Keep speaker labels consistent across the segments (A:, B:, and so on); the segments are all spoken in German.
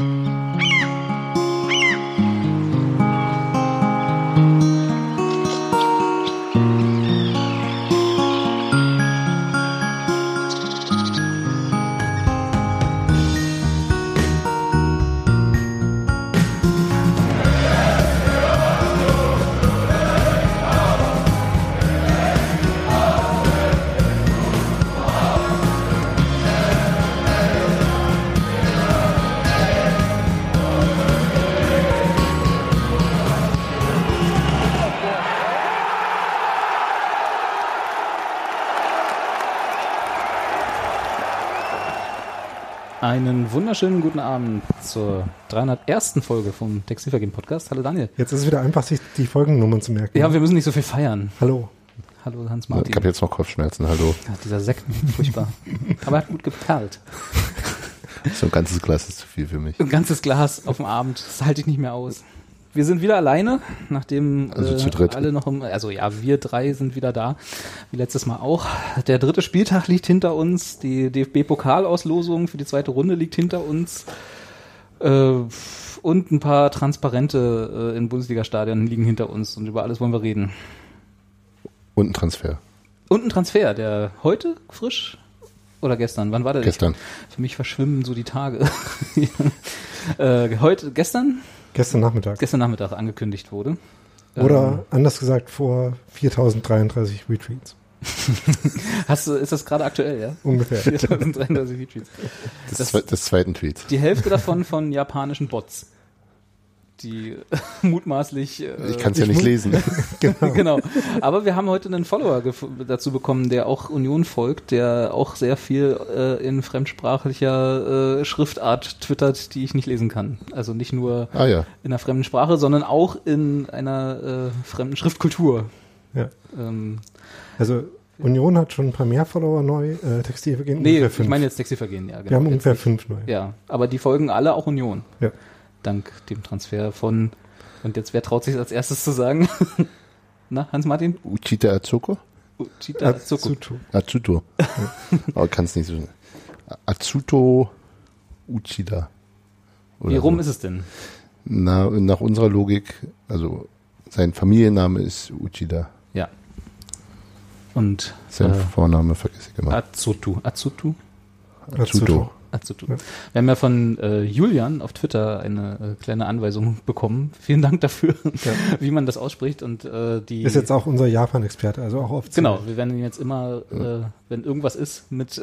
A: Mm-hmm. Einen wunderschönen guten Abend zur 301. Folge vom Textilvergehen Podcast. Hallo Daniel.
B: Jetzt ist es wieder einfach, sich die Folgennummern zu merken.
A: Ja, wir müssen nicht so viel feiern.
B: Hallo.
A: Hallo Hans
C: Ich
A: Martin.
C: habe jetzt noch Kopfschmerzen, hallo.
A: Ja, dieser Sekt, furchtbar. Aber er hat gut geperlt.
C: So ein ganzes Glas ist zu viel für mich.
A: Ein ganzes Glas auf dem Abend, das halte ich nicht mehr aus. Wir sind wieder alleine, nachdem
C: Also
A: äh, alle noch im, also ja, wir drei sind wieder da, wie letztes Mal auch. Der dritte Spieltag liegt hinter uns, die DFB-Pokalauslosung für die zweite Runde liegt hinter uns äh, und ein paar Transparente äh, in Bundesliga-Stadien liegen hinter uns und über alles wollen wir reden.
C: Und ein Transfer.
A: Und ein Transfer, der heute frisch oder gestern, wann war der?
C: Gestern.
A: Für mich verschwimmen so die Tage. äh, heute, gestern?
B: Gestern Nachmittag.
A: Gestern Nachmittag angekündigt wurde.
B: Oder anders gesagt vor 4033 Retweets.
A: Hast du, ist das gerade aktuell, ja?
B: Ungefähr.
A: 4033 Retweets.
C: Das,
A: Das-
C: des zweiten Tweets.
A: Die Hälfte davon von japanischen Bots. Die mutmaßlich. Äh,
C: Ich kann es ja nicht lesen.
B: genau.
A: genau. Aber wir haben heute einen Follower dazu bekommen, der auch Union folgt, der auch sehr viel äh, in fremdsprachlicher äh, Schriftart twittert, die ich nicht lesen kann. Also nicht nur
C: Ah ja.
A: in einer fremden Sprache, sondern auch in einer äh, fremden Schriftkultur.
B: Ja.
A: Ähm,
B: Also Union hat schon ein paar mehr Follower neu. Äh, Textilvergehen
A: nee,
B: ungefähr
A: ich
B: fünf.
A: meine jetzt Textilvergehen, ja. Genau.
B: Wir haben
A: Jetzt
B: ungefähr fünf neu.
A: Ja, aber die folgen alle auch Union.
B: Ja.
A: Dank dem Transfer von. Und jetzt, wer traut sich als erstes zu sagen? Na, Hans-Martin?
C: Uchita Azuko?
A: Uchita Azuko.
B: Azuto.
C: Azuto. Aber kann es nicht so. Azuto Uchida. Oder
A: Wie rum
C: so.
A: ist es denn?
C: Na, nach unserer Logik, also sein Familienname ist Uchida.
A: Ja. Und
C: Sein
A: äh,
C: Vorname vergesse ich immer.
A: Azutu. Azutu?
C: Azuto.
A: Azutu.
B: Ja.
A: Wir haben ja von äh, Julian auf Twitter eine äh, kleine Anweisung bekommen. Vielen Dank dafür, wie man das ausspricht. Und äh, die
B: Ist jetzt auch unser Japan-Experte, also auch offiziell.
A: Genau, wir werden ihn jetzt immer, äh, wenn irgendwas ist mit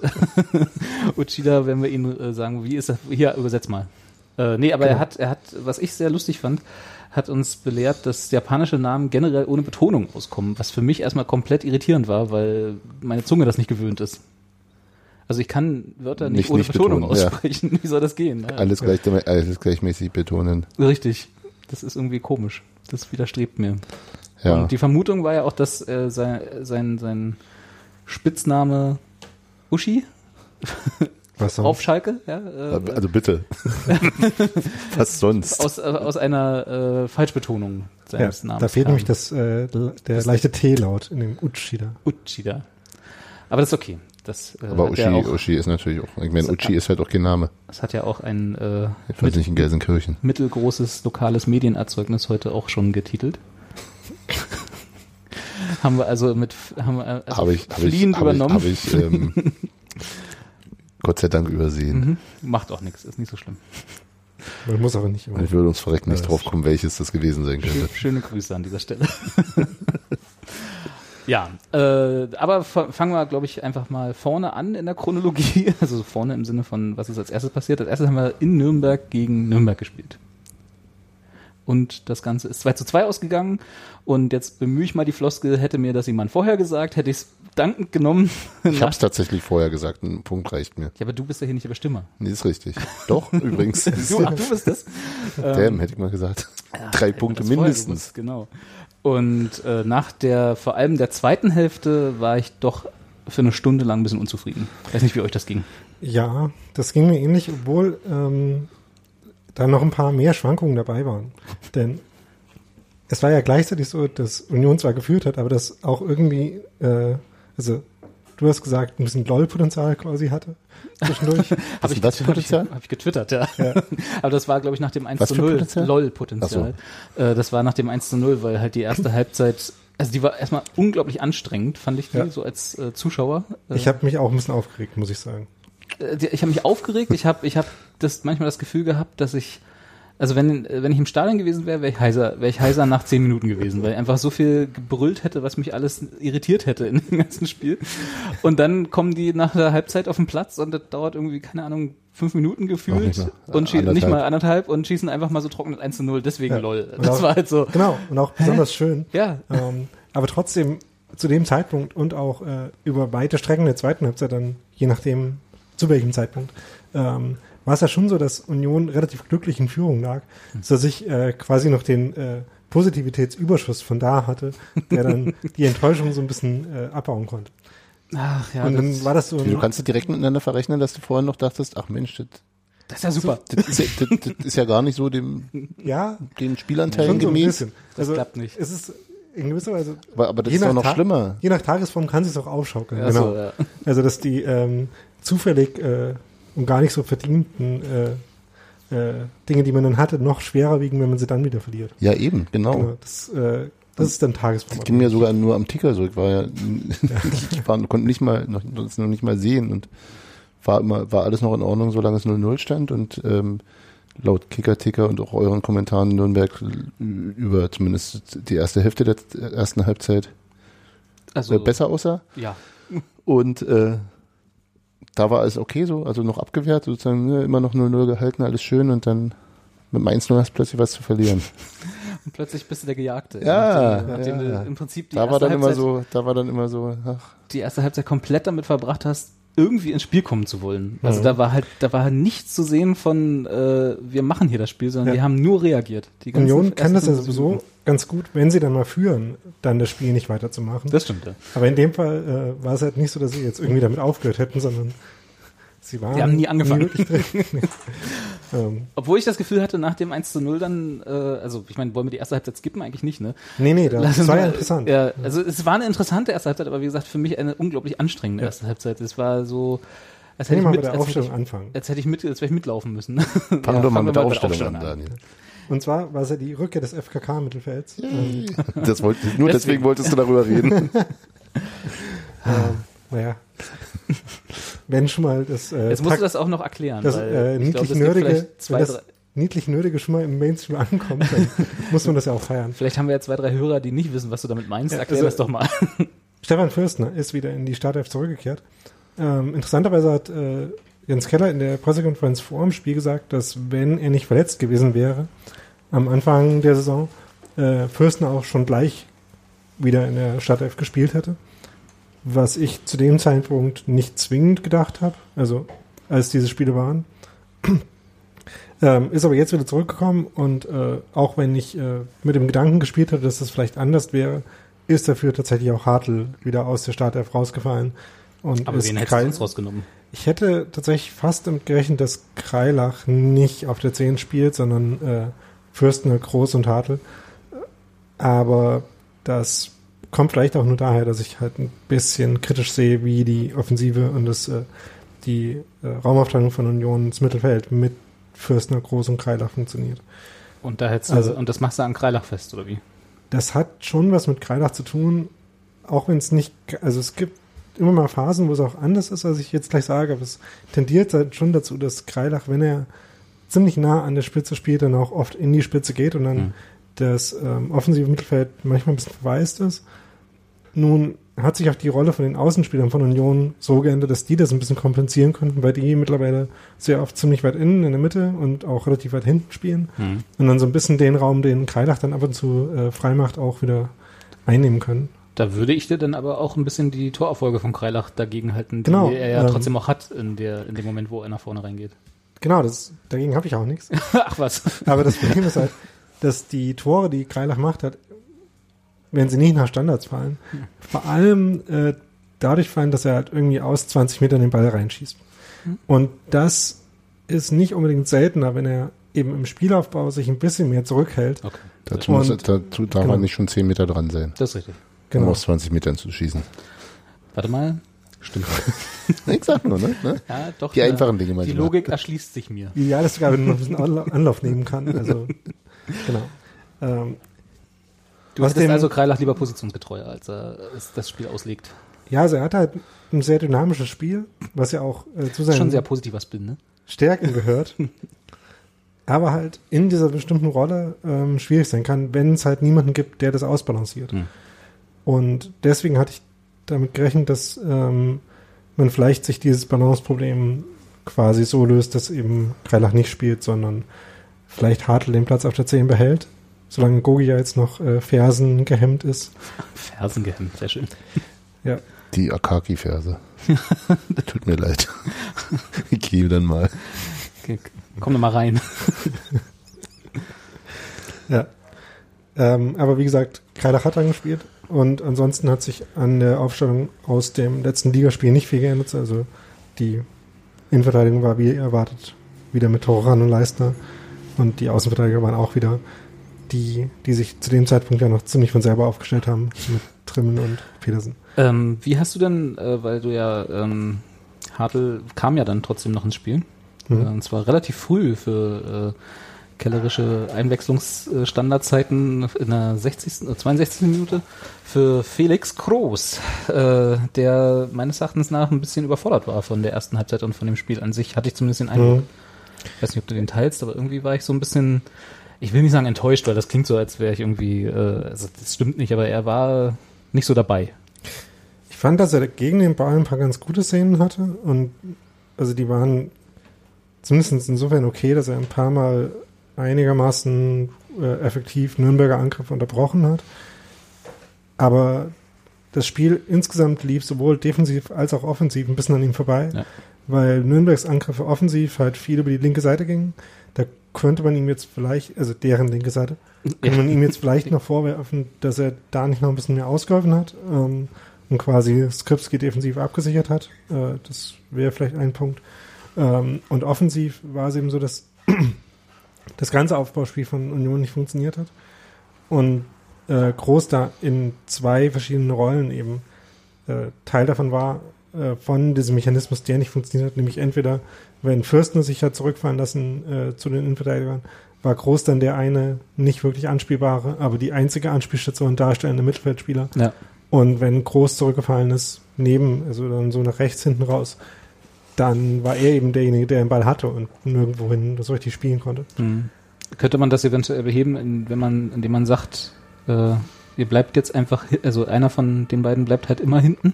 A: Uchida, werden wir ihn äh, sagen, wie ist das? Hier, übersetz mal. Äh, nee, aber er
B: Genau.
A: hat, er hat, was ich sehr lustig fand, hat uns belehrt, dass japanische Namen generell ohne Betonung auskommen, was für mich erstmal komplett irritierend war, weil meine Zunge das nicht gewöhnt ist. Also ich kann Wörter nicht,
C: Nicht-
A: ohne
C: nicht
A: Betonung
C: betonen, ja.
A: aussprechen. Wie soll das gehen? Ja.
C: Alles, gleich, alles gleichmäßig betonen.
A: Richtig. Das ist irgendwie komisch. Das widerstrebt mir.
C: Ja.
A: Und die Vermutung war ja auch, dass äh, sein, sein, sein Spitzname Uschi
B: Was
A: auf
B: sonst?
A: Schalke, ja, äh,
C: Also bitte. Was sonst?
A: aus, äh, aus einer äh, Falschbetonung
B: Ja,
A: seines Namens.
B: da fehlt
A: kam.
B: nämlich das, äh, der leichte T-Laut in dem Uchida.
A: Uchida. Aber das ist okay. Das, äh,
C: Aber Uschi,
A: ja auch,
C: Uschi ist natürlich auch, ich meine, Uschi ist halt auch kein Name.
A: das hat ja auch ein äh,
C: Jedenfalls nicht in Gelsenkirchen.
A: mittelgroßes lokales Medienerzeugnis heute auch schon getitelt. haben wir also mit haben wir also
C: Habe ich, habe ich,
A: fliehend
C: habe ich,
A: übernommen.
C: habe ich ähm, Gott sei Dank übersehen.
A: Mhm. Macht auch nichts, ist nicht so schlimm.
B: Man muss aber nicht immer.
C: Ich würde uns verreckt nicht drauf kommen, welches das gewesen sein könnte.
A: Schö- Schöne Grüße an dieser Stelle. ja, äh, aber fa- fangen wir, glaube ich, einfach mal vorne an in der Chronologie. Also so vorne im Sinne von, was ist als erstes passiert. Als erstes haben wir in Nürnberg gegen Nürnberg gespielt. Und das Ganze ist 2 zu 2 ausgegangen. Und jetzt bemühe ich mal die Floskel, hätte mir das jemand vorher gesagt, hätte ich es dankend genommen.
C: Ich habe es tatsächlich vorher gesagt, ein Punkt reicht mir.
A: ja, aber du bist ja hier nicht der Bestimmer.
C: Nee, ist richtig. Doch, übrigens.
A: Du, ach, du bist das.
C: Damn, hätte ich mal gesagt. Drei
A: Hätte
C: Punkte mindestens.
A: gewusst, genau. Und äh, nach der, vor allem der zweiten Hälfte, war ich doch für eine Stunde lang ein bisschen unzufrieden. Ich weiß nicht, wie euch das ging.
B: Ja, das ging mir ähnlich, obwohl ähm, da noch ein paar mehr Schwankungen dabei waren. Denn es war ja gleichzeitig so, dass Union zwar geführt hat, aber dass auch irgendwie, äh, also du hast gesagt, ein bisschen LOL-Potenzial quasi hatte zwischendurch.
A: Habe ich,
C: was für
A: hab ich,
C: Potenzial?
A: hab ich getwittert, ja.
B: Ja.
A: Aber das war, glaube ich, nach dem 1
C: Was
A: zu
C: für
A: 0.
C: Potenzial?
A: LOL-Potenzial. Äh, das war nach dem 1 zu 0, weil halt die erste Halbzeit, also die war erstmal unglaublich anstrengend, fand ich die,
B: Ja.
A: so als äh, Zuschauer. Äh,
B: Ich habe mich auch ein bisschen aufgeregt, muss ich sagen.
A: äh, die- ich habe mich aufgeregt. Ich habe ich hab das manchmal das Gefühl gehabt, dass ich also wenn, wenn ich im Stadion gewesen wäre, wäre ich heiser, wäre ich heiser nach zehn Minuten gewesen, weil ich einfach so viel gebrüllt hätte, was mich alles irritiert hätte in dem ganzen Spiel. Und dann kommen die nach der Halbzeit auf den Platz und das dauert irgendwie, keine Ahnung, fünf Minuten gefühlt
C: nicht
A: und schie- nicht mal anderthalb und schießen einfach mal so trocken das 1 zu 0, deswegen
B: Ja.
A: lol.
B: Und
A: Das
B: auch-
A: war halt so.
B: Genau, und auch besonders schön.
A: Ja.
B: Ähm, aber trotzdem zu dem Zeitpunkt und auch äh, über weite Strecken der zweiten Halbzeit dann, je nachdem zu welchem Zeitpunkt, ähm, war es ja schon so, dass Union relativ glücklich in Führung lag, dass ich äh, quasi noch den äh, Positivitätsüberschuss von da hatte, der dann die Enttäuschung so ein bisschen äh, abbauen konnte.
A: Ach ja,
B: und dann
A: das,
B: war das so
C: Wie, Du kannst es direkt miteinander verrechnen, dass du vorher noch dachtest, ach Mensch, das,
A: das ist ja super.
C: das, ist, ja- das, das ist ja gar nicht so dem,
B: ja,
C: den Spielanteilen
B: schon so ein
C: gemäß.
B: bisschen. Also
A: klappt nicht.
B: Es ist in gewisser Weise
C: Aber, aber das ist doch noch
B: Tag-
C: schlimmer.
B: Je nach Tagesform kann sich auch aufschaukeln.
A: Ja,
B: genau.
A: so, ja.
B: Also dass die ähm, zufällig äh, und gar nicht so verdienten äh, äh, Dinge, die man dann hatte, noch schwerer wiegen, wenn man sie dann wieder verliert.
C: Ja, eben, genau.
B: Genau, das, äh, das ist dann Tagesform.
C: Das ging mir sogar nur am Ticker so. Ich war ja, ich war, konnte nicht mal, noch, das noch nicht mal sehen und war immer, war alles noch in Ordnung, solange es 0-0 stand und ähm, laut Kicker-Ticker und auch euren Kommentaren Nürnberg über zumindest die erste Hälfte der ersten Halbzeit
A: Also,
C: äh, besser aussah.
A: Ja.
C: Und äh, da war alles okay so, also noch abgewehrt, sozusagen ne, immer noch 0-0 gehalten, alles schön und dann mit dem 1-0 hast du plötzlich was zu verlieren.
A: Und plötzlich bist du der Gejagte.
C: Ja,
A: nachdem,
C: ja.
A: du im Prinzip die
C: Da war dann immer
A: Halbzeit-
C: so, da war dann immer so, ach,
A: die erste Halbzeit komplett damit verbracht hast, irgendwie ins Spiel kommen zu wollen. Also
B: Mhm.
A: da war halt, da war halt nichts zu sehen von, äh, wir machen hier das Spiel, sondern
B: Ja.
A: die haben nur reagiert. Die
B: Union kann das ja sowieso ganz gut, wenn sie dann mal führen, dann das Spiel nicht weiterzumachen.
A: Das stimmt, ja.
B: Aber in dem Fall äh, war es halt nicht so, dass sie jetzt irgendwie damit aufgehört hätten, sondern sie waren
A: Die haben nie angefangen.
B: wirklich drin. ähm,
A: Obwohl ich das Gefühl hatte, nach dem 1 zu 0 dann, äh, also ich meine, wollen wir die erste Halbzeit skippen? Eigentlich nicht, ne?
B: nee, nee, das, war ja interessant.
A: Ja, also es war eine interessante erste Halbzeit, aber wie gesagt, für mich eine unglaublich anstrengende
B: Ja.
A: erste Halbzeit. Es war so, als hätte
B: ich
A: mit, als hätte ich,
B: anfangen.
A: als hätte ich mit, als wäre ich mitlaufen müssen.
C: fangen
A: Ja,
C: wir mal mit der Aufstellung an, Daniel.
B: Und zwar war es ja die Rückkehr des FKK-Mittelfelds. Ähm,
C: Das wollte, nur deswegen.
A: Deswegen.
C: wolltest du darüber reden.
B: ähm, naja. Wenn schon mal das, äh,
A: Jetzt musst
B: Takt-
A: du das auch noch erklären.
B: das
A: weil
B: äh,
A: ich
B: niedlich
A: zwei,
B: wenn das niedlich Nerdige schon mal im Mainstream ankommt, dann muss man das ja auch feiern.
A: vielleicht haben wir ja zwei, drei Hörer, die nicht wissen, was du damit meinst. Erklär
B: also-
A: das doch mal.
B: Stefan Fürstner ist wieder in die Startelf zurückgekehrt. Ähm, interessanterweise hat äh, Jens Keller in der Pressekonferenz vor dem Spiel gesagt, dass wenn er nicht verletzt gewesen wäre, am Anfang der Saison, äh, Fürstner auch schon gleich wieder in der Startelf gespielt hätte. Was ich zu dem Zeitpunkt nicht zwingend gedacht habe, also als diese Spiele waren. ähm, ist aber jetzt wieder zurückgekommen und äh, auch wenn ich äh, mit dem Gedanken gespielt hatte, dass das vielleicht anders wäre, ist dafür tatsächlich auch Hartl wieder aus der Startelf rausgefallen. Und
A: Aber
B: ist
A: wen hättest du
B: Kreil-
A: sonst rausgenommen?
B: ich hätte tatsächlich fast damit gerechnet, dass Kreilach nicht auf der 10 spielt, sondern äh, Fürstner, Groß und Hartl. Aber das kommt vielleicht auch nur daher, dass ich halt ein bisschen kritisch sehe, wie die Offensive und das, äh, die äh, Raumaufteilung von Union ins Mittelfeld mit Fürstner, Groß und Kreilach funktioniert.
A: Und da hättest du,
B: Also-
A: und das machst du an Kreilach fest, oder wie?
B: Das hat schon was mit Kreilach zu tun, auch wenn es nicht, also es gibt immer mal Phasen, wo es auch anders ist, als ich jetzt gleich sage, aber es tendiert halt schon dazu, dass Kreilach, wenn er ziemlich nah an der Spitze spielt, dann auch oft in die Spitze geht und dann
A: Mhm.
B: das ähm, offensive Mittelfeld manchmal ein bisschen verwaist ist. Nun hat sich auch die Rolle von den Außenspielern von Union so geändert, dass die das ein bisschen kompensieren könnten, weil die mittlerweile sehr oft ziemlich weit innen in der Mitte und auch relativ weit hinten spielen
A: Hm.
B: und dann so ein bisschen den Raum, den Kreilach dann ab und zu äh, freimacht, auch wieder einnehmen können.
A: Da würde ich dir dann aber auch ein bisschen die Torauffolge von Kreilach dagegen halten, die
B: Genau,
A: er ja
B: ähm,
A: trotzdem auch hat in, der, in dem Moment, wo er nach vorne reingeht.
B: Genau, das, dagegen habe ich auch nichts.
A: Ach was.
B: Aber das Problem ist halt, dass die Tore, die Kreilach macht hat, wenn sie nicht nach Standards fallen, vor allem äh, dadurch fallen, dass er halt irgendwie aus 20 Metern den Ball reinschießt. Und das ist nicht unbedingt seltener, wenn er eben im Spielaufbau sich ein bisschen mehr zurückhält.
A: Okay,
C: Dazu,
B: Und-
C: muss, dazu darf
B: genau.
C: man nicht schon 10 Meter dran sein,
A: das ist richtig.
C: um
B: Genau.
C: aus 20 Metern zu schießen.
A: Warte mal. Stimmt.
C: ich sag nur, ne? ne?
A: Ja, doch.
C: Die
A: ja,
C: einfachen Dinge
A: Die
C: manchmal.
A: Logik erschließt sich mir.
B: Ideal ist sogar, wenn man noch ein bisschen Anla- Anlauf nehmen kann. Also, genau. Ähm,
A: Du
B: Was
A: hättest also Kreilach lieber positionsgetreuer, als er es das Spiel auslegt.
B: ja, also er hat halt ein sehr dynamisches Spiel, was ja auch äh, zu
A: ist schon
B: seinen
A: sehr positiver Spin, ne?
B: Stärken gehört. aber halt in dieser bestimmten Rolle ähm, schwierig sein kann, wenn es halt niemanden gibt, der das ausbalanciert.
A: Hm.
B: Und deswegen hatte ich damit gerechnet, dass ähm, man vielleicht sich dieses Balanceproblem quasi so löst, dass eben Kreilach nicht spielt, sondern vielleicht Hartl den Platz auf der 10 behält, solange Gogi ja jetzt noch äh, Fersen gehemmt ist.
A: Fersen gehemmt, sehr schön.
B: Ja,
C: Die Akaki-Verse. Tut mir leid. ich gehe dann mal.
A: Okay, komm doch mal rein.
B: ja. Ähm, aber wie gesagt, Kreilach hat angespielt und ansonsten hat sich an der Aufstellung aus dem letzten Ligaspiel nicht viel geändert. Also die Innenverteidigung war wie erwartet wieder mit Toran und Leistner und die Außenverteidiger waren auch wieder die, die sich zu dem Zeitpunkt ja noch ziemlich von selber aufgestellt haben mit Trimmen und Petersen.
A: Ähm, wie hast du denn, äh, weil du ja, ähm, Hartl kam ja dann trotzdem noch ins Spiel.
B: Mhm.
A: Äh, und zwar relativ früh für äh, kellerische Einwechslungsstandardzeiten in der 60., äh, 62. Minute für Felix Kroos, äh, der meines Erachtens nach ein bisschen überfordert war von der ersten Halbzeit und von dem Spiel an sich, hatte ich zumindest den Eindruck.
B: Mhm.
A: Ich weiß nicht, ob du den teilst, aber irgendwie war ich so ein bisschen, ich will nicht sagen enttäuscht, weil das klingt so, als wäre ich irgendwie, äh, also das stimmt nicht, aber er war nicht so dabei.
B: Ich fand, dass er gegen den Ball ein paar ganz gute Szenen hatte und also die waren zumindest insofern okay, dass er ein paar Mal einigermaßen äh, effektiv Nürnberger Angriff unterbrochen hat. Aber das Spiel insgesamt lief sowohl defensiv als auch offensiv ein bisschen an ihm vorbei,
A: Ja.
B: weil Nürnbergs Angriffe offensiv halt viel über die linke Seite gingen. Könnte man ihm jetzt vielleicht, also deren linke Seite, kann man ihm jetzt vielleicht noch vorwerfen, dass er da nicht noch ein bisschen mehr ausgeholfen hat ähm, und quasi Skripski defensiv abgesichert hat. Äh, das wäre vielleicht ein Punkt. Ähm, und offensiv war es eben so, dass das ganze Aufbauspiel von Union nicht funktioniert hat. Und äh, Groß da in zwei verschiedenen Rollen eben äh, Teil davon war, äh, von diesem Mechanismus, der nicht funktioniert hat, nämlich entweder, wenn Fürstner sich hat zurückfallen lassen äh, zu den Innenverteidigern, war Groß dann der eine nicht wirklich anspielbare, aber die einzige Anspielstation darstellende Mittelfeldspieler.
A: Ja.
B: Und wenn Groß zurückgefallen ist, neben, also dann so nach rechts hinten raus, dann war er eben derjenige, der den Ball hatte und nirgendwohin so richtig spielen konnte.
A: Hm. Könnte man das eventuell beheben, wenn man, indem man sagt, äh, ihr bleibt jetzt einfach, hi- also einer von den beiden bleibt halt immer hinten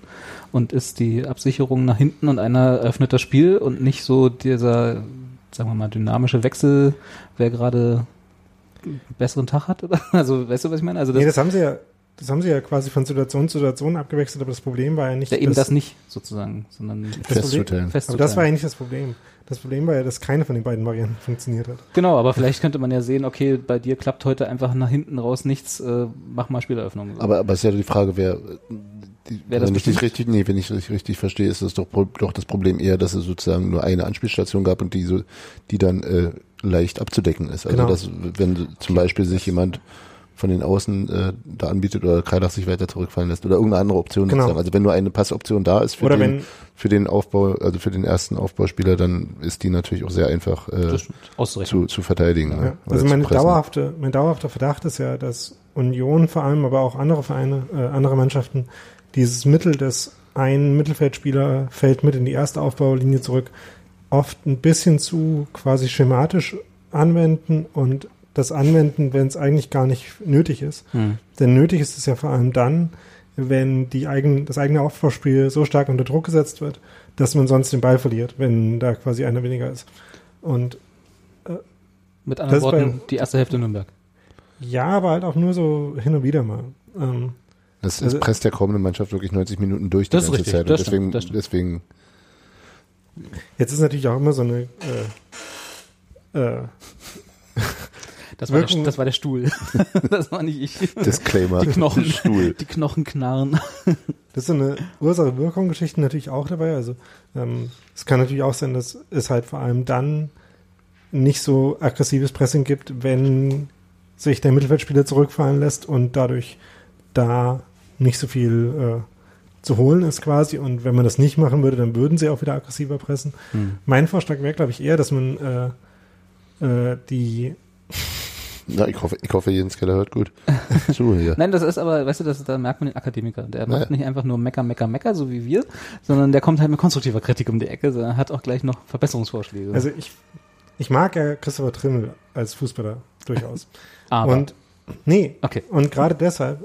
A: und ist die Absicherung nach hinten und einer öffnet das Spiel und nicht so dieser, sagen wir mal, dynamische Wechsel, wer gerade einen besseren Tag hat, oder? Also, weißt du, was ich meine? Also, das,
B: nee, das haben sie ja, das haben sie ja quasi von Situation zu Situation abgewechselt, aber das Problem war ja nicht,
A: ja, eben das nicht, sozusagen, sondern
C: Festzustellen.
B: aber
A: festzustellen.
B: das war ja nicht das Problem. Das Problem war ja, dass keine von den beiden Varianten funktioniert hat.
A: Genau, aber vielleicht könnte man ja sehen, okay, bei dir klappt heute einfach nach hinten raus nichts, äh, mach mal Spieleröffnung.
C: Aber, aber es ist ja die Frage, wer, die,
A: Wer das
C: wenn ich dich
A: bestimmt?
C: richtig, nee, wenn ich das richtig verstehe, ist das doch, doch das Problem eher, dass es sozusagen nur eine Anspielstation gab und die so, die dann äh, leicht abzudecken ist. Also
B: Genau.
C: dass, wenn zum Beispiel sich jemand von den Außen äh, da anbietet oder Kreilach sich weiter zurückfallen lässt oder irgendeine andere Option
B: Genau.
C: sozusagen. Also wenn nur eine Passoption da ist für
B: Oder
C: den,
B: wenn,
C: für den Aufbau, also für den ersten Aufbauspieler, dann ist die natürlich auch sehr einfach äh, zu, zu verteidigen.
B: ja,
C: ne?
B: Also
C: pressen.
B: dauerhafte, mein dauerhafter Verdacht ist ja, dass Union vor allem, aber auch andere Vereine, äh, andere Mannschaften, dieses Mittel des ein Mittelfeldspieler fällt mit in die erste Aufbaulinie zurück, oft ein bisschen zu quasi schematisch anwenden und das anwenden, wenn es eigentlich gar nicht nötig ist.
A: Hm.
B: Denn nötig ist es ja vor allem dann, wenn die eigen, das eigene Aufbauspiel so stark unter Druck gesetzt wird, dass man sonst den Ball verliert, wenn da quasi einer weniger ist. Und
A: Mit
B: Das
A: anderen Worten,
B: bei-
A: die erste Hälfte Nürnberg.
B: ja, aber halt auch nur so hin und wieder mal. Ähm,
C: Das,
B: Also-
C: presst ja kaum eine Mannschaft wirklich 90 Minuten durch die
A: Das ist
C: ganze
A: richtig,
C: Zeit. Und
A: das
C: deswegen,
A: stimmt, das stimmt.
C: deswegen
B: jetzt ist natürlich auch immer so eine äh, äh,
A: Das war, der, das war der Stuhl. das war nicht ich.
C: Disclaimer.
A: Die Knochen.
C: Stuhl.
A: Die Knochen knarren.
B: Das ist so eine Ursache-Wirkung-Geschichte natürlich auch dabei. Also ähm, es kann natürlich auch sein, dass es halt vor allem dann nicht so aggressives Pressing gibt, wenn sich der Mittelfeldspieler zurückfallen lässt und dadurch da nicht so viel zu holen ist quasi. Und wenn man das nicht machen würde, dann würden sie auch wieder aggressiver pressen.
A: Hm.
B: Mein Vorschlag wäre, glaube ich, eher, dass man äh, äh, die
C: Ja, ich hoffe, ich hoffe, Jens Keller hört gut. Zu hier.
A: Nein, das ist aber, weißt du, das, da merkt man den Akademiker. Der macht
C: Naja.
A: nicht einfach nur Mecker, Mecker, Mecker, so wie wir, sondern der kommt halt mit konstruktiver Kritik um die Ecke, sondern hat auch gleich noch Verbesserungsvorschläge.
B: Also ich, ich mag ja Christopher Trimmel als Fußballer durchaus.
A: aber,
B: Und nee,
A: okay.
B: und gerade deshalb,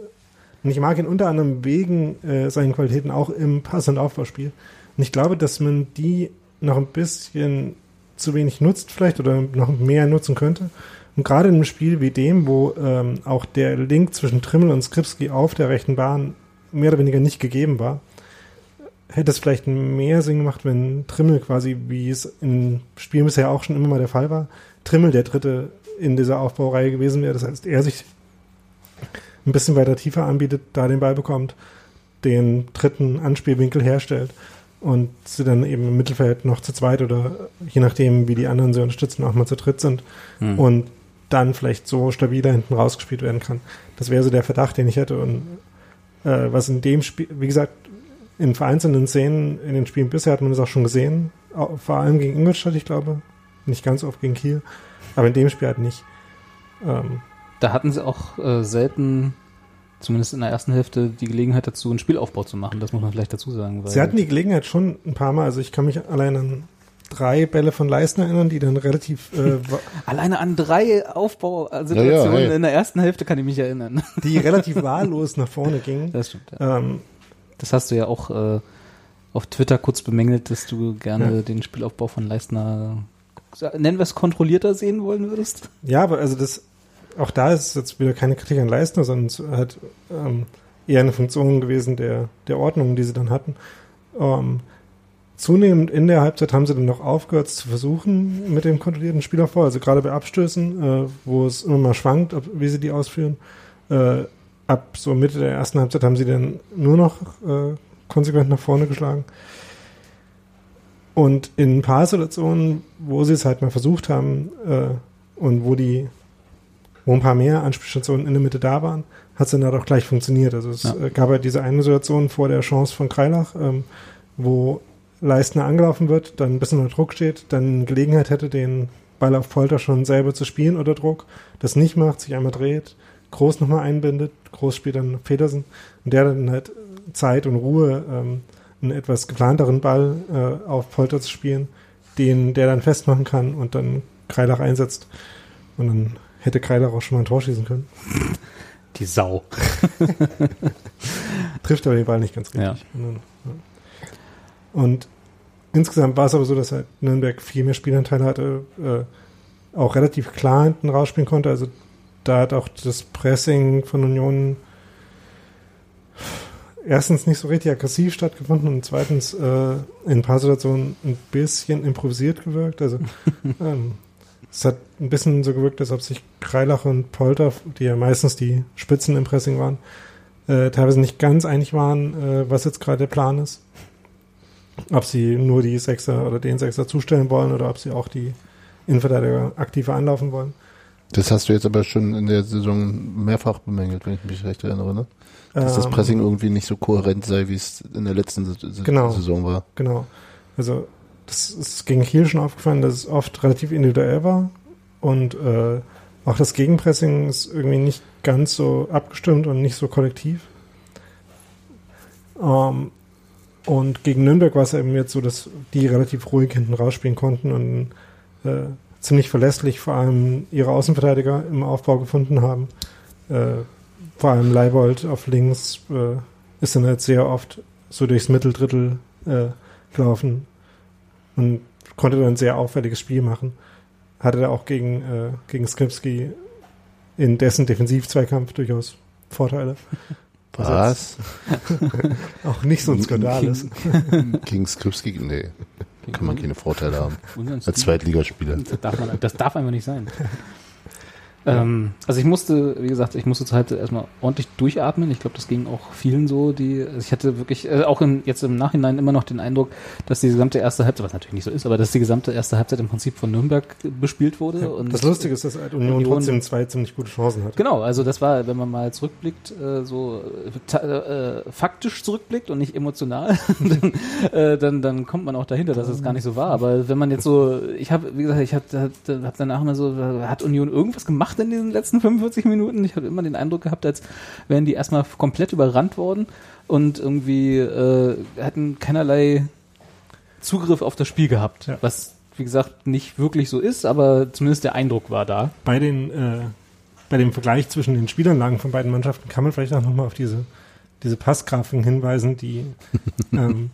B: und ich mag ihn unter anderem wegen äh, seinen Qualitäten auch im Pass- und Aufbauspiel. Und ich glaube, dass man die noch ein bisschen zu wenig nutzt vielleicht oder noch mehr nutzen könnte. Und gerade in einem Spiel wie dem, wo ähm, auch der Link zwischen Trimmel und Skripski auf der rechten Bahn mehr oder weniger nicht gegeben war, hätte es vielleicht mehr Sinn gemacht, wenn Trimmel quasi, wie es in Spielen bisher auch schon immer mal der Fall war, Trimmel der Dritte in dieser Aufbaureihe gewesen wäre. Das heißt, er sich ein bisschen weiter tiefer anbietet, da den Ball bekommt, den dritten Anspielwinkel herstellt und sie dann eben im Mittelfeld noch zu zweit oder je nachdem, wie die anderen sie unterstützen, auch mal zu dritt sind
A: Hm.
B: und dann vielleicht so stabiler hinten rausgespielt werden kann. Das wäre so der Verdacht, den ich hätte. Und äh, was in dem Spiel, wie gesagt, in vereinzelten Szenen in den Spielen bisher hat man das auch schon gesehen, vor allem gegen Ingolstadt, ich glaube, nicht ganz oft gegen Kiel, aber in dem Spiel halt nicht. Ähm,
A: Da hatten sie auch äh, selten, zumindest in der ersten Hälfte, die Gelegenheit dazu, einen Spielaufbau zu machen. Das muss man vielleicht dazu sagen.
B: Sie hatten die Gelegenheit schon ein paar Mal, also ich kann mich allein an drei Bälle von Leistner erinnern, die dann relativ, äh,
A: Alleine an drei Aufbausituationen
C: Ja, ja, hey.
A: in der ersten Hälfte kann ich mich erinnern.
B: die relativ wahllos nach vorne gingen.
A: Das stimmt. Ja.
B: Ähm,
A: Das hast du ja auch äh, auf Twitter kurz bemängelt, dass du gerne
B: Ja.
A: den Spielaufbau von Leistner, nennen wir es kontrollierter sehen wollen würdest.
B: ja, aber also das, auch da ist jetzt wieder keine Kritik an Leistner, sondern es hat ähm, eher eine Funktion gewesen der, der Ordnung, die sie dann hatten. Ähm, zunehmend in der Halbzeit haben sie dann noch aufgehört zu versuchen mit dem kontrollierten Spielaufbau, also gerade bei Abstößen, äh, wo es immer mal schwankt, ob, wie sie die ausführen. Äh, ab so Mitte der ersten Halbzeit haben sie dann nur noch äh, konsequent nach vorne geschlagen. Und in ein paar Situationen, wo sie es halt mal versucht haben äh, und wo die, wo ein paar mehr Anspielstationen in der Mitte da waren, hat es dann halt auch gleich funktioniert. Also es
A: Ja.
B: äh, gab halt diese eine Situation vor der Chance von Kreilach, ähm, wo Leistner angelaufen wird, dann ein bisschen unter Druck steht, dann Gelegenheit hätte, den Ball auf Polter schon selber zu spielen unter Druck, das nicht macht, sich einmal dreht, Groß nochmal einbindet, Groß spielt dann Petersen und der dann halt Zeit und Ruhe, ähm, einen etwas geplanteren Ball äh, auf Polter zu spielen, den der dann festmachen kann und dann Kreilach einsetzt und dann hätte Kreilach auch schon mal ein Tor schießen können.
A: Die Sau.
B: trifft aber den Ball nicht ganz richtig. Ja. Und insgesamt war es aber so, dass halt Nürnberg viel mehr Spielanteile hatte, äh, auch relativ klar hinten rausspielen konnte. Also da hat auch das Pressing von Union erstens nicht so richtig aggressiv stattgefunden und zweitens äh, in ein paar Situationen ein bisschen improvisiert gewirkt. Also ähm, es hat ein bisschen so gewirkt, als ob sich Kreilach und Polter, die ja meistens die Spitzen im Pressing waren, äh, teilweise nicht ganz einig waren, äh, was jetzt gerade der Plan ist. Ob sie nur die Sechser oder den Sechser zustellen wollen oder ob sie auch die Innenverteidiger aktiver anlaufen wollen.
C: Das hast du jetzt aber schon in der Saison mehrfach bemängelt, wenn ich mich recht erinnere, ne? Dass das
B: Ähm,
C: Pressing irgendwie nicht so kohärent sei, wie es in der letzten
B: Genau.
C: Saison war.
B: Genau. Also das ist gegen Kiel schon aufgefallen, dass es oft relativ individuell war und äh, auch das Gegenpressing ist irgendwie nicht ganz so abgestimmt und nicht so kollektiv. Ähm, und gegen Nürnberg war es eben jetzt so, dass die relativ ruhig hinten rausspielen konnten und äh, ziemlich verlässlich vor allem ihre Außenverteidiger im Aufbau gefunden haben. Äh, vor allem Leibold auf links äh, ist dann halt sehr oft so durchs Mitteldrittel äh, gelaufen und konnte dann ein sehr auffälliges Spiel machen. Hatte da auch gegen, äh, gegen Skripski in dessen Defensivzweikampf durchaus Vorteile.
C: Was?
B: Auch nicht so ein Skandal ist.
C: Gegen Skripski? Nee, kann man keine Vorteile haben. Als Zweitligaspieler.
A: Das darf, man, das darf einfach nicht sein. Ähm, also ich musste, wie gesagt, ich musste Halbzeit erstmal ordentlich durchatmen. Ich glaube, das ging auch vielen so, die, also ich hatte wirklich, äh, auch im, jetzt im Nachhinein immer noch den Eindruck, dass die gesamte erste Halbzeit, was natürlich nicht so ist, aber dass die gesamte erste Halbzeit im Prinzip von Nürnberg bespielt wurde.
B: Ja,
A: und
B: das Lustige ist, dass Union,
A: Union-
B: trotzdem zwei ziemlich gute Chancen hat.
A: Genau, also das war, wenn man mal zurückblickt, äh, so äh, äh, faktisch zurückblickt und nicht emotional, dann, äh, dann, dann kommt man auch dahinter, dass es gar nicht so war. Aber wenn man jetzt so, ich habe, wie gesagt, ich habe hab danach immer so, hat Union irgendwas gemacht in diesen letzten 45 Minuten? Ich habe immer den Eindruck gehabt, als wären die erstmal komplett überrannt worden und irgendwie äh, hatten keinerlei Zugriff auf das Spiel gehabt,
B: Ja.
A: was wie gesagt nicht wirklich so ist, aber zumindest der Eindruck war da.
B: Bei den, äh, bei dem Vergleich zwischen den Spielanlagen von beiden Mannschaften kann man vielleicht auch nochmal auf diese, diese Passgrafiken hinweisen, die ähm,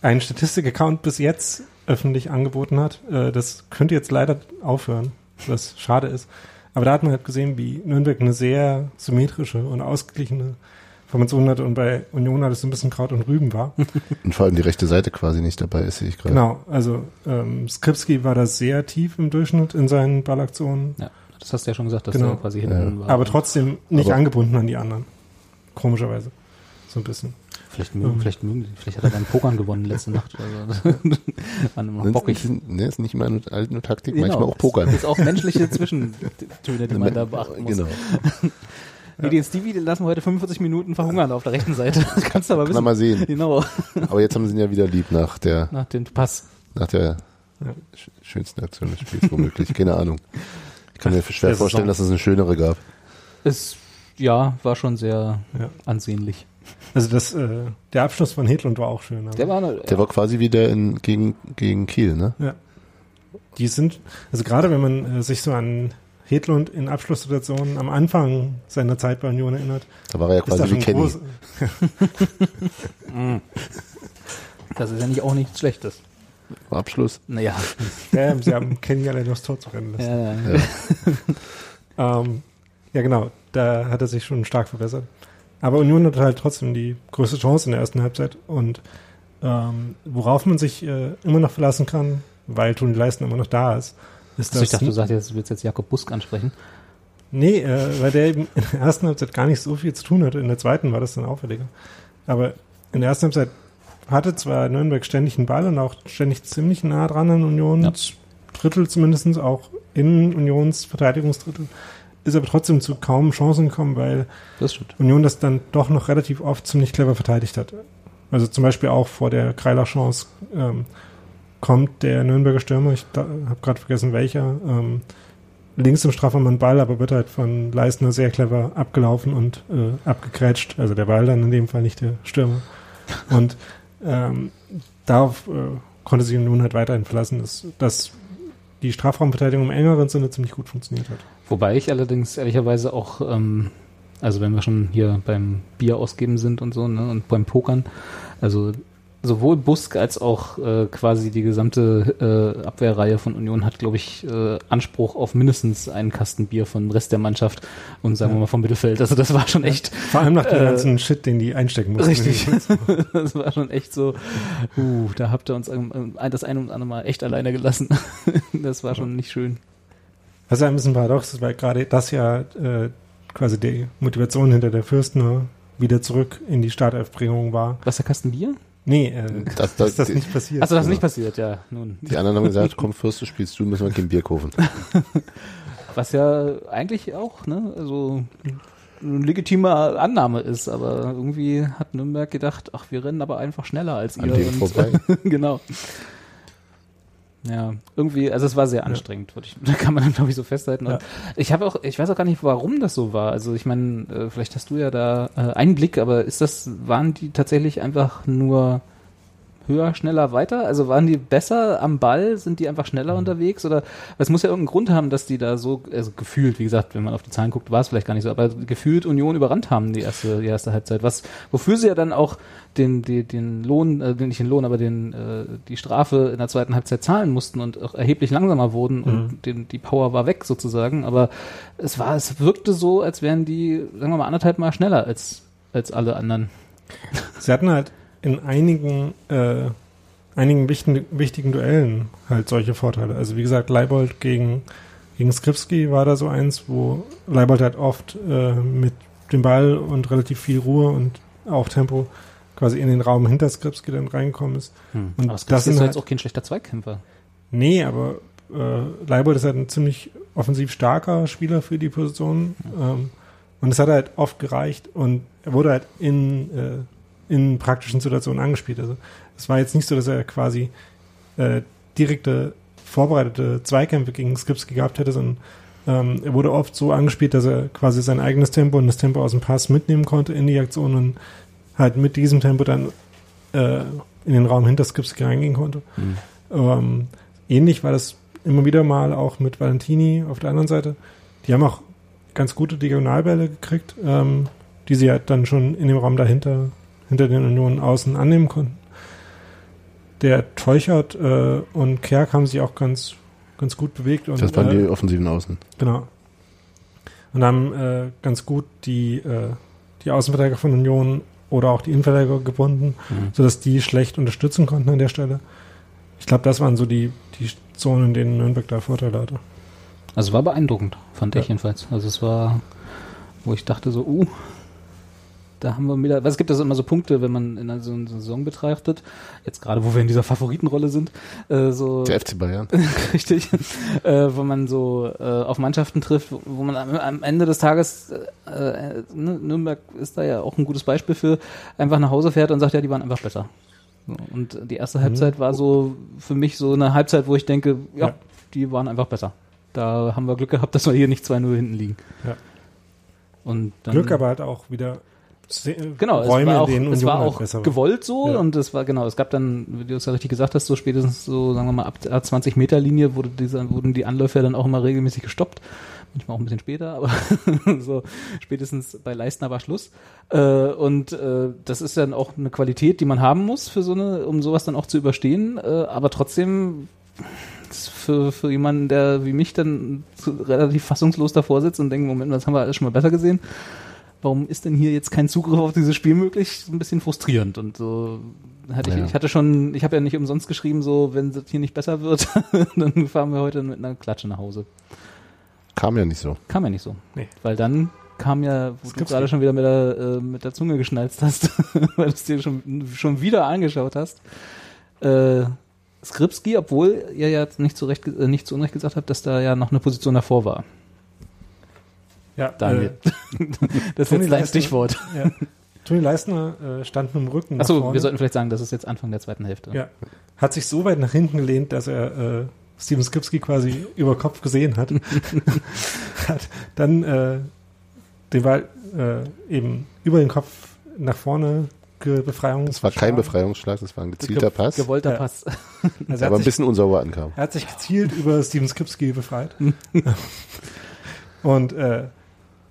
B: ein Statistik-Account bis jetzt öffentlich angeboten hat. Äh, das könnte jetzt leider aufhören, was schade ist. Aber da hat man halt gesehen, wie Nürnberg eine sehr symmetrische und ausgeglichene Formation hatte und bei Union alles so ein bisschen Kraut und Rüben war.
C: Und vor allem die rechte Seite quasi nicht dabei ist, sehe ich gerade.
B: Genau, also ähm, Skripski war da sehr tief im Durchschnitt in seinen Ballaktionen.
A: Ja, das hast du ja schon gesagt, dass
B: Genau.
A: der quasi hinten war.
B: Aber trotzdem nicht
C: Aber-
B: angebunden an die anderen. Komischerweise. So ein bisschen.
A: Vielleicht mögen, vielleicht mögen vielleicht hat er beim Pokern gewonnen letzte Nacht. Also, war immer noch bockig.
C: Ne, ist nicht immer nur, alt nur Taktik,
A: Genau.
C: manchmal auch Poker.
A: Das ist auch menschliche Zwischentöne, die man da beachten muss.
C: Genau.
A: Nee, den Stevie den lassen wir heute 45 Minuten verhungern auf der rechten Seite. Das kannst du aber
C: Kann
A: wissen.
C: man mal sehen.
A: Genau,
C: Aber jetzt haben sie ihn ja wieder lieb nach der,
A: nach dem Pass.
C: nach der
B: Ja.
C: sch- schönsten Aktion des Spiels womöglich. Keine Ahnung. Ich kann mir schwer vorstellen, dass es eine schönere gab.
A: Es, ja, war schon sehr
B: Ja.
A: ansehnlich.
B: Also das, äh, der Abschluss von Hedlund war auch schön. aber
A: Der war, eine,
C: Der war quasi wieder in, gegen, gegen Kiel, ne?
B: ja. Die sind, also gerade wenn man äh, sich so an Hedlund in Abschlusssituationen am Anfang seiner Zeit bei Union erinnert,
C: Da war er ja quasi wie Kenny.
B: groß,
A: das ist ja nicht auch nichts Schlechtes.
C: Abschluss.
A: Naja,
B: ja, sie haben Kenny allein aufs Tor zu rennen lassen.
A: ja,
C: Ja.
B: Ähm, ja, genau. Da hat er sich schon stark verbessert. Aber Union hat halt trotzdem die größte Chance in der ersten Halbzeit. Und ähm, worauf man sich äh, immer noch verlassen kann, weil Toni Leisten immer noch da ist, ist
A: also ich
B: das.
A: dachte, du sagst jetzt, du willst jetzt Jakob Busk ansprechen.
B: nee, äh, weil der eben in der ersten Halbzeit gar nicht so viel zu tun hatte. In der zweiten war das dann auffälliger. Aber in der ersten Halbzeit hatte zwar Nürnberg ständig einen Ball und auch ständig ziemlich nah dran an Unions Drittel zumindest, auch in Unions Verteidigungsdrittel, ist aber trotzdem zu kaum Chancen gekommen, weil
A: Das.
B: Union das dann doch noch relativ oft ziemlich clever verteidigt hat. Also zum Beispiel auch vor der Kreiler-Chance ähm, kommt der Nürnberger Stürmer, ich habe gerade vergessen welcher, ähm, links im Strafraum Ball, aber wird halt von Leistner sehr clever abgelaufen und äh, abgekrätscht. Also der Ball dann in dem Fall nicht der Stürmer. Und ähm, darauf äh, konnte sich Union halt weiterhin verlassen, dass, dass die Strafraumverteidigung im engeren Sinne ziemlich gut funktioniert hat.
A: Wobei ich allerdings ehrlicherweise auch, ähm, also wenn wir schon hier beim Bier ausgeben sind und so, ne, und beim Pokern, also sowohl Busk als auch äh, quasi die gesamte äh, Abwehrreihe von Union hat, glaube ich, äh, Anspruch auf mindestens einen Kasten Bier vom Rest der Mannschaft und sagen
B: Ja.
A: wir mal vom Mittelfeld. Also das war schon echt,
B: Vor allem nach dem
A: Äh,
B: ganzen Shit, den die einstecken mussten.
A: Richtig. das war schon echt so, uh, da habt ihr uns das eine und andere Mal echt alleine gelassen. das war schon nicht schön.
B: Was ja ein bisschen paradox ist, weil gerade das ja äh, quasi die Motivation hinter der Fürstner wieder zurück in die Startelfbringung war.
A: Was der Kasten Bier?
B: Nee, äh,
C: Das-
B: dass
C: das-
B: das nicht passiert.
A: Achso, das ist
C: Ja.
A: nicht passiert, ja. Nun.
C: Die anderen haben gesagt, komm, Fürst, du spielst du, müssen wir kein Bier kaufen.
A: Was ja eigentlich auch, ne, also eine legitime Annahme ist, aber irgendwie hat Nürnberg gedacht, ach, wir rennen aber einfach schneller als
C: An
A: ihr.
C: dem
A: und-
C: vorbei.
A: genau. Ja, irgendwie, also es war sehr anstrengend, würde ich, da kann man dann glaube ich so festhalten. Und
B: Ja.
A: ich habe auch, ich weiß auch gar nicht, warum das so war. Also ich meine, äh, vielleicht hast du ja da äh, einen Blick, aber ist das, waren die tatsächlich einfach nur höher, schneller, weiter? Also waren die besser am Ball? Sind die einfach schneller unterwegs? Oder es muss ja irgendeinen Grund haben, dass die da so, also gefühlt, wie gesagt, wenn man auf die Zahlen guckt, war es vielleicht gar nicht so, aber gefühlt Union überrannt haben die erste, die erste Halbzeit. Was, wofür sie ja dann auch den, den, den Lohn, äh, nicht den Lohn, aber den, äh, die Strafe in der zweiten Halbzeit zahlen mussten und auch erheblich langsamer wurden und den, die Power war weg sozusagen. Aber es war, es wirkte so, als wären die, sagen wir mal, anderthalb Mal schneller als, als alle anderen.
B: Sie hatten halt in einigen, äh, einigen wichtigen, wichtigen Duellen halt solche Vorteile. Also wie gesagt, Leibold gegen gegen Skripski war da so eins, wo Leibold halt oft äh, mit dem Ball und relativ viel Ruhe und auch Tempo quasi in den Raum hinter Skripski dann reingekommen ist.
A: Hm.
B: Und
A: aber
B: das
A: ist
B: halt-
A: jetzt auch kein schlechter Zweikämpfer.
B: Nee, aber äh, Leibold ist halt ein ziemlich offensiv starker Spieler für die Position. Ähm, und es hat halt oft gereicht und er wurde halt in, äh, in praktischen Situationen angespielt. Also es war jetzt nicht so, dass er quasi äh, direkte vorbereitete Zweikämpfe gegen Skripski gehabt hätte, sondern ähm, er wurde oft so angespielt, dass er quasi sein eigenes Tempo und das Tempo aus dem Pass mitnehmen konnte in die Aktion und halt mit diesem Tempo dann äh, in den Raum hinter Skripski reingehen konnte.
A: Hm.
B: Ähm, ähnlich war das immer wieder mal auch mit Valentini auf der anderen Seite. Die haben auch ganz gute Diagonalbälle gekriegt, ähm, die sie halt dann schon in dem Raum dahinter, hinter den Unionen außen annehmen konnten. Der Teuchert äh, und Kerk haben sich auch ganz, ganz gut bewegt. Und,
C: Das waren
B: äh,
C: die offensiven Außen.
B: Genau. Und haben äh, ganz gut die, äh, die Außenverteidiger von Union oder auch die Innenverteidiger gebunden,
A: Mhm.
B: sodass die schlecht unterstützen konnten an der Stelle. Ich glaube, das waren so die, die Zonen, in denen Nürnberg da Vorteile hatte.
A: Also war beeindruckend, fand
B: Ja.
A: ich jedenfalls. Also es war, wo ich dachte so, uh, da haben wir wieder, weil es gibt also immer so Punkte, wenn man in einer, so einer Saison betrachtet, jetzt gerade wo wir in dieser Favoritenrolle sind, äh, so
C: Der FC Bayern.
A: richtig, äh, wo man so äh, auf Mannschaften trifft, wo, wo man am, am Ende des Tages, äh, äh, ne, Nürnberg ist da ja auch ein gutes Beispiel für, einfach nach Hause fährt und sagt, ja, die waren einfach besser. Und die erste Halbzeit war so für mich so eine Halbzeit, wo ich denke, ja,
B: Ja.
A: die waren einfach besser. Da haben wir Glück gehabt, dass wir hier nicht 2-0 hinten liegen.
B: Ja.
A: Und dann,
B: Glück aber halt auch wieder
A: Genau, es
B: Räume,
A: war auch,
B: in denen
A: es war
B: halt
A: auch
B: war.
A: gewollt so
B: Ja.
A: und es war genau, es gab dann, wie du es ja richtig gesagt hast, so spätestens so, sagen wir mal, ab der 20 Meter Linie wurde diese, wurden die Anläufe dann auch immer regelmäßig gestoppt. Manchmal auch ein bisschen später, aber so spätestens bei Leistner war Schluss. Äh, und äh, das ist dann auch eine Qualität, die man haben muss für so eine, um sowas dann auch zu überstehen. Äh, aber trotzdem für, für jemanden, der wie mich dann relativ fassungslos davor sitzt und denkt, Moment, das haben wir alles schon mal besser gesehen warum ist denn hier jetzt kein Zugriff auf dieses Spiel möglich? So Ein bisschen frustrierend und so hatte ich,
C: Ja.
A: ich hatte schon, ich habe ja nicht umsonst geschrieben, so wenn es hier nicht besser wird, dann fahren wir heute mit einer Klatsche nach Hause.
C: Kam ja nicht so.
A: Kam ja nicht so,
B: Nee.
A: weil dann kam ja, wo
B: Das
A: du gerade
B: nicht.
A: schon wieder mit der äh, mit der Zunge geschnalzt hast, weil du es dir schon schon wieder angeschaut hast. Äh, Skripski, obwohl ihr ja nicht zu Recht, äh, nicht zu Unrecht gesagt habt, dass da ja noch eine Position davor war.
B: Ja,
A: Daniel.
B: Äh,
A: das ist
B: Toni
A: jetzt dein
B: Leistner-
A: Stichwort.
B: ja. Toni Leistner äh, stand mit dem Rücken
A: Achso, wir sollten vielleicht sagen, das ist jetzt Anfang der zweiten Hälfte.
B: Ja. Hat sich so weit nach hinten gelehnt, dass er äh, Steven Skipski quasi über Kopf gesehen hat. hat dann äh, den Ball äh, eben über den Kopf nach vorne Befreiung.
C: Das war kein Befreiungsschlag, das war ein gezielter
A: Ge-
C: Pass,
A: Gewollter
B: Ja.
A: Pass.
B: Also er,
C: aber ein bisschen unsauber ankam.
B: er hat sich gezielt über Steven Skipski befreit. Und äh,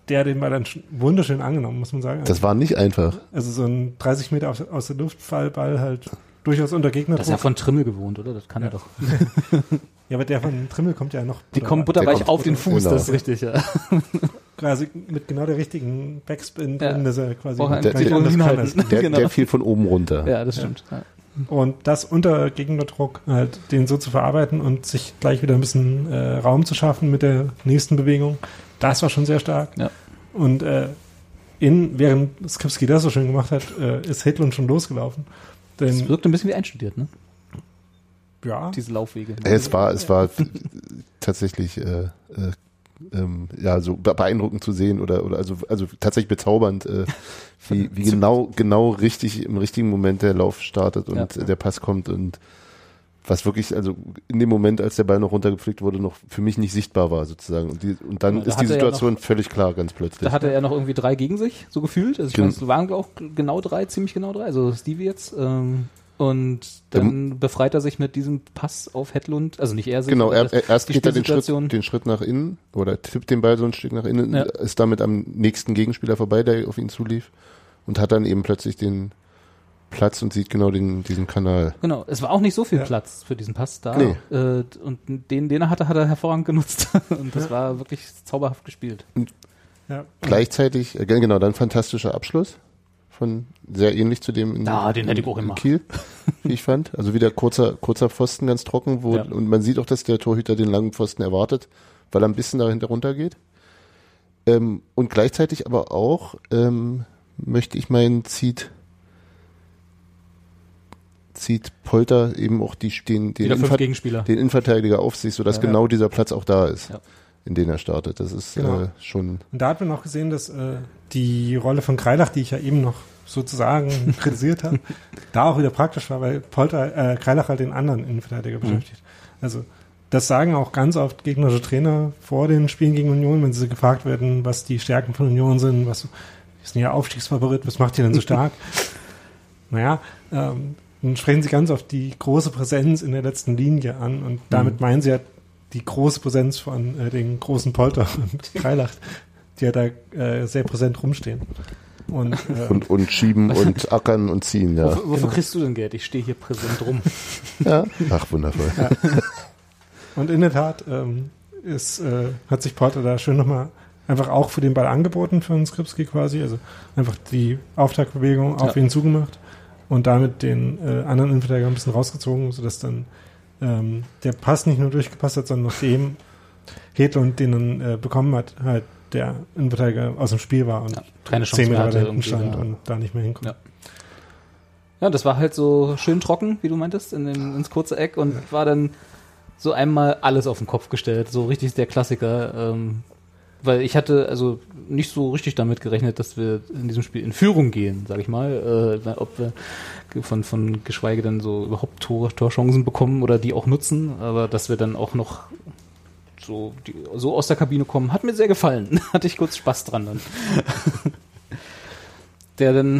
B: der hat den Ball dann sch- wunderschön angenommen, muss man sagen.
C: Das war nicht einfach.
B: also so ein 30 Meter aus, aus der Luft Fallball halt durchaus unter Gegner.
A: Das ist ja von Trimmel gewohnt, oder? Das kann
B: Ja.
A: er doch.
B: ja, aber der von Trimmel kommt ja noch.
A: Die kommen butterweich auf den Fuß,
C: genau.
A: das ist richtig, ja.
B: quasi mit genau der richtigen Backspin
A: Ja.
B: drin, dass er quasi
A: er
C: Der- der- Der,
A: Genau.
C: der fiel von oben runter.
A: Ja, das stimmt. Ja.
B: Und das unter Gegnerdruck halt den so zu verarbeiten und sich gleich wieder ein bisschen äh, Raum zu schaffen mit der nächsten Bewegung, das war schon sehr stark.
A: Ja.
B: Und äh, in, während Skripski das so schön gemacht hat, äh, ist Hedlund schon losgelaufen.
A: Das
B: Denn,
A: wirkt ein bisschen wie einstudiert, ne?
B: ja,
A: Diese Laufwege.
C: Es war, es war tatsächlich äh, äh, ähm, ja so be- beeindruckend zu sehen oder oder also also tatsächlich bezaubernd, äh, wie, wie genau genau richtig im richtigen Moment der Lauf startet und
A: Ja.
C: der Pass kommt und was wirklich also in dem Moment, als der Ball noch runtergepflegt wurde, noch für mich nicht sichtbar war sozusagen und, die, und dann
A: da
C: ist die Situation völlig klar ganz plötzlich.
A: Da hatte er noch irgendwie drei gegen sich, so gefühlt. Also ich
C: Gen-
A: meine, es waren auch genau drei, ziemlich genau drei. Also Stevie jetzt. Ähm, und dann befreit er sich mit diesem Pass auf Hedlund. Also nicht er sich.
C: Genau, er, er, erst geht er den Schritt, den Schritt nach innen oder tippt den Ball so ein Stück nach innen,
A: Ja.
C: ist damit am nächsten Gegenspieler vorbei, der auf ihn zulief und hat dann eben plötzlich den Platz und sieht genau den, diesen Kanal.
A: Genau, es war auch nicht so viel
B: Ja.
A: Platz für diesen Pass da.
C: Nee.
A: Äh, und den, den er hatte, hat er hervorragend genutzt. Und das
B: Ja.
A: war wirklich zauberhaft gespielt.
B: ja.
C: Gleichzeitig, äh, genau, dann fantastischer Abschluss von sehr ähnlich zu dem in,
A: Ja, den hätte ich auch
C: in
A: gemacht.
C: Kiel, wie ich fand. Also wieder kurzer, kurzer Pfosten, ganz trocken, wo,
A: Ja.
C: und man sieht auch, dass der Torhüter den langen Pfosten erwartet, weil er ein bisschen dahinter runtergeht. Ähm, und gleichzeitig aber auch, ähm, möchte ich meinen, zieht, zieht Polter eben auch die, den, den,
A: Gegenspieler.
C: den Innenverteidiger auf sich, sodass
A: Ja.
C: genau dieser Platz auch da ist,
A: Ja.
C: in den er startet. Das ist
B: Genau.
C: äh, schon
B: Und da hat man auch gesehen, dass äh, die Rolle von Kreilach, die ich ja eben noch sozusagen kritisiert habe, da auch wieder praktisch war, weil Polter, äh, Kreilach halt den anderen Innenverteidiger beschäftigt. Also das sagen auch ganz oft gegnerische Trainer vor den Spielen gegen Union, wenn sie gefragt werden, was die Stärken von Union sind, was ist denn ihr Aufstiegsfavorit, was macht ihr denn so stark? naja, ähm, dann sprechen sie ganz oft die große Präsenz in der letzten Linie an und damit meinen sie ja die große Präsenz von äh, den großen Polter und Kreilach, die ja da äh, sehr präsent rumstehen. Und, äh,
C: und, und schieben und ackern und ziehen, ja.
A: Wofür, wofür
B: Genau.
A: kriegst du denn Geld? Ich stehe hier präsent rum.
C: ja. Ach, wundervoll.
B: Und in der Tat ähm, ist, äh, hat sich Porter da schön nochmal einfach auch für den Ball angeboten für einen Skripski quasi. Also einfach die Auftaktbewegung auf
A: Ja.
B: ihn zugemacht und damit den äh, anderen Innenverteidiger ein bisschen rausgezogen, sodass dann ähm, der Pass nicht nur durchgepasst hat, sondern nachdem Hedlund den dann äh, bekommen hat, halt der Innenverteidiger aus dem Spiel war und
A: Ja, keine Chance
B: zehn Meter weiter hinten stand
A: da.
B: und da nicht mehr hinkommt.
A: Ja. Ja, das war halt so schön trocken, wie du meintest, in dem, ins kurze Eck und war dann so einmal alles auf den Kopf gestellt. So richtig der Klassiker. Ähm, weil ich hatte also nicht so richtig damit gerechnet, dass wir in diesem Spiel in Führung gehen, sag ich mal. Äh, ob wir von, von geschweige denn so überhaupt Tor, Torchancen bekommen oder die auch nutzen, aber dass wir dann auch noch so, die, so aus der Kabine kommen, hat mir sehr gefallen. Hatte ich kurz Spaß dran dann. der dann,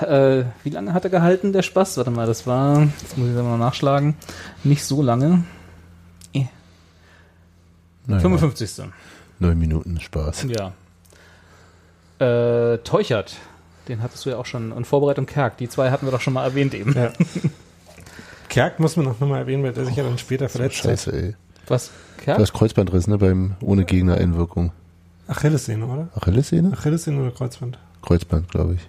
A: äh, wie lange hat er gehalten, der Spaß? Warte mal, das war, jetzt muss ich das mal nachschlagen, nicht so lange. Eh,
C: Naja,
A: 55.
C: Neun Minuten Spaß.
A: Ja. Äh, Teuchert, den hattest du ja auch schon, und Vorbereitung Kerk, die zwei hatten wir doch schon mal erwähnt eben.
B: Ja. Kerk muss man auch nochmal erwähnen, weil der sich ja dann später verletzt hat.
C: Scheiße, ey.
A: Was? Kerk?
C: Das Kreuzbandriss, ne, beim, ohne Gegnereinwirkung.
B: Achillessehne, oder?
C: Achillessehne?
B: Achillessehne oder Kreuzband?
C: Kreuzband, glaube ich.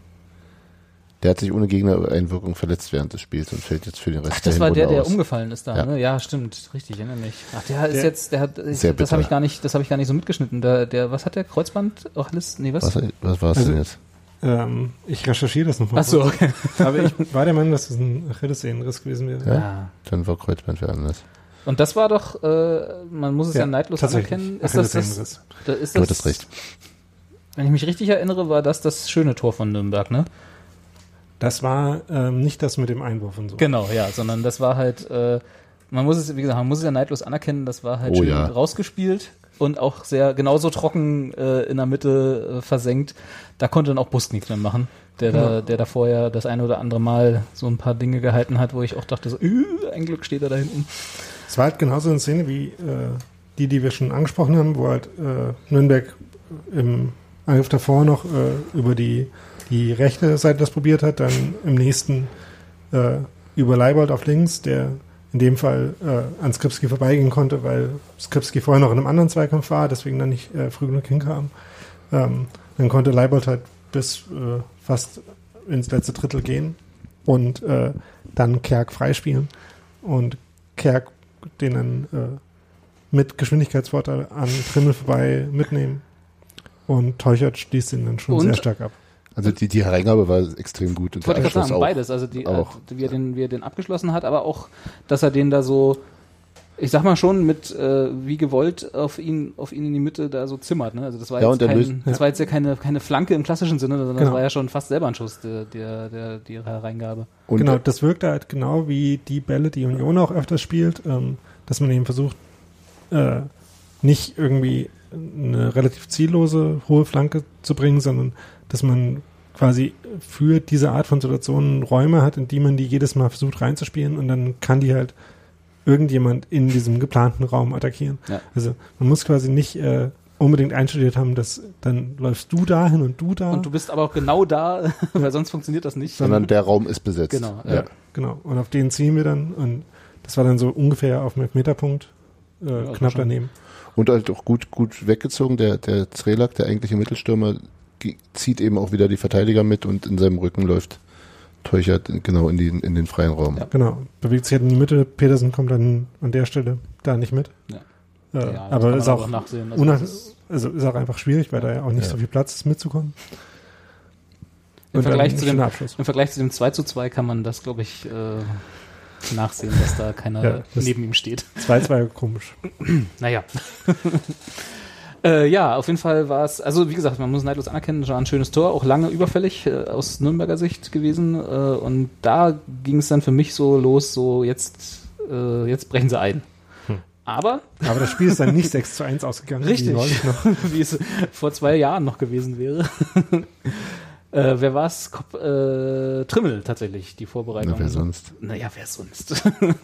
C: Der hat sich ohne Gegnereinwirkung verletzt während des Spiels und fällt jetzt für den Rest
A: Ach, das war der,
C: Hinrunde
A: der
C: aus.
A: umgefallen ist da,
C: Ja.
A: ne? Ja, stimmt, richtig, erinnere mich. Ach, der ist
B: Der-
A: jetzt, der hat,
C: Sehr
A: das habe ich gar nicht, das habe ich gar nicht so mitgeschnitten. Der, der, was hat der Kreuzband? Auch alles, nee, was?
C: Was, was war es
B: Also-
C: denn jetzt?
B: Ähm, ich recherchiere das nochmal.
A: Ach so, okay.
B: Aber ich war der Meinung, dass das ein Achillessehnenriss gewesen wäre.
C: Ja?
A: Ja.
C: Dann war Kreuzband für anders.
A: Und das war doch, äh, man muss es ja,
B: Ja,
A: neidlos anerkennen. Ist das, das, ist
C: Du
A: das,
C: hattest recht.
A: Wenn ich mich richtig erinnere, war das das schöne Tor von Nürnberg, ne?
B: Das war ähm, nicht das mit dem Einwurf und so.
A: Genau, ja, sondern das war halt, äh, man muss es, wie gesagt, man muss es ja neidlos anerkennen, das war halt
C: Oh
A: schön
C: ja.
A: rausgespielt und auch sehr genauso trocken äh, in der Mitte äh, versenkt. Da konnte dann auch Bust nichts mehr machen, der da,
B: Ja.
A: der da vorher das eine oder andere Mal so ein paar Dinge gehalten hat, wo ich auch dachte so, "Üh, ein Glück steht er da hinten.
B: Es war halt genauso eine Szene wie äh, die, die wir schon angesprochen haben, wo halt äh, Nürnberg im Angriff davor noch äh, über die, die rechte Seite das probiert hat, dann im nächsten äh, über Leibold auf links, der in dem Fall äh, an Skripski vorbeigehen konnte, weil Skripski vorher noch in einem anderen Zweikampf war, deswegen dann nicht äh, früh genug hinkam. Ähm, dann konnte Leibold halt bis äh, fast ins letzte Drittel gehen und äh, dann Kerk freispielen und Kerk den dann äh, mit Geschwindigkeitsvorteil an Trimmel vorbei mitnehmen und Teuchert schließt ihn dann schon
A: Und-
B: sehr stark ab.
C: Also die, die Hereingabe war extrem gut und
A: Wollte ich gerade sagen,
C: auch.
A: beides. Also die,
C: Auch.
A: äh, wie, er den, wie er den abgeschlossen hat, aber auch, dass er den da so, ich sag mal schon, mit äh, wie gewollt auf ihn, auf ihn in die Mitte da so zimmert. Ne? Also das war
C: Ja,
A: jetzt, kein, das war jetzt ja keine, keine Flanke im klassischen Sinne, sondern das
B: Genau.
A: war ja schon fast selber ein Schuss, der, der, der, die Hereingabe.
C: Und
B: genau, das wirkt halt genau wie die Bälle, die Union auch öfters spielt, ähm, dass man eben versucht, äh, nicht irgendwie eine relativ ziellose hohe Flanke zu bringen, sondern dass man quasi für diese Art von Situationen Räume hat, in die man die jedes Mal versucht reinzuspielen und dann kann die halt irgendjemand in diesem geplanten Raum attackieren.
A: Ja.
B: Also man muss quasi nicht äh, unbedingt einstudiert haben, dass dann läufst du dahin und du da.
A: Und du bist aber auch genau da, weil sonst funktioniert das nicht.
C: sondern der Raum ist besetzt.
A: Genau,
C: Ja.
A: ja.
B: Genau, und auf den ziehen wir dann und das war dann so ungefähr auf dem Elfmeterpunkt, äh,
A: war
B: knapp
A: schon-
B: daneben.
C: Und halt auch gut, gut weggezogen. Der, der Zrelak, der eigentliche Mittelstürmer, zieht eben auch wieder die Verteidiger mit und in seinem Rücken läuft Teuchert genau in, die, in den freien Raum.
A: Ja.
B: Genau. Bewegt sich halt in die Mitte. Petersen kommt dann an der Stelle da nicht mit.
A: Ja.
B: Äh,
A: Ja,
B: aber ist auch,
A: nachsehen. Also ist-
B: also ist auch einfach schwierig, weil da ja auch nicht
C: Ja.
B: so viel Platz ist, mitzukommen.
A: Im
B: Und dann
A: Vergleich, zu dem. Im Vergleich zu dem 2 zu 2 kann man das, glaube ich, äh, nachsehen, dass da keiner
B: Ja, das-
A: neben ihm steht.
B: 2-2 komisch.
A: Naja. äh, ja, auf jeden Fall war es, also wie gesagt, man muss neidlos anerkennen, war ein schönes Tor, auch lange überfällig äh, aus Nürnberger Sicht gewesen. Äh, und da ging es dann für mich so los, so jetzt, äh, jetzt brechen sie ein.
B: Hm.
A: Aber,
B: Aber das Spiel ist dann nicht 6 zu 1 ausgegangen.
A: Richtig.
B: Wie
A: wie es vor zwei Jahren noch gewesen wäre. Äh, wer war es? Äh, Trimmel tatsächlich, die Vorbereitung.
C: Na, wer sonst?
A: Naja, wer sonst? ähm,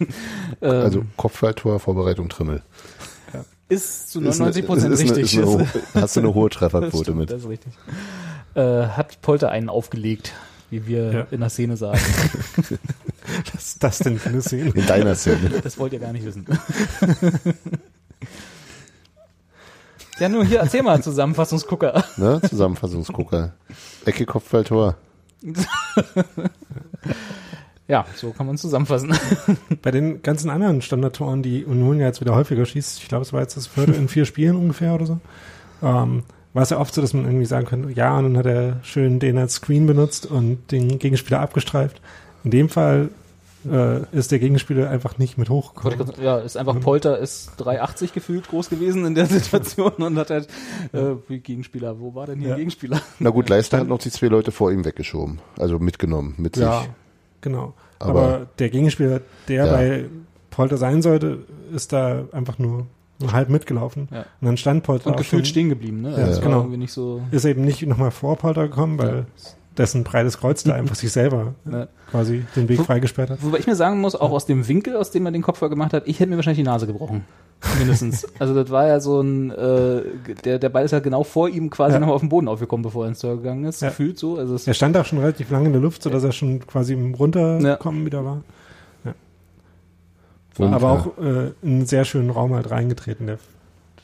C: Also Kopfballtor, Vorbereitung, Trimmel.
A: ist zu
C: Ist eine-
A: 99 Prozent
C: eine-
A: richtig.
C: ist eine hohe- hast du eine hohe Trefferquote
A: stimmt,
C: mit.
A: Das ist richtig. Äh, hat Polter einen aufgelegt, wie wir
B: Ja.
A: in der Szene sagen.
B: Was ist das denn für eine Szene?
C: In deiner Szene.
A: Das wollt ihr gar nicht wissen. ja, nur hier, erzähl mal Zusammenfassungsgucker.
C: Ne? Zusammenfassungsgucker. Ecke, Kopfballtor.
A: Ja, so kann man es zusammenfassen.
B: Bei den ganzen anderen Standardtoren, die Union ja jetzt wieder häufiger schießt, ich glaube, es war jetzt das vierte in vier Spielen ungefähr oder so, ähm, war es ja oft so, dass man irgendwie sagen könnte, ja, und dann hat er schön den als Screen benutzt und den Gegenspieler abgestreift. In dem Fall äh, ist der Gegenspieler einfach nicht mit hochgekommen.
A: ja, ist einfach Polter ist 3,80 gefühlt groß gewesen in der Situation und hat halt, äh, wie Gegenspieler, wo war denn hier
B: Ja.
A: Gegenspieler?
C: Na gut, Leister hat noch die zwei Leute vor ihm weggeschoben. Also mitgenommen, mit
B: Ja,
C: sich.
B: genau.
C: Aber-
B: Aber, der Gegenspieler, der
C: Ja.
B: bei Polter sein sollte, ist da einfach nur, halb mitgelaufen.
A: Ja.
B: Und dann stand Polter
A: Und
B: auch
A: gefühlt
B: schon,
A: stehen geblieben, ne?
B: Ja,
A: Also es war
B: genau.
A: irgendwie nicht so,
B: ist eben nicht nochmal vor Polter gekommen, weil dessen breites Kreuz da einfach sich selber
A: ne?
B: quasi den Weg
A: Wo-
B: freigesperrt hat.
A: Wobei ich mir sagen muss, auch aus dem Winkel, aus dem er den Kopfball gemacht hat, ich hätte mir wahrscheinlich die Nase gebrochen. Mindestens. also das war ja so ein, äh, der, der Ball ist ja genau vor ihm quasi
B: Ja.
A: nochmal auf den Boden aufgekommen, bevor er ins Tor gegangen ist.
B: Ja.
A: Gefühlt so. Also
B: Er stand auch schon relativ lange in der Luft, sodass er schon quasi im Runterkommen wieder war.
C: Und,
B: Aber
C: ja.
B: auch äh, in einen sehr schönen Raum halt reingetreten, der,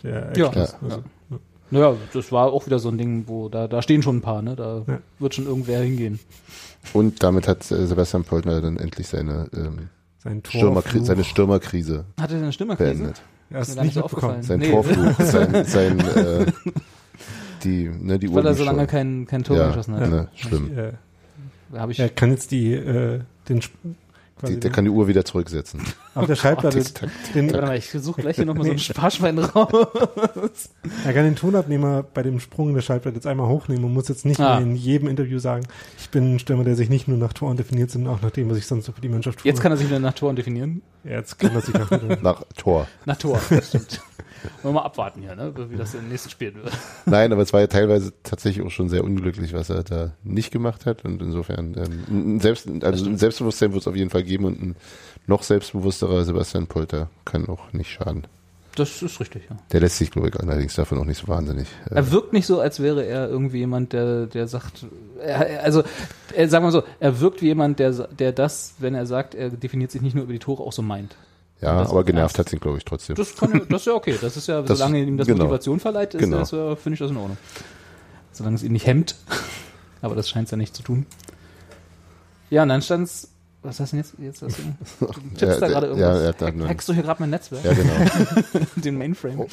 B: der
A: Ja. Ja.
B: Also,
A: naja, das war auch wieder so ein Ding, wo da, da stehen schon ein paar, ne? Da
B: Ja.
A: wird schon irgendwer hingehen.
C: Und damit hat äh, Sebastian Poltner dann endlich seine, ähm,
B: sein.
C: Stürmerkri seine Stürmerkrise
A: Hatte er eine Stimmerkrise?
C: beendet.
B: Er ist
A: Mir gar
B: nicht
A: so aufgefallen.
C: Sein
A: Nee.
C: Torfluch, sein, sein äh, die, ne, die Uhr.
A: Weil er so lange
C: schon.
A: kein, kein Tor
C: ja,
A: geschossen hat.
C: Ne, schlimm.
B: Äh,
A: Da habe ich,
B: er kann jetzt die, äh, den,
C: Die, der kann die Uhr wieder zurücksetzen.
B: auf der Schallplatte
C: tack,
B: den,
A: warte mal, ich suche gleich hier nochmal so ein Sparschwein raus.
B: Er kann den Tonabnehmer bei dem Sprung der Schallplatte jetzt einmal hochnehmen und muss jetzt nicht
A: Ah.
B: mehr in jedem Interview sagen, ich bin ein Stürmer, der sich nicht nur nach Toren definiert, sondern auch nach dem, was ich sonst so für die Mannschaft tue.
A: Jetzt kann er sich wieder nach Toren definieren.
B: jetzt kann er sich nach
C: Nach Tor.
A: Nach Tor, das stimmt. Wollen wir mal abwarten hier, ne? wie das im nächsten Spiel wird.
C: Nein, aber es war ja teilweise tatsächlich auch schon sehr unglücklich, was er da nicht gemacht hat. Und insofern, ähm, ein Selbst, also ein Selbstbewusstsein wird es auf jeden Fall geben und ein noch selbstbewussterer Sebastian Polter kann auch nicht schaden.
A: Das ist richtig, ja.
C: Der lässt sich, glaube ich, allerdings davon auch nicht so wahnsinnig. Äh,
A: Er wirkt nicht so, als wäre er irgendwie jemand, der, der sagt, er, also, er, sagen wir so, er wirkt wie jemand, der, der das, wenn er sagt, er definiert sich nicht nur über die Tore, auch so meint.
C: Ja, aber genervt hat ihn, glaube ich, trotzdem.
A: Das, kann, das ist ja okay. Das ist ja,
C: Das-
A: solange ihm das
C: genau.
A: Motivation verleiht, ist
C: Genau.
A: ja, finde ich das in Ordnung. Solange es ihn nicht hemmt. Aber das scheint es ja nicht zu tun. Ja, und dann stand's, was hast du denn jetzt? jetzt hast du, du tippst
C: Ja,
A: da gerade
C: ja,
A: irgendwas.
C: er hat da einen-
A: Hackst du hier gerade mein Netzwerk?
C: ja, genau.
A: Den Mainframe?
C: Oh,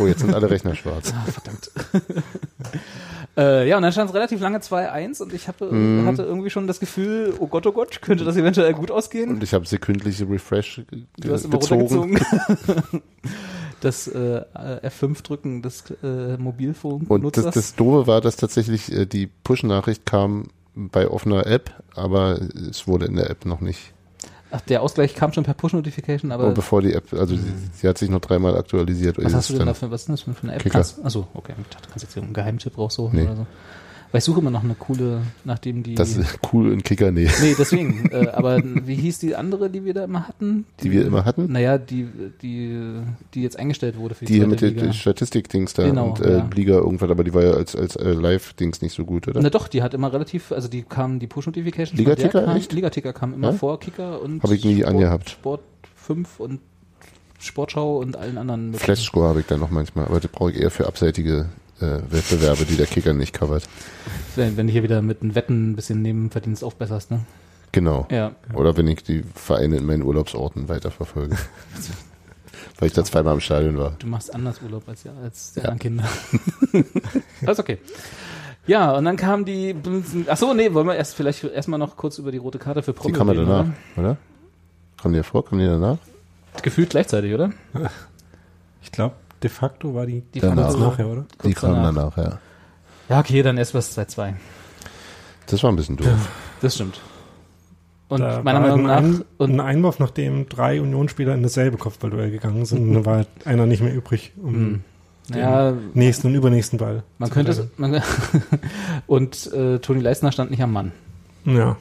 C: oh, jetzt sind alle Rechner schwarz.
A: Ah, verdammt. äh, ja, und dann stand es relativ lange 2-1 und ich hatte,
C: Mhm.
A: hatte irgendwie schon das Gefühl, oh Gott, oh Gott, könnte das eventuell gut ausgehen.
C: Und ich habe sekündliche Refresh ge-
A: Du hast immer
C: gezogen.
A: das äh, F5 drücken des äh, Mobilfunk
C: Und das, das Doofe war, dass tatsächlich äh, die Push-Nachricht kam bei offener App, aber es wurde in der App noch nicht.
A: Ach, der Ausgleich kam schon per Push-Notification, aber
C: Und bevor die App, also sie, sie hat sich noch dreimal aktualisiert.
A: was hast du denn dafür, was ist denn das für eine App?
C: Kicker.
A: Kannst, achso, okay, ich dachte, du kannst jetzt hier einen Geheimtipp raussuchen
C: Nee.
A: oder so. Weil ich suche immer noch eine coole, nachdem die...
C: Das ist cool in Kicker, nee.
A: nee, deswegen. äh, aber wie hieß die andere, die wir da immer hatten?
C: Die wir immer hatten?
A: Naja, die, die, die jetzt eingestellt wurde für die,
C: Die mit den Statistik-Dings da
A: Genau,
C: und äh,
A: ja.
C: Liga irgendwas, aber die war ja als, als äh, Live-Dings nicht so gut, oder?
A: Na doch, die hat immer relativ, also die kamen, die Push-Notifications.
C: Liga-Ticker?
A: Liga-Ticker kam immer
C: Ja?
A: vor, Kicker und
C: Hab ich nie
A: Sport,
C: angehabt.
A: Sport 5 und Sportschau und allen anderen.
C: Flash-Score habe ich dann noch manchmal, aber das brauche ich eher für abseitige äh, Wettbewerbe, die der Kicker nicht covert.
A: Wenn, wenn du hier wieder mit den Wetten ein bisschen Nebenverdienst aufbesserst, ne?
C: Genau.
A: Ja.
C: Oder wenn ich die Vereine in meinen Urlaubsorten weiterverfolge. Weil ich da zweimal im Stadion war.
A: Du machst anders Urlaub als, ja, als die anderen Kinder. Alles okay. Ja, und dann kam die. Ach so, nee, wollen wir erst vielleicht erstmal noch kurz über die rote Karte für
C: Die
A: Promi
C: kam ja danach, oder? Kommen die vor? Kommen die danach?
A: oder? Gefühlt gleichzeitig, oder?
B: Ich glaube, de facto war die,
A: Die
C: Danach.
B: kurz nachher, oder?
C: Die
A: Kurz
C: kamen
A: danach.
C: danach, ja.
A: Ja, okay, dann erst was 2-2.
C: Das war ein bisschen doof.
A: Das stimmt. Und
B: da
A: meiner
B: war
A: Meinung
B: ein,
A: nach.
B: ein,
A: Und
B: ein Einwurf, nachdem drei Unionsspieler in dasselbe Kopfballduell gegangen sind, dann war einer nicht mehr übrig, um den
A: ja,
B: nächsten und übernächsten Ball.
A: man
B: zu
A: könnte es. Man, und äh, Toni Leisner stand nicht am Mann.
B: Ja,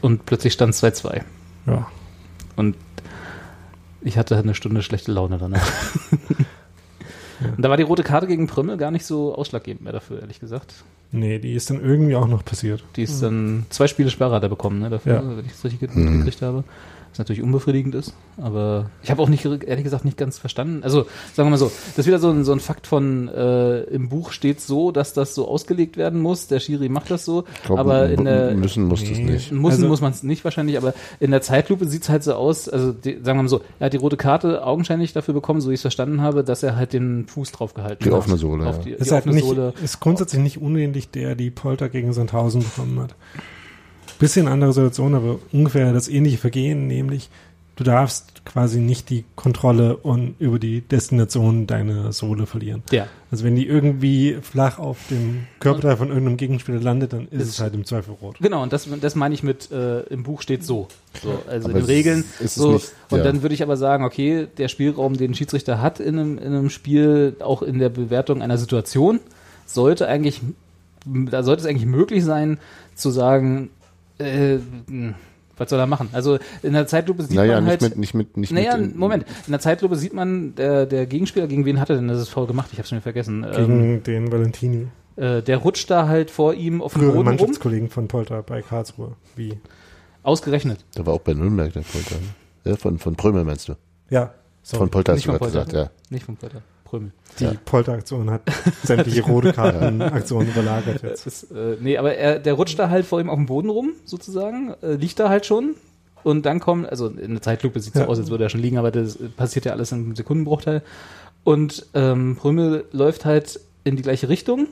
A: Und plötzlich stand 2-2.
B: ja.
A: Und ich hatte eine Stunde schlechte Laune danach. Und da war die rote Karte gegen Prümmel gar nicht so ausschlaggebend mehr dafür, ehrlich gesagt.
B: Nee, die ist dann irgendwie auch noch passiert.
A: Die ist dann zwei Spiele Sperre hat er bekommen, ne, dafür,
B: Ja.
A: wenn ich es richtig
C: Mhm.
A: mitgekriegt habe. Was natürlich unbefriedigend ist, aber ich habe auch nicht, ehrlich gesagt, nicht ganz verstanden. Also, sagen wir mal so, das ist wieder so ein, so ein Fakt von, äh, im Buch steht so, dass das so ausgelegt werden muss, der Schiri macht das so,
C: Ich glaub,
A: aber in der,
C: müssen muss das
B: Nee.
C: nicht.
A: muss,
B: Also-
A: muss man es nicht wahrscheinlich, aber in der Zeitlupe sieht es halt so aus, also die, sagen wir mal so, er hat die rote Karte augenscheinlich dafür bekommen, so wie ich es verstanden habe, dass er halt den Fuß drauf gehalten
C: Die
A: hat.
C: offene Sohle,
A: Auf
C: ja.
A: die,
B: Ist
A: die
B: halt
A: offene
B: nicht,
A: Sohle.
B: ist grundsätzlich nicht unähnlich der, die Polter gegen Sandhausen bekommen hat. Bisschen andere Situation, aber ungefähr das ähnliche Vergehen, nämlich du darfst quasi nicht die Kontrolle und über die Destination deiner Sohle verlieren.
A: Ja,
B: Also wenn die irgendwie flach auf dem Körperteil von irgendeinem Gegenspieler landet, dann ist
A: Ist-
B: es halt im Zweifel rot.
A: genau, und das, das meine ich mit, äh, im Buch steht so. so also
C: Aber
A: in den Regeln.
C: ist-
A: so,
C: nicht-
A: und
C: ja.
A: dann würde ich aber sagen, okay, der Spielraum, den ein Schiedsrichter hat in einem, in einem Spiel, auch in der Bewertung einer Situation, sollte eigentlich, da sollte es eigentlich möglich sein, zu sagen, äh, was soll er machen? Also in der Zeitlupe sieht
C: Naja,
A: man
C: nicht
A: halt.
C: mit, nicht mit, nicht
A: naja,
C: mit.
A: Moment. In der Zeitlupe sieht man, der, der Gegenspieler, gegen wen hat er denn das faul gemacht? Ich habe schon wieder vergessen. Ähm,
B: Gegen den Valentini.
A: äh, der rutscht da halt vor ihm auf dem
B: Frühere
A: Boden rum,
B: Mannschaftskollegen von Polter bei Karlsruhe. Wie?
A: ausgerechnet.
C: Da war auch bei Nürnberg der Polter. Ne? Ja, von, von Prömel meinst du?
B: Ja, sorry.
C: Von Polter hast
A: Nicht
C: du
A: von
C: gerade gesagt, ja.
A: Nicht vom Polter. Prömel.
B: Die
C: Ja.
B: Polter-Aktion hat sämtliche rote Karten-Aktionen überlagert jetzt.
A: Das, äh, nee, aber er, der rutscht da halt vor ihm auf dem Boden rum, sozusagen, äh, liegt da halt schon. Und dann kommt, also in der Zeitlupe sieht es so
B: Ja.
A: aus, als würde er schon liegen, aber das passiert ja alles in einem Sekundenbruchteil. Und ähm, Prömel läuft halt in die gleiche Richtung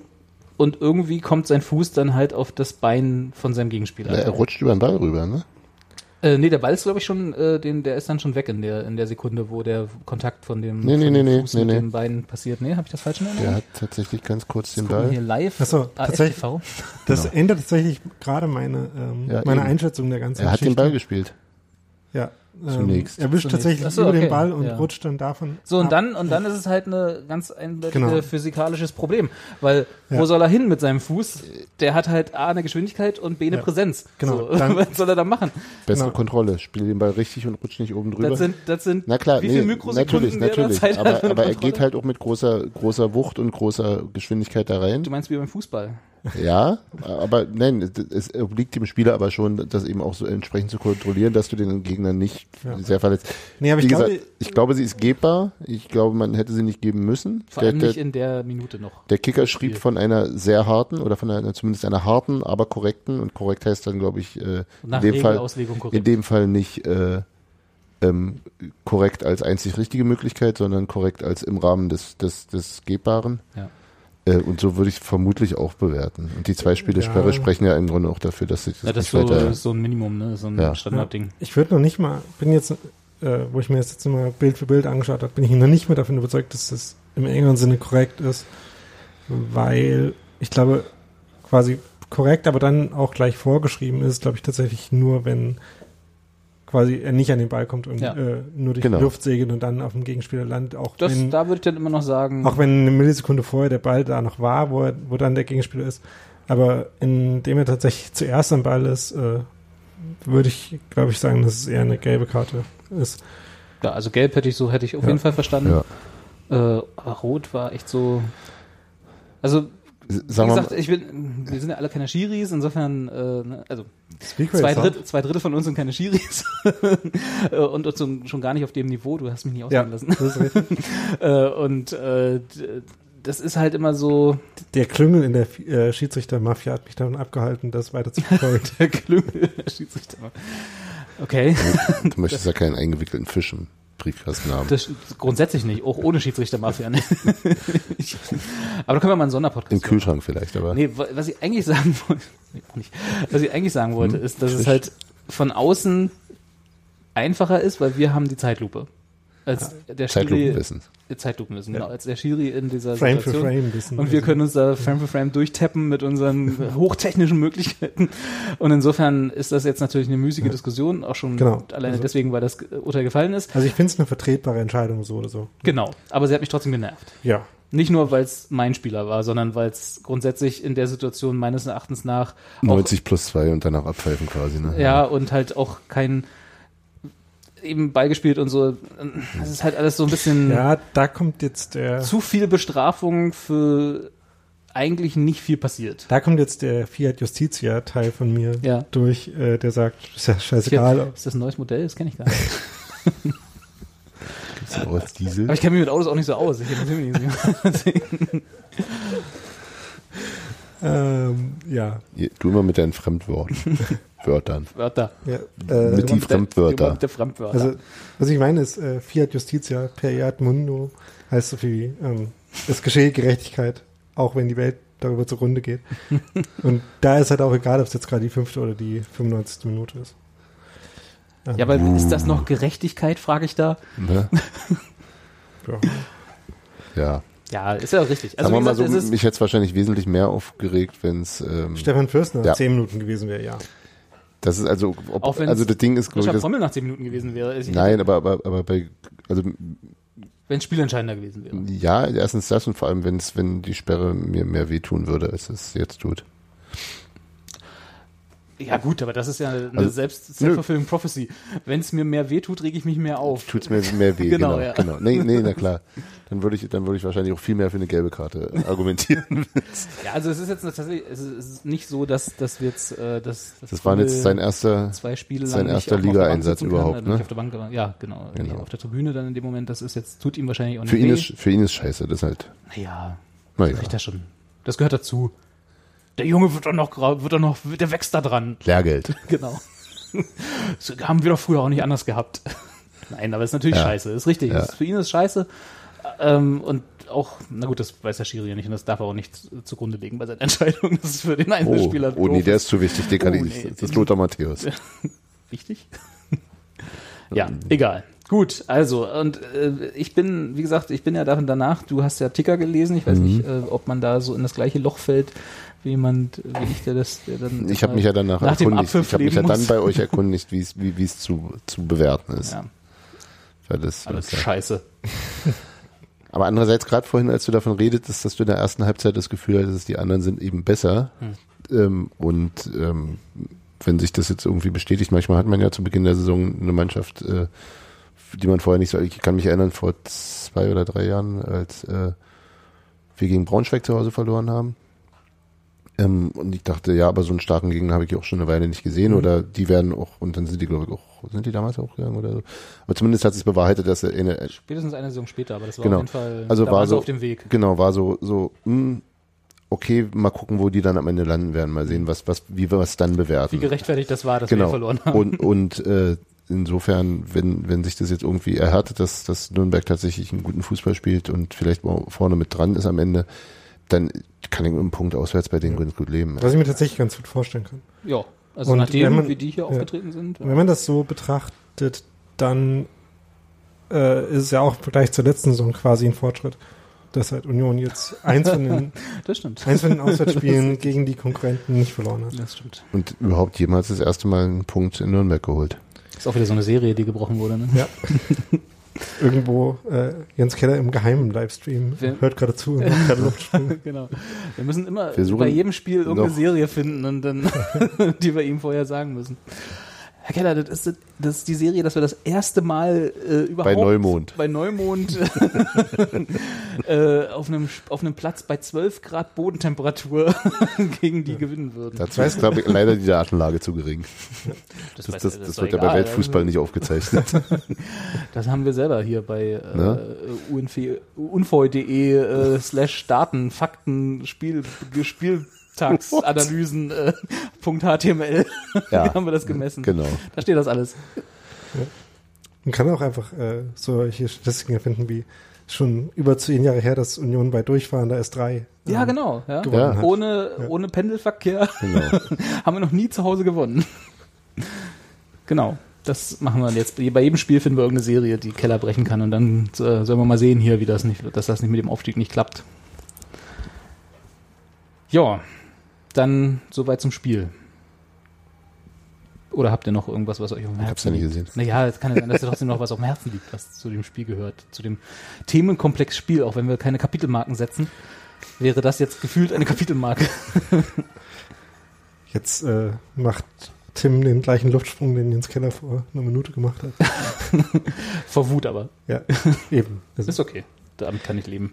A: und irgendwie kommt sein Fuß dann halt auf das Bein von seinem Gegenspieler.
C: Ja, er rutscht über den Ball rüber, ne?
A: Äh, nee, der Ball ist, glaube ich, schon, äh, den, der ist dann schon weg in der, in der Sekunde, wo der Kontakt von dem,
C: Nee, nee,
A: von
C: nee,
A: dem
C: nee,
A: Fuß
C: nee,
A: mit
C: nee.
A: dem Bein passiert. Nee, habe ich das falsch in
C: Der
A: Erinnerung?
C: hat tatsächlich ganz kurz den Ball.
A: hier live.
B: Ach so,
A: ASTV.
B: tatsächlich. Das
C: Genau.
B: ändert tatsächlich gerade meine, ähm,
C: Ja,
B: meine
C: eben.
B: Einschätzung der ganzen
C: Er hat den
B: Geschichte.
C: Ball gespielt.
B: Ja.
C: Zunächst.
B: Er wischt
A: Zunächst.
B: tatsächlich
A: so,
B: über
A: okay.
B: den Ball und
A: Ja.
B: rutscht dann davon.
A: So, und
B: ab.
A: dann, und dann ist es halt eine ganz eindeutige
B: Genau.
A: physikalisches Problem. Weil, wo
B: Ja.
A: soll er hin mit seinem Fuß? Der hat halt A, eine Geschwindigkeit und B, eine
B: Ja.
A: Präsenz.
B: Genau.
A: So,
B: Dann-
A: was soll er da machen?
C: Bessere
B: Genau.
C: Kontrolle. Spiel den Ball richtig und rutscht nicht oben drüber.
A: Das sind, das sind,
C: Na klar,
A: wie
C: nee,
A: viele Mikrosekunden
C: natürlich, natürlich.
A: Zeit
C: Aber, aber er geht halt auch mit großer, großer Wucht und großer Geschwindigkeit da rein.
A: Du meinst wie beim Fußball?
C: Ja, aber nein, es- obliegt dem Spieler aber schon, das eben auch so entsprechend zu kontrollieren, dass du den Gegner nicht
B: Ja.
C: sehr verletzt.
B: Nee, aber
C: Wie
B: ich
C: gesagt,
B: glaube,
C: ich glaube, sie ist gebbar. Ich glaube, man hätte sie nicht geben müssen.
A: Vor
C: Der,
A: allem nicht
C: der,
A: in der Minute noch.
C: der Kicker schrieb von einer sehr harten oder von einer zumindest einer harten, aber korrekten und korrekt heißt dann, glaube ich, äh, in dem Fall in dem Fall nicht äh, ähm, korrekt als einzig richtige Möglichkeit, sondern korrekt als im Rahmen des, des, des Gebbaren.
A: Ja.
C: Äh, und so würde ich vermutlich auch bewerten. Und die zwei Spiele
B: Ja.
C: Sperre sprechen ja im Grunde auch dafür, dass sich das,
A: Ja, das ist
C: nicht
A: so,
C: weiter.
A: so ein Minimum, ne? So ein
C: Ja.
A: Standardding.
B: ich würde noch nicht mal, bin jetzt, äh, wo ich mir das jetzt mal Bild für Bild angeschaut habe, bin ich noch nicht mehr davon überzeugt, dass das im engeren Sinne korrekt ist, weil ich glaube, quasi korrekt, aber dann auch gleich vorgeschrieben ist, glaube ich tatsächlich nur, wenn quasi er nicht an den Ball kommt und
A: Ja.
B: äh, nur durch
C: Genau.
B: die Luft segelt und dann auf dem Gegenspieler landet, auch
A: Das,
B: wenn,
A: da würde ich dann immer noch sagen,
B: auch wenn eine Millisekunde vorher der Ball da noch war, wo, er, wo dann der Gegenspieler ist. Aber indem er tatsächlich zuerst am Ball ist, äh, würde ich, glaube ich, sagen, dass es eher eine gelbe Karte ist.
A: ja, also gelb hätte ich so, hätte ich auf
B: Ja.
A: jeden Fall verstanden.
C: Ja.
A: Äh, aber rot war echt so. Also, wie
C: Sagen wir
A: gesagt,
C: mal,
A: ich bin, wir sind ja alle keine Schiris, insofern, äh, ne, also zwei, Dritt, zwei Drittel von uns sind keine Schiris und, und so, schon gar nicht auf dem Niveau, du hast mich nicht
B: Ja,
A: ausreden lassen.
B: das ist richtig.
A: äh, und äh, das ist halt immer so
B: Der Klüngel in der äh, Schiedsrichter-Mafia hat mich davon abgehalten, das weiter zu verfolgen.
A: der Klüngel der Schiedsrichter. Okay,
C: Du möchtest ja keinen eingewickelten Fisch im Briefkasten haben.
A: das grundsätzlich nicht, auch ohne Schiedsrichter-Mafia. Ne? Aber da können wir mal einen Sonderpodcast
C: Im
A: machen.
C: Kühlschrank vielleicht, aber.
A: Nee, wa- was ich eigentlich sagen wollte. Was ich eigentlich sagen wollte,
C: Hm,
A: ist, dass es
C: Fisch.
A: halt von außen einfacher ist, weil wir haben die Zeitlupe. Als der Schiri,
C: Zeitlupenwissen.
A: Zeitlupenwissen, genau, als der Schiri in dieser
B: Frame für
A: Situation.
B: Frame wissen.
A: Und wir
B: Also,
A: können uns da Frame für Frame durchtappen mit unseren hochtechnischen Möglichkeiten. Und insofern ist das jetzt natürlich eine müßige Diskussion, auch schon
B: Genau.
A: alleine
B: Also-
A: deswegen, weil das Urteil gefallen ist.
B: Also ich finde es eine vertretbare Entscheidung, so oder so.
A: Genau. Aber sie hat mich trotzdem genervt.
B: Ja.
A: Nicht nur, weil es mein Spieler war, sondern weil es grundsätzlich in der Situation meines Erachtens nach auch
C: 90 plus 2 und danach abpfeifen quasi, ne?
A: Ja, und halt auch kein eben beigespielt und so. Das ist halt alles so ein bisschen
B: Ja, da kommt jetzt der,
A: zu viel Bestrafung für eigentlich nicht viel passiert.
B: da kommt jetzt der Fiat Justitia Teil von mir
A: Ja.
B: durch, äh, der sagt, ist ja scheißegal.
A: Ist das ein neues Modell? Das kenne ich gar nicht.
C: Gibt's auch als Diesel?
A: Aber ich kenne mich mit Autos auch nicht so aus. Ich nicht so.
B: Ähm, ja.
C: Du immer mit deinen Fremdworten. Wörtern.
A: Wörter.
B: ja äh,
C: Mit die Fremdwörter.
A: Fremdwörter.
B: Also, was ich meine ist, äh, Fiat Justitia per Iat Mundo heißt so viel wie, ähm, es geschehe Gerechtigkeit, auch wenn die Welt darüber zugrunde geht. Und da ist halt auch egal, ob es jetzt gerade die fünfte oder die 95. Minute ist. Ähm,
A: ja, aber ist das noch Gerechtigkeit, frage ich da.
C: Ne?
B: ja.
C: Ja.
A: Ja, ist ja richtig. Also,
C: Sagen wir mal
A: gesagt,
C: so,
A: ist,
C: mich hätte es wahrscheinlich wesentlich mehr aufgeregt, wenn es ähm,
B: Stefan Fürstner
C: Ja.
B: zehn Minuten gewesen wäre, ja.
C: das ist also ob,
A: Auch
C: also das Ding ist glaube ich
A: Pommel nach 10 Minuten gewesen wäre. Ich-
C: nein, aber aber aber bei also
A: Wenn es spielentscheidender gewesen wäre.
C: ja, erstens das und vor allem wenn es wenn die Sperre mir mehr wehtun würde, als es jetzt tut.
A: Ja gut, aber das ist ja eine
C: Also,
A: selbst self-fulfilling prophecy. Wenn es mir mehr wehtut, rege ich mich mehr auf.
C: Tut's mir mehr weh,
A: Genau,
C: genau,
A: ja.
C: genau. Nee, nee, na klar. Dann würde ich dann würde ich wahrscheinlich auch viel mehr für eine gelbe Karte argumentieren.
A: Ja, also es ist jetzt tatsächlich, es ist, es nicht so, dass, dass wir jetzt, äh, dass, dass
C: Das war jetzt sein erster
A: zwei Spiele
C: sein
A: lang
C: erster
A: der Bank
C: Ligaeinsatz
A: sitzen kann,
C: überhaupt,
A: äh,
C: ne?
A: Auf der Bank, ja, genau,
C: Genau.
A: Auf der Tribüne dann in dem Moment, das ist jetzt, tut ihm wahrscheinlich auch nicht
C: für ihn
A: weh.
C: ist für ihn ist scheiße, das halt.
A: naja,
C: Naja.
A: das schon. Das gehört dazu. Der Junge wird doch noch, wird doch noch, der wächst da dran.
C: Lehrgeld.
A: Genau. Das haben wir doch früher auch nicht anders gehabt. Nein, aber ist natürlich
C: Ja.
A: scheiße. Ist richtig.
C: Ja.
A: Für ihn ist scheiße. Ähm, und auch, na gut, das weiß der Schiri ja nicht und das darf er auch nicht zu- zugrunde legen bei seiner Entscheidung. Das ist für den
C: Oh,
A: Einzelspieler
C: oh nee,
A: doof
C: der ist zu wichtig. Den kann
A: Oh, nee.
C: Das ist Lothar Matthäus.
A: wichtig. ja, egal. Gut, also, und äh, ich bin, wie gesagt, ich bin ja davon danach, du hast ja Ticker gelesen, ich weiß
C: Mhm.
A: nicht, äh, ob man da so in das gleiche Loch fällt, wie jemand, wie ich, der das, der dann.
C: Ich habe mich ja danach
A: nach
C: erkundigt. Ich habe mich ja dann bei euch erkundigt, wie es wie wie es zu zu bewerten ist.
A: Ja,
C: Weil das,
A: alles scheiße.
C: Aber andererseits gerade vorhin, als du davon redetest, dass du in der ersten Halbzeit das Gefühl hattest, die anderen sind eben besser.
A: Hm.
C: Ähm, und ähm, wenn sich das jetzt irgendwie bestätigt, manchmal hat man ja zu Beginn der Saison eine Mannschaft, äh, die man vorher nicht so, ich kann mich erinnern, vor zwei oder drei Jahren, als äh, wir gegen Braunschweig zu Hause verloren haben. Ähm, und ich dachte, ja, aber so einen starken Gegner habe ich auch schon eine Weile nicht gesehen.
B: Mhm.
C: Oder die werden auch, und dann sind die, glaube ich, auch, sind die damals auch gegangen oder so. Aber zumindest hat sich bewahrheitet, dass er eine,
A: Spätestens eine Saison später, aber das war
C: Genau.
A: auf jeden Fall,
C: Also war so-
A: auf dem Weg.
C: Genau, war so, so, mh, okay, mal gucken, wo die dann am Ende landen werden, mal sehen, was, was, wie wir es dann bewerten.
A: Wie gerechtfertigt das war, dass
C: genau.
A: wir verloren haben.
C: Und, und äh, insofern, wenn, wenn sich das jetzt irgendwie erhärtet, dass, dass Nürnberg tatsächlich einen guten Fußball spielt und vielleicht vorne mit dran ist am Ende, dann kann ich mit einem Punkt auswärts bei denen ganz gut leben.
B: Was ich mir tatsächlich ganz gut vorstellen kann.
A: ja, also
B: Und
A: nachdem,
B: man-
A: wie die hier
B: ja.
A: aufgetreten sind.
B: Und wenn man das so betrachtet, dann äh, ist es ja auch im Vergleich zur letzten Saison quasi ein Fortschritt, dass halt Union jetzt eins von den,
A: Das stimmt.
B: eins von den Auswärtsspielen gegen die Konkurrenten nicht verloren hat.
A: Das stimmt.
C: Und überhaupt jemals das erste Mal einen Punkt in Nürnberg geholt.
A: Ist auch wieder so eine Serie, die gebrochen wurde. Ne?
B: Ja. Irgendwo äh, Jens Keller im geheimen Livestream
A: Wer-
B: hört gerade zu und macht gerade Luftsprung.
A: genau. Wir müssen immer
C: Wir suchen
A: bei jedem Spiel irgendeine Serie finden und dann, die wir ihm vorher sagen müssen. Herr Keller, das ist, das ist die Serie, dass wir das erste Mal äh, überhaupt
C: Bei Neumond.
A: bei Neumond äh, auf, einem, auf einem Platz bei 12 Grad Bodentemperatur gegen die gewinnen würden.
C: Dazu ist, glaube ich, leider die Datenlage zu gering. Das,
A: weiß-
C: das, das
A: doch
C: wird ja
A: egal.
C: bei Weltfußball nicht aufgezeichnet.
A: Das haben wir selber hier bei äh,
C: Ne?
A: unv- unvoi.de äh, slash Daten, Fakten, Spiel, Spieltagsanalysen äh, .html
C: Ja.
A: haben wir das gemessen.
C: genau.
A: Da steht das alles.
B: Man kann auch einfach äh, solche Statistiken erfinden wie schon über zehn Jahre her, dass Union bei durchfahrender S3
A: Ja,
B: ähm,
A: genau. Ja.
B: gewonnen
C: Ja.
B: hat.
A: Ohne,
B: Ja.
A: ohne Pendelverkehr
C: genau.
A: haben wir noch nie zu Hause gewonnen. genau. Das machen wir jetzt. Bei jedem Spiel finden wir irgendeine Serie, die Keller brechen kann und dann äh, sollen wir mal sehen hier, wie das nicht, dass das nicht mit dem Aufstieg nicht klappt. Ja, dann soweit zum Spiel. Oder habt ihr noch irgendwas, was euch auf dem Herzen
C: Ich hab's ja nicht gesehen.
A: Naja, es kann ja sein, dass ihr trotzdem noch was auf dem Herzen liegt, was zu dem Spiel gehört. Zu dem Themenkomplex Spiel, auch wenn wir keine Kapitelmarken setzen, wäre das jetzt gefühlt eine Kapitelmarke.
B: Jetzt äh, macht Tim den gleichen Luftsprung, den Jens Keller vor einer Minute gemacht hat.
A: Vor Wut aber.
B: Ja, eben. Also,
A: Ist okay. Damit kann ich leben.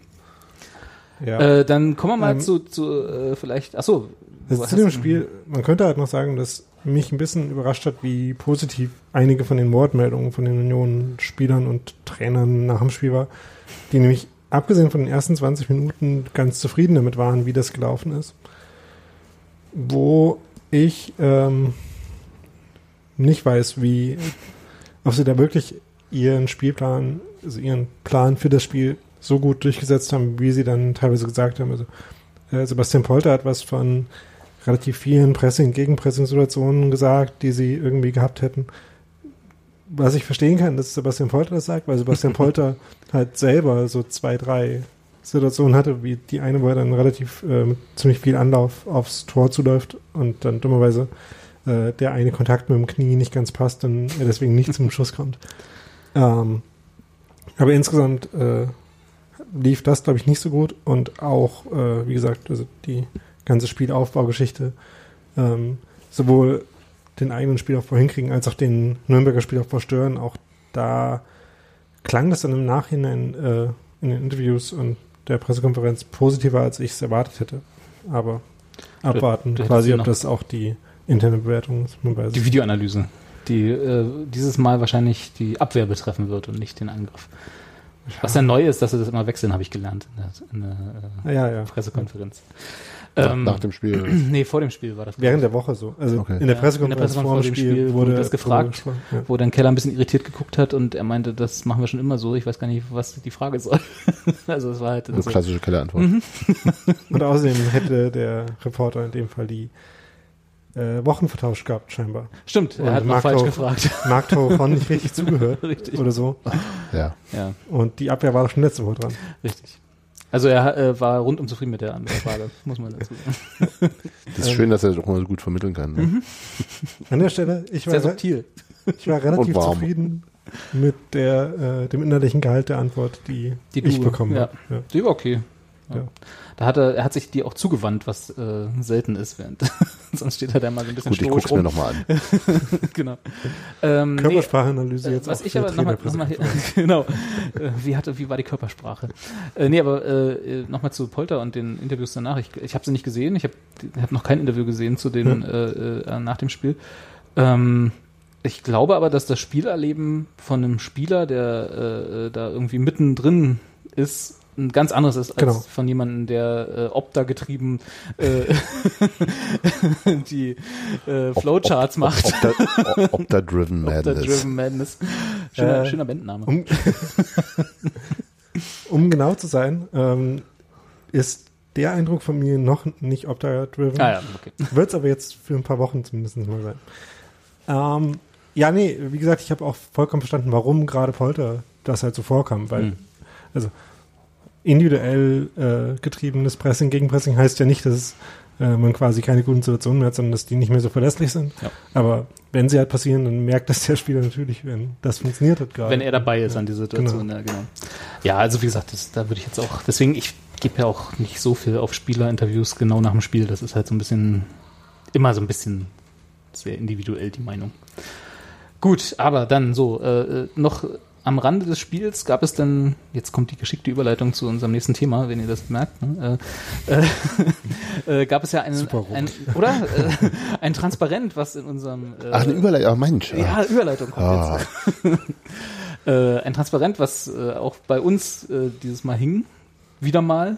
B: ja.
A: Äh, dann kommen wir mal
B: Ähm,
A: zu, zu äh, vielleicht, achso.
B: Also zu dem Spiel, man könnte halt noch sagen, dass mich ein bisschen überrascht hat, wie positiv einige von den Wortmeldungen von den Union-Spielern und Trainern nach dem Spiel war, die nämlich abgesehen von den ersten 20 Minuten ganz zufrieden damit waren, wie das gelaufen ist. Wo ich ähm, nicht weiß, wie, ob sie da wirklich ihren Spielplan, also ihren Plan für das Spiel so gut durchgesetzt haben, wie sie dann teilweise gesagt haben. Also äh, Sebastian Polter hat was von relativ vielen Pressing, Gegenpressing-Situationen gesagt, die sie irgendwie gehabt hätten. Was ich verstehen kann, dass Sebastian Polter das sagt, weil Sebastian Polter halt selber so zwei, drei Situationen hatte, wie die eine, wo er dann relativ äh, mit ziemlich viel Anlauf aufs Tor zuläuft und dann dummerweise äh, der eine Kontakt mit dem Knie nicht ganz passt und er deswegen nicht zum Schuss kommt. Ähm, aber insgesamt äh, lief das, glaube ich, nicht so gut und auch, äh, wie gesagt, also die ganze Spielaufbaugeschichte ähm, sowohl den eigenen Spielaufbau hinkriegen, als auch den Nürnberger Spielaufbau stören. Auch da klang das dann im Nachhinein äh, in den Interviews und der Pressekonferenz positiver, als ich es erwartet hätte. Aber abwarten,
A: du hättest
B: quasi, ob das auch die interne Bewertung ist. Man weiß
A: Die. Videoanalyse, die äh, dieses Mal wahrscheinlich die Abwehr betreffen wird und nicht den Angriff. Was ja neu ist, dass sie das immer wechseln, habe ich gelernt in der, in der
B: ja, ja.
A: äh, Pressekonferenz.
C: Nach,
A: Ähm,
C: nach dem Spiel.
A: nee, vor dem Spiel war das.
B: Während der Woche so. Also
C: Okay.
B: in der
A: Ja,
B: Pressekonferenz,
A: der
B: vor dem Spiel, wurde
A: das gefragt,
B: ja.
A: wo dann Keller ein bisschen irritiert geguckt hat und er meinte, das machen wir schon immer so. Ich weiß gar nicht, was die Frage soll. also es war halt
C: Eine
A: so.
C: klassische Kellerantwort.
B: Und außerdem hätte der Reporter in dem Fall die äh, Wochen vertauscht gehabt, scheinbar.
A: Stimmt, er
B: Und
A: hat noch
B: Mark
A: falsch gefragt.
B: Mark Tauchon nicht richtig zugehört
A: Richtig.
B: oder so.
C: Ja.
A: Ja,
B: Und die Abwehr war doch schon letzte Woche dran.
A: richtig. Also er äh, war rundum zufrieden mit der Frage, muss man dazu sagen.
C: Das ist schön, dass er das auch mal so gut vermitteln kann. Ne?
B: An der Stelle, ich war,
A: Sehr subtil.
B: ich war relativ zufrieden mit der, äh, dem innerlichen Gehalt der Antwort, die,
A: Die
B: ich
A: du-
B: bekommen
A: ja.
B: habe. Ja.
A: Die war okay. Ja. Da hat er, er hat sich die auch zugewandt, was äh, selten ist, während sonst steht er da mal so ein bisschen
C: Gut, ich guck's mir
A: rum.
C: nochmal an.
A: genau. Ähm, nee,
B: Körpersprachanalyse
A: Äh,
B: jetzt
A: was
B: auch
A: ich aber nochmal, noch mal, genau, äh, wie hatte, wie war die Körpersprache? Äh, nee, aber äh, nochmal zu Polter und den Interviews danach. Ich, ich habe sie nicht gesehen. Ich habe hab noch kein Interview gesehen zu den äh, äh, nach dem Spiel. Ähm, ich glaube aber, dass das Spielerleben von einem Spieler, der äh, äh, da irgendwie mittendrin ist, ein ganz anderes ist als
B: Genau.
A: von jemandem, der äh, Opta getrieben äh, die äh, Flowcharts macht.
C: Opta- Opta-Driven Madness.
A: Opta-Driven Madness. Schöner,
B: Äh,
A: schöner Bandname.
B: Um, um genau zu sein, ähm, ist der Eindruck von mir noch nicht Opta-driven.
A: ah ja, okay.
B: Wird es aber jetzt für ein paar Wochen zumindest mal sein. Ähm, ja, nee, wie gesagt, ich habe auch vollkommen verstanden, warum gerade Polter das halt so vorkam, weil,
A: Hm.
B: also individuell äh, getriebenes Pressing gegen Pressing heißt ja nicht, dass äh, man quasi keine guten Situationen mehr hat, sondern dass die nicht mehr so verlässlich sind.
A: Ja.
B: Aber wenn sie halt passieren, dann merkt das der Spieler natürlich, wenn das funktioniert hat gerade.
A: Wenn er dabei ist an dieser Situation, ja, genau. Ja, also wie gesagt, das, da würde ich jetzt auch, deswegen, ich gebe ja auch nicht so viel auf Spielerinterviews genau nach dem Spiel. Das ist halt so ein bisschen, immer so ein bisschen sehr individuell die Meinung. Gut, aber dann so, äh, äh, noch am Rande des Spiels gab es dann, jetzt kommt die geschickte Überleitung zu unserem nächsten Thema, wenn ihr das merkt, ne? äh, äh, äh, gab es ja einen, ein, oder? Äh, ein Transparent, was in unserem äh,
C: Ach, eine Überleitung. Ach, Mensch.
A: ja, Überleitung kommt
C: Ah.
A: jetzt. äh, ein Transparent, was auch bei uns dieses Mal hing, wieder mal,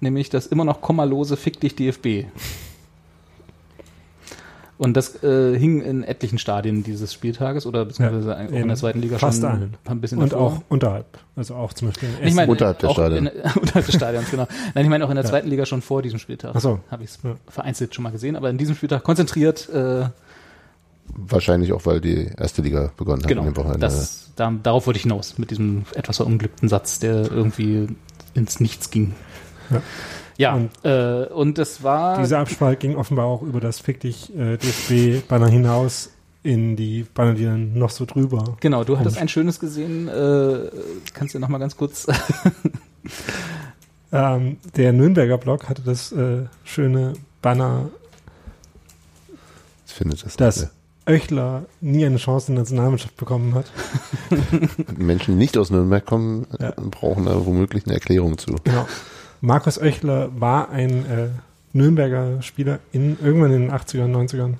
A: nämlich das immer noch kommalose Fick dich DFB. Und das äh, hing in etlichen Stadien dieses Spieltages oder beziehungsweise auch in
B: in
A: der zweiten Liga
B: fast
A: schon
B: allen.
A: ein bisschen
B: Und
A: davor.
B: auch unterhalb. Also auch zum Beispiel in
A: Ich meine,
C: Unterhalb der
A: auch
C: Stadien.
A: In, unterhalb des Stadions, genau. Nein, ich meine auch in der
B: Ja.
A: zweiten Liga schon vor diesem Spieltag.
B: Ach so.
A: Habe ich es
B: Ja.
A: vereinzelt schon mal gesehen, aber in diesem Spieltag konzentriert, äh,
C: Wahrscheinlich auch, weil die erste Liga begonnen hat
A: genau.
C: an dem Wochenende.
A: Das, da, darauf wollte ich hinaus, mit diesem etwas verunglückten Satz, der irgendwie ins Nichts ging.
B: Ja.
A: Ja,
B: Und-
A: äh, und das war
B: Diese Absprache ging offenbar auch über das Fick dich äh, DFB-Banner hinaus in die Banner, die dann noch so drüber.
A: genau. Du hattest ein schönes gesehen. Äh, kannst du noch mal ganz kurz?
B: Ähm, der Nürnberger Blog hatte das äh, schöne Banner,
C: Ich finde das.
B: dass Oechler nie eine Chance in der Nationalmannschaft bekommen hat.
C: Menschen, die nicht aus Nürnberg kommen,
B: Ja.
C: brauchen da womöglich eine Erklärung zu.
B: Genau. Markus Oechler war ein äh, Nürnberger Spieler in irgendwann in den 80ern, 90ern.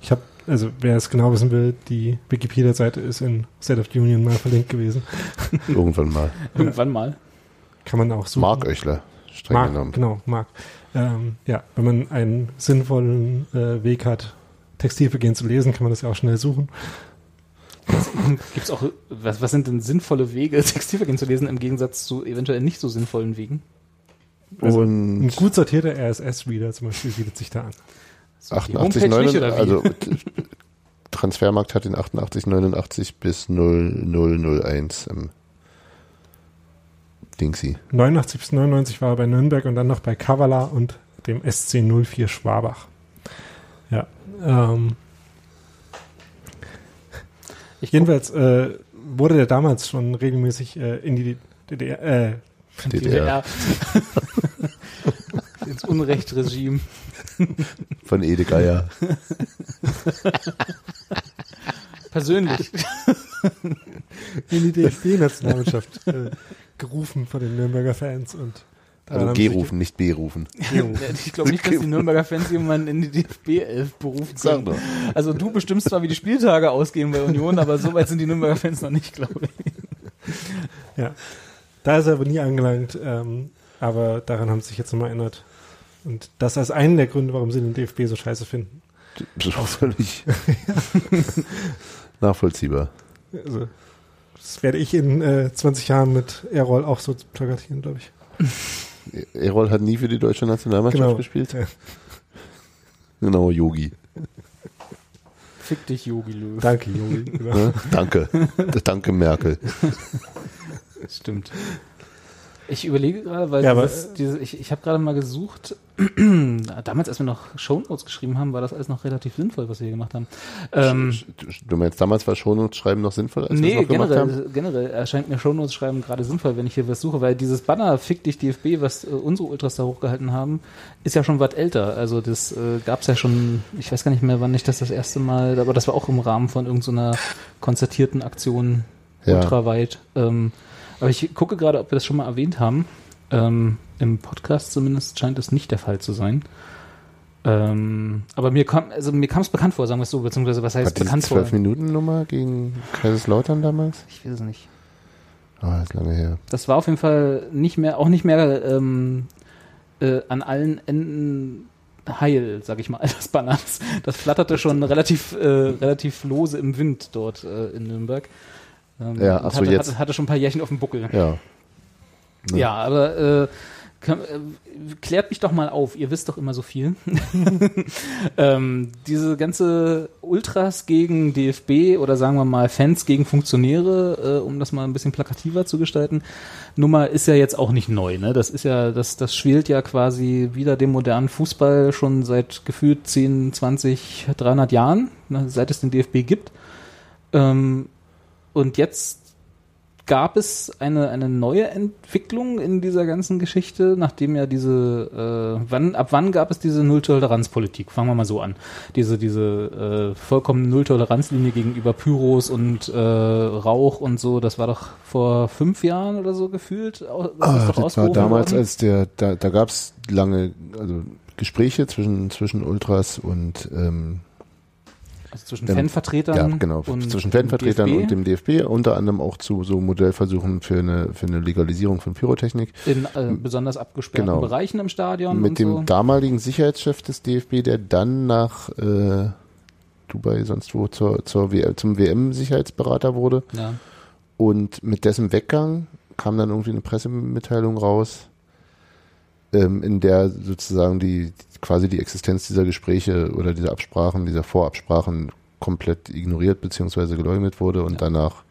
B: Ich habe, also wer es genau wissen will, die Wikipedia-Seite ist in State of the Union mal verlinkt gewesen.
C: Irgendwann mal.
A: Irgendwann mal.
B: Kann man auch suchen.
C: Mark Oechler, streng
B: Mark,
C: genommen.
B: genau, Mark. Ähm, ja, wenn man einen sinnvollen äh, Weg hat, Textilvergehen zu lesen, kann man das ja auch schnell suchen.
A: Gibt's auch was, was sind denn sinnvolle Wege, Textilvergehen zu lesen im Gegensatz zu eventuell nicht so sinnvollen Wegen?
B: Also
C: Und
B: Ein gut sortierter RSS-Reader zum Beispiel bietet sich da an.
A: So, die
C: 88,
A: Homepage
C: 9,
A: nicht oder wie?
C: also t- Transfermarkt hat den 88, 89 bis 0001 im Dingsy.
B: 89 bis 99 war er bei Nürnberg und dann noch bei Kavala und dem SC 04 Schwabach. Ja. Ähm,
A: ich
B: jedenfalls äh, wurde der damals schon regelmäßig äh, in die DDR, äh,
C: DDR.
A: Ins Unrechtregime.
C: Von Ede Geier.
A: Persönlich.
B: in die DFB-Nationalmannschaft äh, gerufen von den Nürnberger Fans und
C: Also G rufen, nicht B rufen.
A: ich glaube nicht, dass die Nürnberger Fans jemanden in die DFB 11 berufen
C: Sag
A: können.
C: doch.
A: Also du bestimmst zwar, wie die Spieltage ausgehen bei Union, aber so weit sind die Nürnberger Fans noch nicht, glaube ich.
B: Ja. Da ist er aber nie angelangt, ähm, aber daran haben sie sich jetzt nochmal erinnert. Und das als einen der Gründe, warum sie den DFB so scheiße finden.
C: Das ist auch völlig nachvollziehbar.
B: Also, das werde ich in äh, 20 Jahren mit Errol auch so plakatieren, glaube ich.
C: Erol hat nie für die deutsche Nationalmannschaft
B: Genau.
C: gespielt.
B: Ja.
C: Genau, Yogi.
A: Fick dich, Yogi Löw.
B: Danke, Jogi. Genau.
C: Ne? Danke. Danke, Merkel.
A: Stimmt. Ich überlege gerade, weil
B: Ja,
A: dieses, diese, ich, ich habe gerade mal gesucht, damals, als wir noch Shownotes geschrieben haben, war das alles noch relativ sinnvoll, was wir hier gemacht haben. Ähm,
C: Du meinst, damals war Shownotes schreiben noch sinnvoll, als
A: nee,
C: es noch gemacht haben?
A: generell, generell erscheint mir Shownotes schreiben gerade sinnvoll, wenn ich hier was suche, weil dieses Banner Fick dich DFB, was äh, unsere Ultras da hochgehalten haben, ist ja schon was älter. Also das äh, gab's ja schon, ich weiß gar nicht mehr, wann ich das das erste Mal, aber das war auch im Rahmen von irgendeiner konzertierten Aktion
C: Ja.
A: ultraweit. Ähm, aber ich gucke gerade, ob wir das schon mal erwähnt haben. Ähm, Im Podcast zumindest scheint es nicht der Fall zu sein. Ähm, aber mir kam, also mir kam es bekannt vor, sagen wir es so, beziehungsweise was heißt bekannt vor?
C: 12-Minuten-Nummer gegen Kaiserslautern damals?
A: Ich weiß es nicht.
C: Ah, ist lange her.
A: Das war auf jeden Fall nicht mehr, auch nicht mehr ähm, äh, an allen Enden heil, sag ich mal, das. Das, das flatterte schon relativ, äh, relativ lose im Wind dort äh, in Nürnberg. Ähm,
C: Ja,
A: und
C: ach so,
A: hatte,
C: jetzt.
A: Hatte, hatte schon ein paar Jährchen auf dem Buckel.
C: Ja. Ne?
A: Ja, aber äh, kann, äh, klärt mich doch mal auf, ihr wisst doch immer so viel. ähm, diese ganze Ultras gegen DFB oder sagen wir mal Fans gegen Funktionäre, äh, um das mal ein bisschen plakativer zu gestalten, Nummer ist ja jetzt auch nicht neu. Ne? Das ist ja, das, das schwelt ja quasi wieder dem modernen Fußball schon seit gefühlt 10, 20, 300 Jahren, ne, seit es den DFB gibt. Ähm, und jetzt gab es eine, eine neue Entwicklung in dieser ganzen Geschichte, nachdem ja diese, äh, wann, ab wann gab es diese Nulltoleranzpolitik? Fangen wir mal so an. Diese, diese äh, vollkommene Nulltoleranzlinie gegenüber Pyros und äh, Rauch und so, das war doch vor fünf Jahren oder so gefühlt. Das,
C: ah, das war damals, worden? als der, da, da gab es lange, also Gespräche zwischen, zwischen Ultras und ähm,
A: also zwischen ähm, Fanvertretern
C: ja, genau, und zwischen Fanvertretern DFB. und dem DFB, unter anderem auch zu so Modellversuchen für eine, für eine Legalisierung von Pyrotechnik.
A: In äh, besonders abgesperrten genau. Bereichen im Stadion.
C: Mit dem so. damaligen Sicherheitschef des DFB, der dann nach äh, Dubai, sonst wo, zur, zur WM, zum WM-Sicherheitsberater wurde. Ja. Und mit dessen Weggang kam dann irgendwie eine Pressemitteilung raus, ähm, in der sozusagen die, quasi die Existenz dieser Gespräche oder dieser Absprachen, dieser Vorabsprachen komplett ignoriert bzw. geleugnet wurde und ja. danach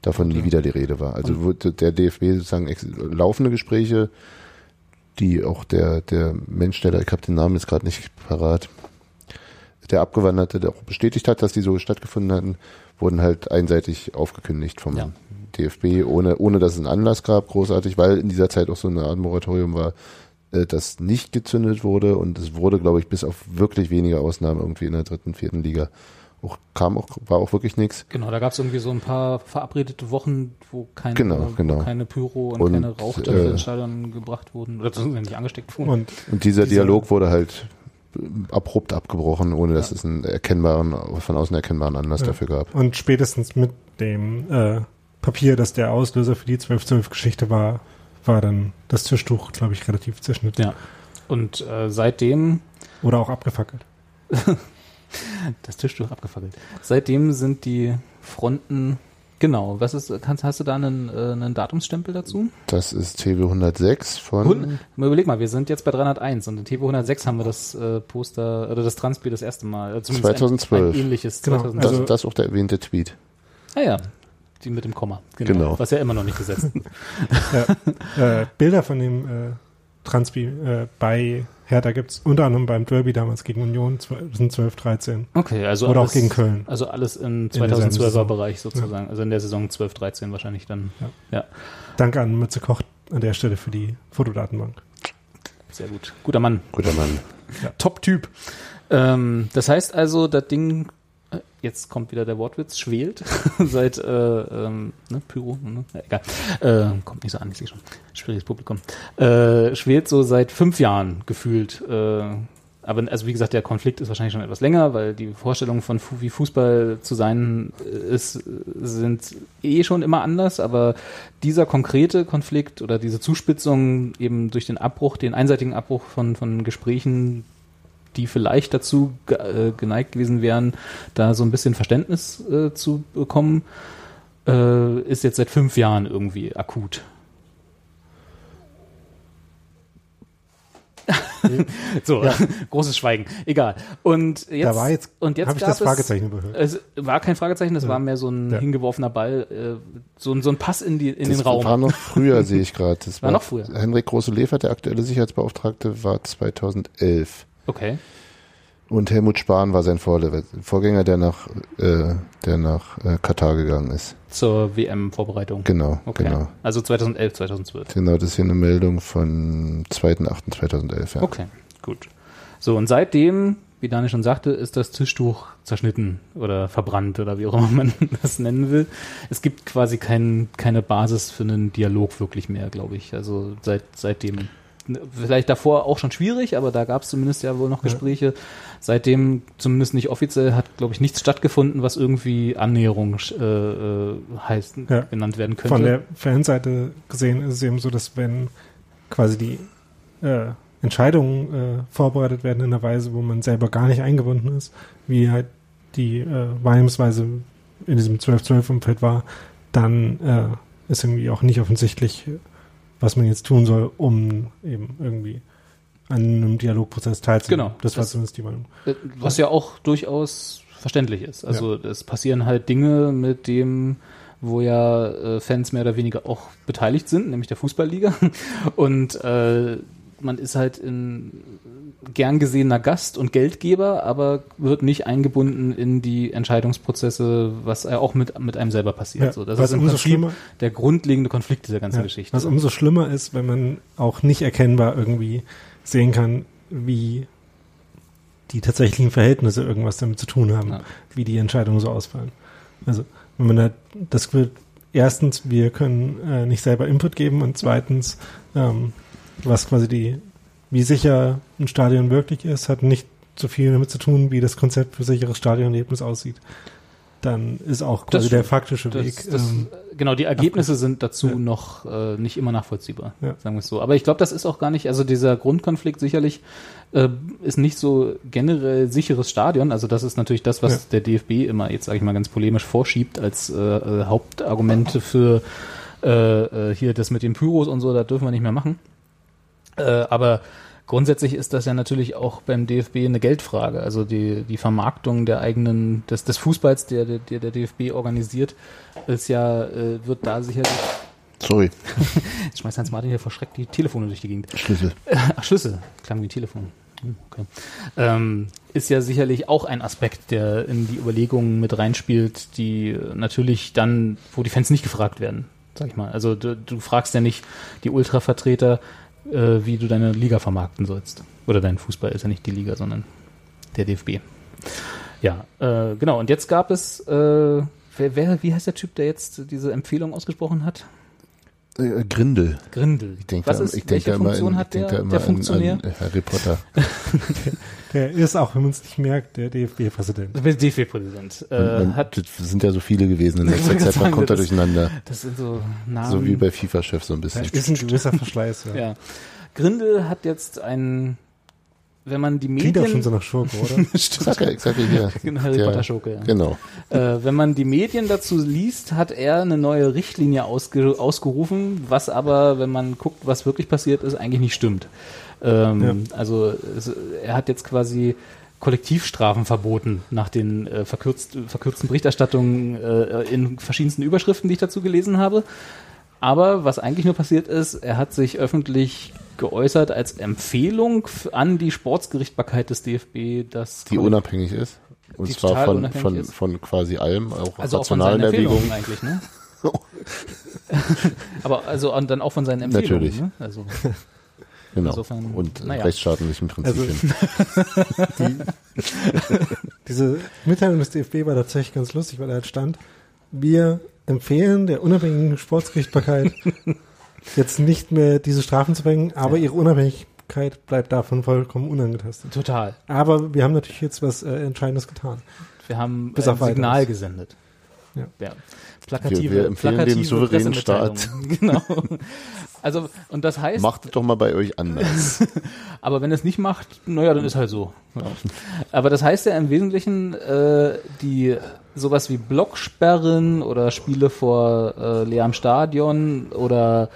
C: davon okay. nie wieder die Rede war. Also wurde der DFB sozusagen laufende Gespräche, die auch der, der Mensch, der da, ich habe den Namen jetzt gerade nicht parat, der Abgewanderte, der auch bestätigt hat, dass die so stattgefunden hatten, wurden halt einseitig aufgekündigt vom ja. DFB, ohne, ohne dass es einen Anlass gab, großartig, weil in dieser Zeit auch so eine Art Moratorium war, äh, das nicht gezündet wurde und es wurde, glaube ich, bis auf wirklich wenige Ausnahmen irgendwie in der dritten, vierten Liga auch, kam auch, war auch wirklich nichts.
A: Genau, da gab es irgendwie so ein paar verabredete Wochen, wo keine,
C: genau, genau.
A: keine Pyro und, und keine Rauchtöpfe äh, ins Stadion gebracht wurden oder nicht angesteckt wurden.
C: Und, und dieser, dieser Dialog wurde halt abrupt abgebrochen, ohne dass ja. es einen erkennbaren, von außen erkennbaren Anlass ja. dafür gab.
B: Und spätestens mit dem äh, Papier, das der Auslöser für die 12-12-Geschichte war, war dann das Tischtuch, glaube ich, relativ zerschnitten.
A: Ja. Und äh, seitdem.
B: Oder auch abgefackelt.
A: das Tischtuch abgefackelt. Seitdem sind die Fronten. Genau, was ist, kannst, hast du da einen, äh, einen Datumsstempel dazu?
C: Das ist TW 106 von.
A: Und, überleg mal, wir sind jetzt bei 301 und in TW 106 haben wir das äh, Poster oder das Transbier das erste Mal.
C: Äh, 2012. Ein,
A: ein ähnliches.
C: Genau, 2012. Also, das, das ist auch der erwähnte Tweet.
A: Ah ja, die mit dem Komma. Genau. genau. Was ja immer noch nicht gesetzt
B: ja, äh, Bilder von dem äh, Transpi äh, bei Hertha gibt es unter anderem beim Derby damals gegen Union, sind 12, 13.
A: Okay, also
B: Oder alles, auch gegen Köln.
A: Also alles im 2012er Bereich sozusagen. Ja. Also in der Saison 12, 13 wahrscheinlich dann. Ja. ja.
B: Danke an Mütze Koch an der Stelle für die Fotodatenbank.
A: Sehr gut. Guter Mann.
C: Guter Mann.
A: Ja. Top-Typ. Ähm, das heißt also, das Ding jetzt kommt wieder der Wortwitz, schwelt seit äh, ähm, ne, Pyro, ne? Ja, egal, äh, kommt nicht so an, ich sehe schon, schwieriges Publikum, äh, schwelt so seit fünf Jahren gefühlt. Äh, aber also wie gesagt, der Konflikt ist wahrscheinlich schon etwas länger, weil die Vorstellungen von wie Fußball zu sein ist, sind eh schon immer anders, aber dieser konkrete Konflikt oder diese Zuspitzung eben durch den Abbruch, den einseitigen Abbruch von, von Gesprächen die vielleicht dazu äh, geneigt gewesen wären, da so ein bisschen Verständnis äh, zu bekommen, äh, ist jetzt seit fünf Jahren irgendwie akut. so, ja. großes Schweigen. Egal. Und jetzt,
B: da war jetzt,
A: und jetzt
B: habe ich das Fragezeichen überhört.
A: Es war kein Fragezeichen, es ja. war mehr so ein ja. hingeworfener Ball, äh, so, so ein Pass in, die, in
C: das
A: den Raum.
C: Das war noch früher, sehe ich gerade. Das
A: war, war noch früher.
C: Henrik Große-Lefert, der aktuelle Sicherheitsbeauftragte, war 2011.
A: Okay.
C: Und Helmut Spahn war sein Vorgänger, der nach, äh, der nach äh, Katar gegangen ist.
A: Zur WM-Vorbereitung.
C: Genau, okay. genau.
A: Also 2011, 2012.
C: Genau, das ist hier eine Meldung von 2.8.2011.
A: Ja. Okay, gut. So, und seitdem, wie Dani schon sagte, ist das Tischtuch zerschnitten oder verbrannt oder wie auch immer man das nennen will. Es gibt quasi kein, keine Basis für einen Dialog wirklich mehr, glaube ich. Also seit, seitdem vielleicht davor auch schon schwierig, aber da gab es zumindest ja wohl noch Gespräche. Ja. Seitdem zumindest nicht offiziell hat, glaube ich, nichts stattgefunden, was irgendwie Annäherung äh, äh, heißt, ja. genannt werden könnte.
B: Von der Fanseite gesehen ist es eben so, dass wenn quasi die äh, Entscheidungen äh, vorbereitet werden in einer Weise, wo man selber gar nicht eingebunden ist, wie halt die äh, Wahrnehmungsweise in diesem 12-12-Umfeld war, dann äh, ist irgendwie auch nicht offensichtlich, was man jetzt tun soll, um eben irgendwie an einem Dialogprozess teilzunehmen.
A: Genau.
B: Das war das, zumindest die Meinung.
A: Äh, was ja auch durchaus verständlich ist. Also ja. es passieren halt Dinge mit dem, wo ja äh, Fans mehr oder weniger auch beteiligt sind, nämlich der Fußballliga. Und äh, man ist halt ein gern gesehener Gast und Geldgeber, aber wird nicht eingebunden in die Entscheidungsprozesse, was ja auch mit, mit einem selber passiert.
B: Ja,
A: so, das ist im
B: umso
A: Prinzip
B: schlimmer-
A: der grundlegende Konflikt dieser ganzen
B: Ja,
A: Geschichte.
B: Was umso schlimmer ist, wenn man auch nicht erkennbar irgendwie sehen kann, wie die tatsächlichen Verhältnisse irgendwas damit zu tun haben,
A: Ja.
B: wie die Entscheidungen so ausfallen. Also wenn man da das Gefühl, erstens, wir können äh, nicht selber Input geben und zweitens, ähm, was quasi die, wie sicher ein Stadion wirklich ist, hat nicht so viel damit zu tun, wie das Konzept für sicheres Stadionerlebnis aussieht. Dann ist auch quasi
A: Das-
B: der faktische
A: Das,
B: Weg.
A: das,
B: ähm,
A: genau, die Ergebnisse sind dazu
B: Ja.
A: noch äh, nicht immer nachvollziehbar,
B: Ja.
A: sagen wir es so. Aber ich glaube, das ist auch gar nicht, also dieser Grundkonflikt sicherlich äh, ist nicht so generell sicheres Stadion. Also das ist natürlich das, was
B: Ja.
A: der DFB immer, jetzt sage ich mal ganz polemisch, vorschiebt als äh, äh, Hauptargumente für äh, äh, hier das mit den Pyros und so, da dürfen wir nicht mehr machen. Äh, aber grundsätzlich ist das ja natürlich auch beim DFB eine Geldfrage. Also die, die Vermarktung der eigenen, des, des Fußballs, der, der der DFB organisiert, ist ja, äh, wird da sicherlich.
C: Sorry,
A: Jetzt schmeißt Hans Martin hier verschreckt die Telefone durch die Gegend.
C: Schlüssel.
A: Ach, Schlüssel, klang wie Telefon. Hm, Okay. Ähm, ist ja sicherlich auch ein Aspekt, der in die Überlegungen mit reinspielt, die natürlich dann, wo die Fans nicht gefragt werden, sag ich mal. Also du, du fragst ja nicht die Ultra-Vertreter, äh, wie du deine Liga vermarkten sollst. Oder dein Fußball ist ja nicht die Liga, sondern der DFB. Ja, äh, genau. Und jetzt gab es, äh, wer, wer, wie heißt der Typ, der jetzt diese Empfehlung ausgesprochen hat?
C: Äh, Grindel.
A: Grindel.
C: Ich denke
A: Was
C: da-
A: ist,
C: ich denke
A: welche
C: da immer
A: Funktion
C: an-
A: hat
C: ich denke
A: der,
C: da immer
A: der
C: an-
A: Funktionär?
C: An, Harry Potter.
B: Der ist auch, wenn man es nicht merkt, der DFB-Präsident.
A: Der DFB-Präsident äh, hat,
C: das sind ja so viele gewesen in letzter Zeit, man kommt da
A: das-
C: durcheinander.
A: das sind so Namen.
C: So wie bei FIFA-Chef so ein
B: Da
C: bisschen.
B: ist ein gewisser Verschleiß. Ja.
A: ja. Grindel hat jetzt ein, wenn man die
B: Klingt
A: Medien,
B: auch schon so nach Schurke, oder?
C: Ja, sag ja hier.
A: Genau, Harry Potter Schurke, ja.
C: Genau.
A: äh, wenn man die Medien dazu liest, hat er eine neue Richtlinie ausge ausgerufen, was aber, wenn man guckt, was wirklich passiert ist, eigentlich nicht stimmt. Ähm, Also es, er hat jetzt quasi Kollektivstrafen verboten nach den äh, verkürzt, verkürzten Berichterstattungen äh, in verschiedensten Überschriften, die ich dazu gelesen habe. Aber was eigentlich nur passiert ist, er hat sich öffentlich geäußert als Empfehlung an die Sportsgerichtbarkeit des DFB, dass
C: Die unabhängig ist. Und
A: Die
C: zwar von, von,
A: ist.
C: von quasi allem, auch
A: also auch von
C: rationalen
A: seinen
C: Erwägungen.
A: Empfehlungen eigentlich, ne? Aber also und dann auch von seinen Empfehlungen.
C: Natürlich.
A: Ne? Also
C: Genau.
A: Insofern,
C: und
A: naja.
C: rechtsstaatlichen
B: Also,
C: Prinzipien.
B: Diese Mitteilung des DFB war tatsächlich ganz lustig, weil da halt stand, wir empfehlen der unabhängigen Sportsgerichtbarkeit jetzt nicht mehr diese Strafen zu bringen, aber ihre Unabhängigkeit bleibt davon vollkommen unangetastet.
A: total.
B: Aber wir haben natürlich jetzt was äh, Entscheidendes getan.
A: Wir haben
B: Bis
A: ein
B: auf Weiteres.
A: Signal gesendet.
B: Ja.
A: Plakative,
C: Wir- wir empfehlen
A: plakative
C: souveränen
A: Pressemitteilung. Genau. Also, und das heißt,
C: Macht es doch mal bei euch anders.
A: aber wenn es nicht macht, naja, dann ist halt so. Ja. Aber das heißt ja im Wesentlichen, äh, die sowas wie Blocksperren oder Spiele vor äh, leerem Stadion oder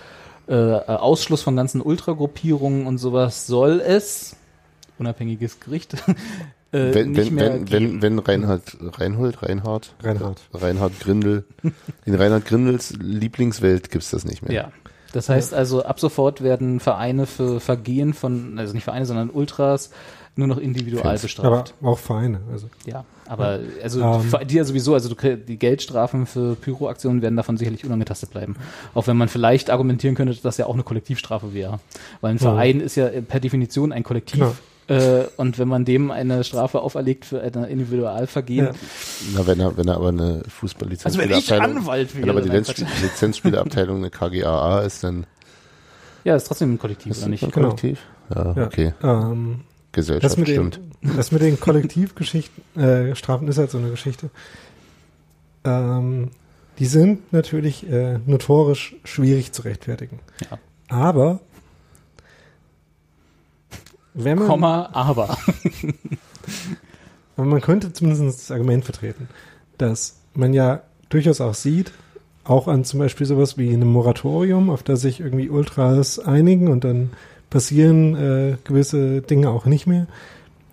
A: äh, Ausschluss von ganzen Ultragruppierungen und sowas soll es, unabhängiges Gericht, äh,
C: wenn,
A: nicht
C: wenn,
A: mehr
C: wenn,
A: geben.
C: wenn, wenn Reinhard, Reinhold, Reinhard,
B: Reinhard.
C: Reinhard Grindel, in Reinhard Grindels Lieblingswelt gibt's das nicht mehr.
A: Ja. Das heißt also, ab sofort werden Vereine für Vergehen von, also nicht Vereine, sondern Ultras nur noch individual
C: Fans.
A: bestraft.
B: Aber auch Vereine. Also
A: Ja, aber also
B: Ähm.
A: die, die ja sowieso, also du, die Geldstrafen für Pyroaktionen werden davon sicherlich unangetastet bleiben. Auch wenn man vielleicht argumentieren könnte, dass das ja auch eine Kollektivstrafe wäre. Weil ein Verein ist ja per Definition ein Kollektiv.
B: Genau.
A: Äh, und wenn man dem eine Strafe auferlegt für ein Individualvergehen,
B: Ja.
C: Na, wenn er, wenn er aber eine Fußballlizenz
A: also wenn ich Anwalt wäre.
C: wenn aber die
A: Nein,
C: Lizenz
A: Quatsch.
C: Lizenzspielabteilung eine KGAA ist, dann
A: ja, ist trotzdem ein Kollektiv,
C: ist
A: oder nicht?
C: ein
B: Genau.
C: Kollektiv. Ja,
B: ja,
C: okay.
B: ähm,
C: Gesellschaft
B: das mit den,
C: stimmt.
B: das mit den Kollektivgeschichten, äh, Strafen ist halt so eine Geschichte. Ähm, die sind natürlich äh, notorisch schwierig zu rechtfertigen.
A: Ja.
B: Aber wenn man,
A: Komma, aber.
B: aber man könnte zumindest das Argument vertreten, dass man ja durchaus auch sieht, auch an zum Beispiel sowas wie einem Moratorium, auf das sich irgendwie Ultras einigen und dann passieren äh, gewisse Dinge auch nicht mehr,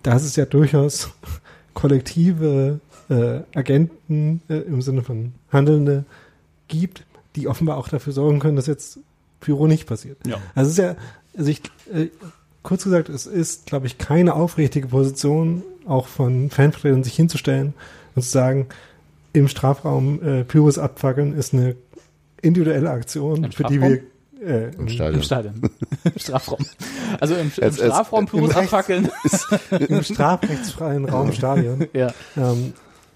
B: dass es ja durchaus kollektive äh, Agenten äh, im Sinne von Handelnde gibt, die offenbar auch dafür sorgen können, dass jetzt Pyro nicht passiert.
A: Ja.
B: Also es ist ja, also ich, äh, kurz gesagt, es ist, glaube ich, keine aufrichtige Position, auch von Fanvertretern sich hinzustellen und zu sagen, im Strafraum äh, Pyros abfackeln ist eine individuelle Aktion, für die wir äh,
C: Im Stadion.
A: Im Stadion. Im Strafraum. Also im, im
C: Es- es-
A: Strafraum
B: im
A: pures
B: Rechts-
A: Abfackeln.
B: im strafrechtsfreien Raum Stadion
A: ja.
B: ähm,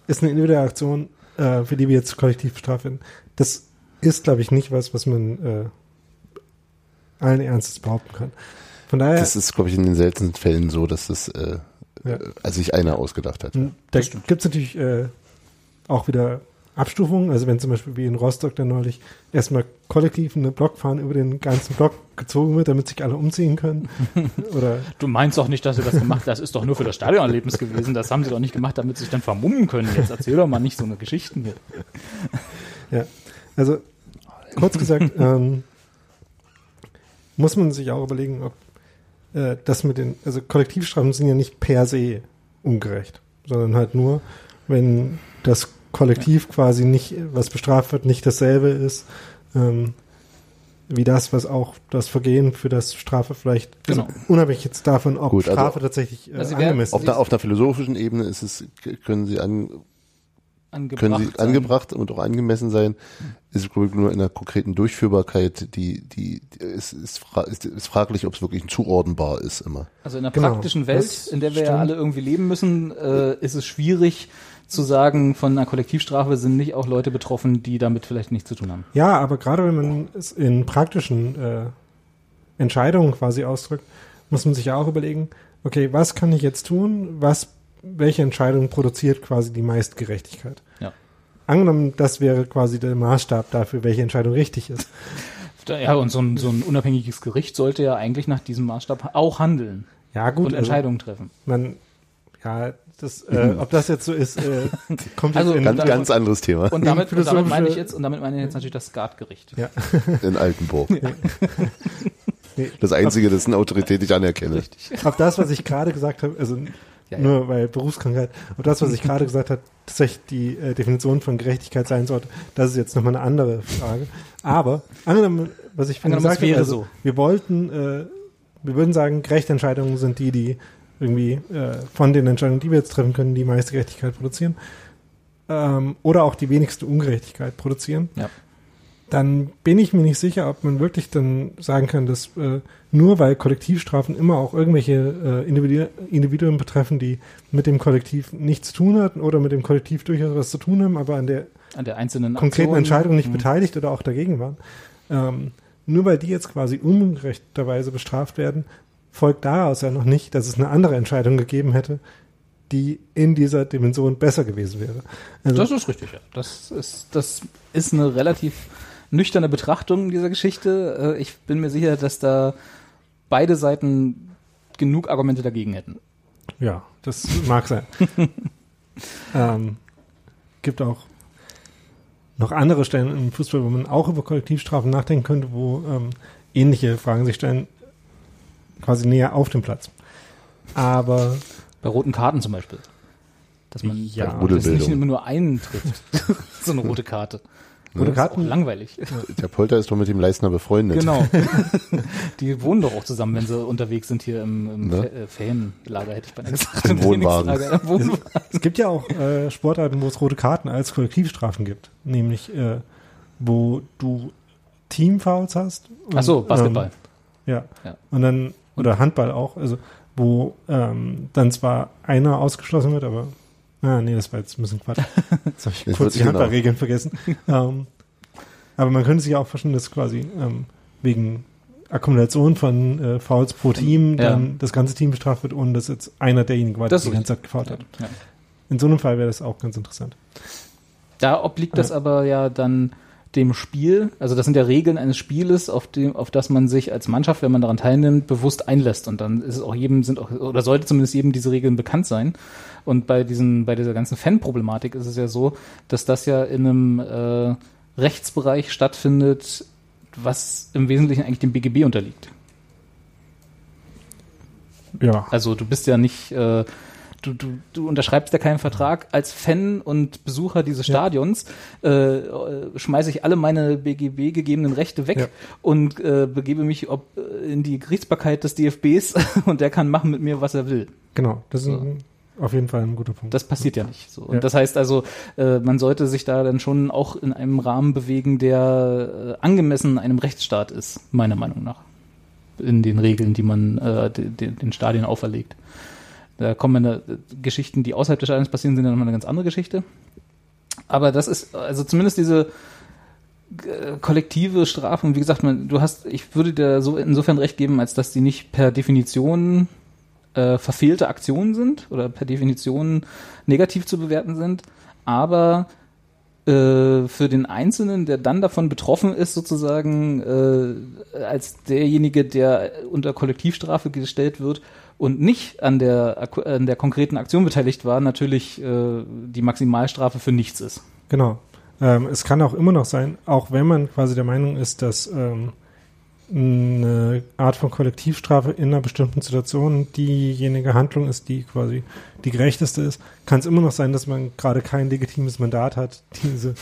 B: ist eine individuelle Aktion, äh, für die wir jetzt kollektiv bestraft werden. Das ist, glaube ich, nicht was, was man äh, allen Ernstes behaupten kann. Von daher,
C: Das ist, glaube ich, in den seltensten Fällen so, dass das äh,
B: Ja.
C: äh, also sich einer ausgedacht hat.
B: da gibt es natürlich äh, auch wieder Abstufungen. Also wenn zum Beispiel wie in Rostock dann neulich erstmal kollektiv eine Blockfahne über den ganzen Block gezogen wird, damit sich alle umziehen können. Oder
A: Du meinst doch nicht, dass sie das gemacht haben. Das ist doch nur für das Stadionerlebnis gewesen. Das haben sie doch nicht gemacht, damit sie sich dann vermummen können. Jetzt erzähl doch mal nicht so eine Geschichten hier.
B: Ja, also kurz gesagt, ähm, muss man sich auch überlegen, ob äh, das mit den, also Kollektivstrafen sind ja nicht per se ungerecht, sondern halt nur, wenn das Kollektiv quasi nicht, was bestraft wird, nicht dasselbe ist, ähm, wie das, was auch das Vergehen für das Strafe vielleicht,
A: Genau.
B: also unabhängig jetzt davon, ob
C: Gut, also-
B: Strafe tatsächlich äh,
A: Also
B: angemessen
C: Auf, der, auf einer philosophischen Ebene ist es, können sie an,
A: Angebracht
C: können sie
A: sein.
C: angebracht und auch angemessen sein, ist glaube ich, nur in der konkreten Durchführbarkeit, die, die, die ist, ist, fra ist, ist fraglich, ob es wirklich zuordnenbar ist immer.
A: Also in der
B: Genau,
A: praktischen Welt,
B: das
A: in der wir ja
B: stimmt.
A: alle irgendwie leben müssen, äh, ist es schwierig zu sagen, von einer Kollektivstrafe sind nicht auch Leute betroffen, die damit vielleicht nichts zu tun haben.
B: Ja, aber gerade wenn man es in praktischen äh, Entscheidungen quasi ausdrückt, muss man sich ja auch überlegen, okay, was kann ich jetzt tun? Was, welche Entscheidung produziert quasi die meiste Gerechtigkeit?
A: Ja.
B: Angenommen, das wäre quasi der Maßstab dafür, welche Entscheidung richtig ist.
A: Ja, und so ein, so ein unabhängiges Gericht sollte ja eigentlich nach diesem Maßstab auch handeln
B: Ja, gut,
A: und
B: also
A: Entscheidungen treffen.
B: man, ja, das, äh, ob das jetzt so ist, äh, kommt
A: Also
B: jetzt in,
C: Ganz, ganz anderes Thema
A: Und damit, und damit meine ich jetzt, und damit meine ich jetzt natürlich das Skatgericht.
B: ja,
C: in Altenburg.
B: nee,
C: Das Einzige, dessen Autorität ich anerkenne.
B: ob das, was ich gerade gesagt habe, also
A: Ja, ja.
B: nur weil Berufskrankheit, ob das, was ich gerade gesagt habe, tatsächlich die äh, Definition von Gerechtigkeit sein sollte, das ist jetzt nochmal eine andere Frage. Aber angenommen, was ich vorhin
A: es
B: gesagt habe,
A: wäre
B: also,
A: so.
B: wir wollten, äh, wir würden sagen, gerechte Entscheidungen sind die, die irgendwie äh, von den Entscheidungen, die wir jetzt treffen können, die meiste Gerechtigkeit produzieren. Ähm, oder auch die wenigste Ungerechtigkeit produzieren.
A: Ja.
B: Dann bin ich mir nicht sicher, ob man wirklich dann sagen kann, dass äh, nur weil Kollektivstrafen immer auch irgendwelche äh, Individu Individuen betreffen, die mit dem Kollektiv nichts zu tun hatten oder mit dem Kollektiv durchaus was zu tun haben, aber an der
A: An der einzelnen
B: konkreten
A: Aktion.
B: Entscheidung nicht
A: Mhm.
B: beteiligt oder auch dagegen waren. Ähm, nur weil die jetzt quasi ungerechterweise bestraft werden, folgt daraus ja noch nicht, dass es eine andere Entscheidung gegeben hätte, die in dieser Dimension besser gewesen wäre. Also,
A: Das ist richtig, ja. Das ist, das ist eine relativ nüchterne Betrachtung dieser Geschichte. Äh, Ich bin mir sicher, dass da beide Seiten genug Argumente dagegen hätten.
B: ja, das mag sein. ähm, gibt auch noch andere Stellen im Fußball, wo man auch über Kollektivstrafen nachdenken könnte, wo ähm, ähnliche Fragen sich stellen, quasi näher auf dem Platz. Aber
A: Bei roten Karten zum Beispiel. Dass man
B: Ja.
A: dass
C: Rudelbildung.
A: nicht immer nur einen trifft. so eine rote Karte.
B: rote
A: Das ist auch
B: Karten,
A: langweilig.
C: Der Polter ist doch mit dem Leistner befreundet.
A: Genau. Die wohnen doch auch zusammen, wenn sie unterwegs sind hier im, im
C: Ne?
A: Fa- äh, Fanlager, hätte ich beinahe gesagt.
C: Im Wohnwagen.
A: Im Wohnwagen.
B: Es gibt ja auch äh, Sportarten, wo es rote Karten als Kollektivstrafen gibt. Nämlich, äh, wo du Teamfouls hast. und,
A: Ach so, Basketball.
B: Ähm, ja.
A: Ja.
B: Und dann, oder Handball auch, also wo ähm, dann zwar einer ausgeschlossen wird, aber ah, nee, das war jetzt ein bisschen Quatsch. Jetzt habe ich kurz die
C: genau.
B: Handballregeln vergessen. ähm, aber man könnte sich auch vorstellen, dass quasi ähm, wegen Akkumulation von äh, Fouls pro Team
A: Ja.
B: dann das ganze Team bestraft wird, ohne dass jetzt einer derjenigen war, der die ganze Zeit gefault hat.
A: Ja.
B: In so einem Fall wäre das auch ganz interessant.
A: Da obliegt das aber ja dann dem Spiel, also das sind ja Regeln eines Spieles, auf dem, auf das man sich als Mannschaft, wenn man daran teilnimmt, bewusst einlässt. Und dann ist es auch jedem, sind auch, oder sollte zumindest jedem diese Regeln bekannt sein. Und bei diesen, bei dieser ganzen Fan-Problematik ist es ja so, dass das ja in einem äh, Rechtsbereich stattfindet, was im Wesentlichen eigentlich dem BGB unterliegt.
B: Ja.
A: Also du bist ja nicht, äh, du, du, du unterschreibst ja keinen Vertrag. Als Fan und Besucher dieses
B: Ja.
A: Stadions äh, äh, schmeiße ich alle meine BGB gegebenen Rechte weg
B: Ja.
A: und äh, begebe mich ob, äh, in die Gerichtsbarkeit des DFBs und der kann machen mit mir, was er will.
B: Genau, das ist
A: So.
B: ein, auf jeden Fall ein guter Punkt.
A: Das passiert ja nicht. So. Und
B: Ja.
A: das heißt also, äh, man sollte sich da dann schon auch in einem Rahmen bewegen, der äh, angemessen einem Rechtsstaat ist, meiner Meinung nach. In den Regeln, die man äh, de, de, den Stadien auferlegt. Da kommen dann, äh, Geschichten, die außerhalb des Stadions passieren, sind dann nochmal eine ganz andere Geschichte. Aber das ist, also zumindest diese äh, kollektive Strafen, wie gesagt, man, du hast, ich würde dir so insofern recht geben, als dass die nicht per Definition äh, verfehlte Aktionen sind oder per Definition negativ zu bewerten sind, aber äh, für den Einzelnen, der dann davon betroffen ist, sozusagen äh, als derjenige, der unter Kollektivstrafe gestellt wird und nicht an der, an der konkreten Aktion beteiligt war, natürlich äh, die Maximalstrafe für nichts ist.
B: Genau. Ähm, es kann auch immer noch sein, auch wenn man quasi der Meinung ist, dass ähm, eine Art von Kollektivstrafe in einer bestimmten Situation diejenige Handlung ist, die quasi die gerechteste ist, kann es immer noch sein, dass man gerade kein legitimes Mandat hat, diese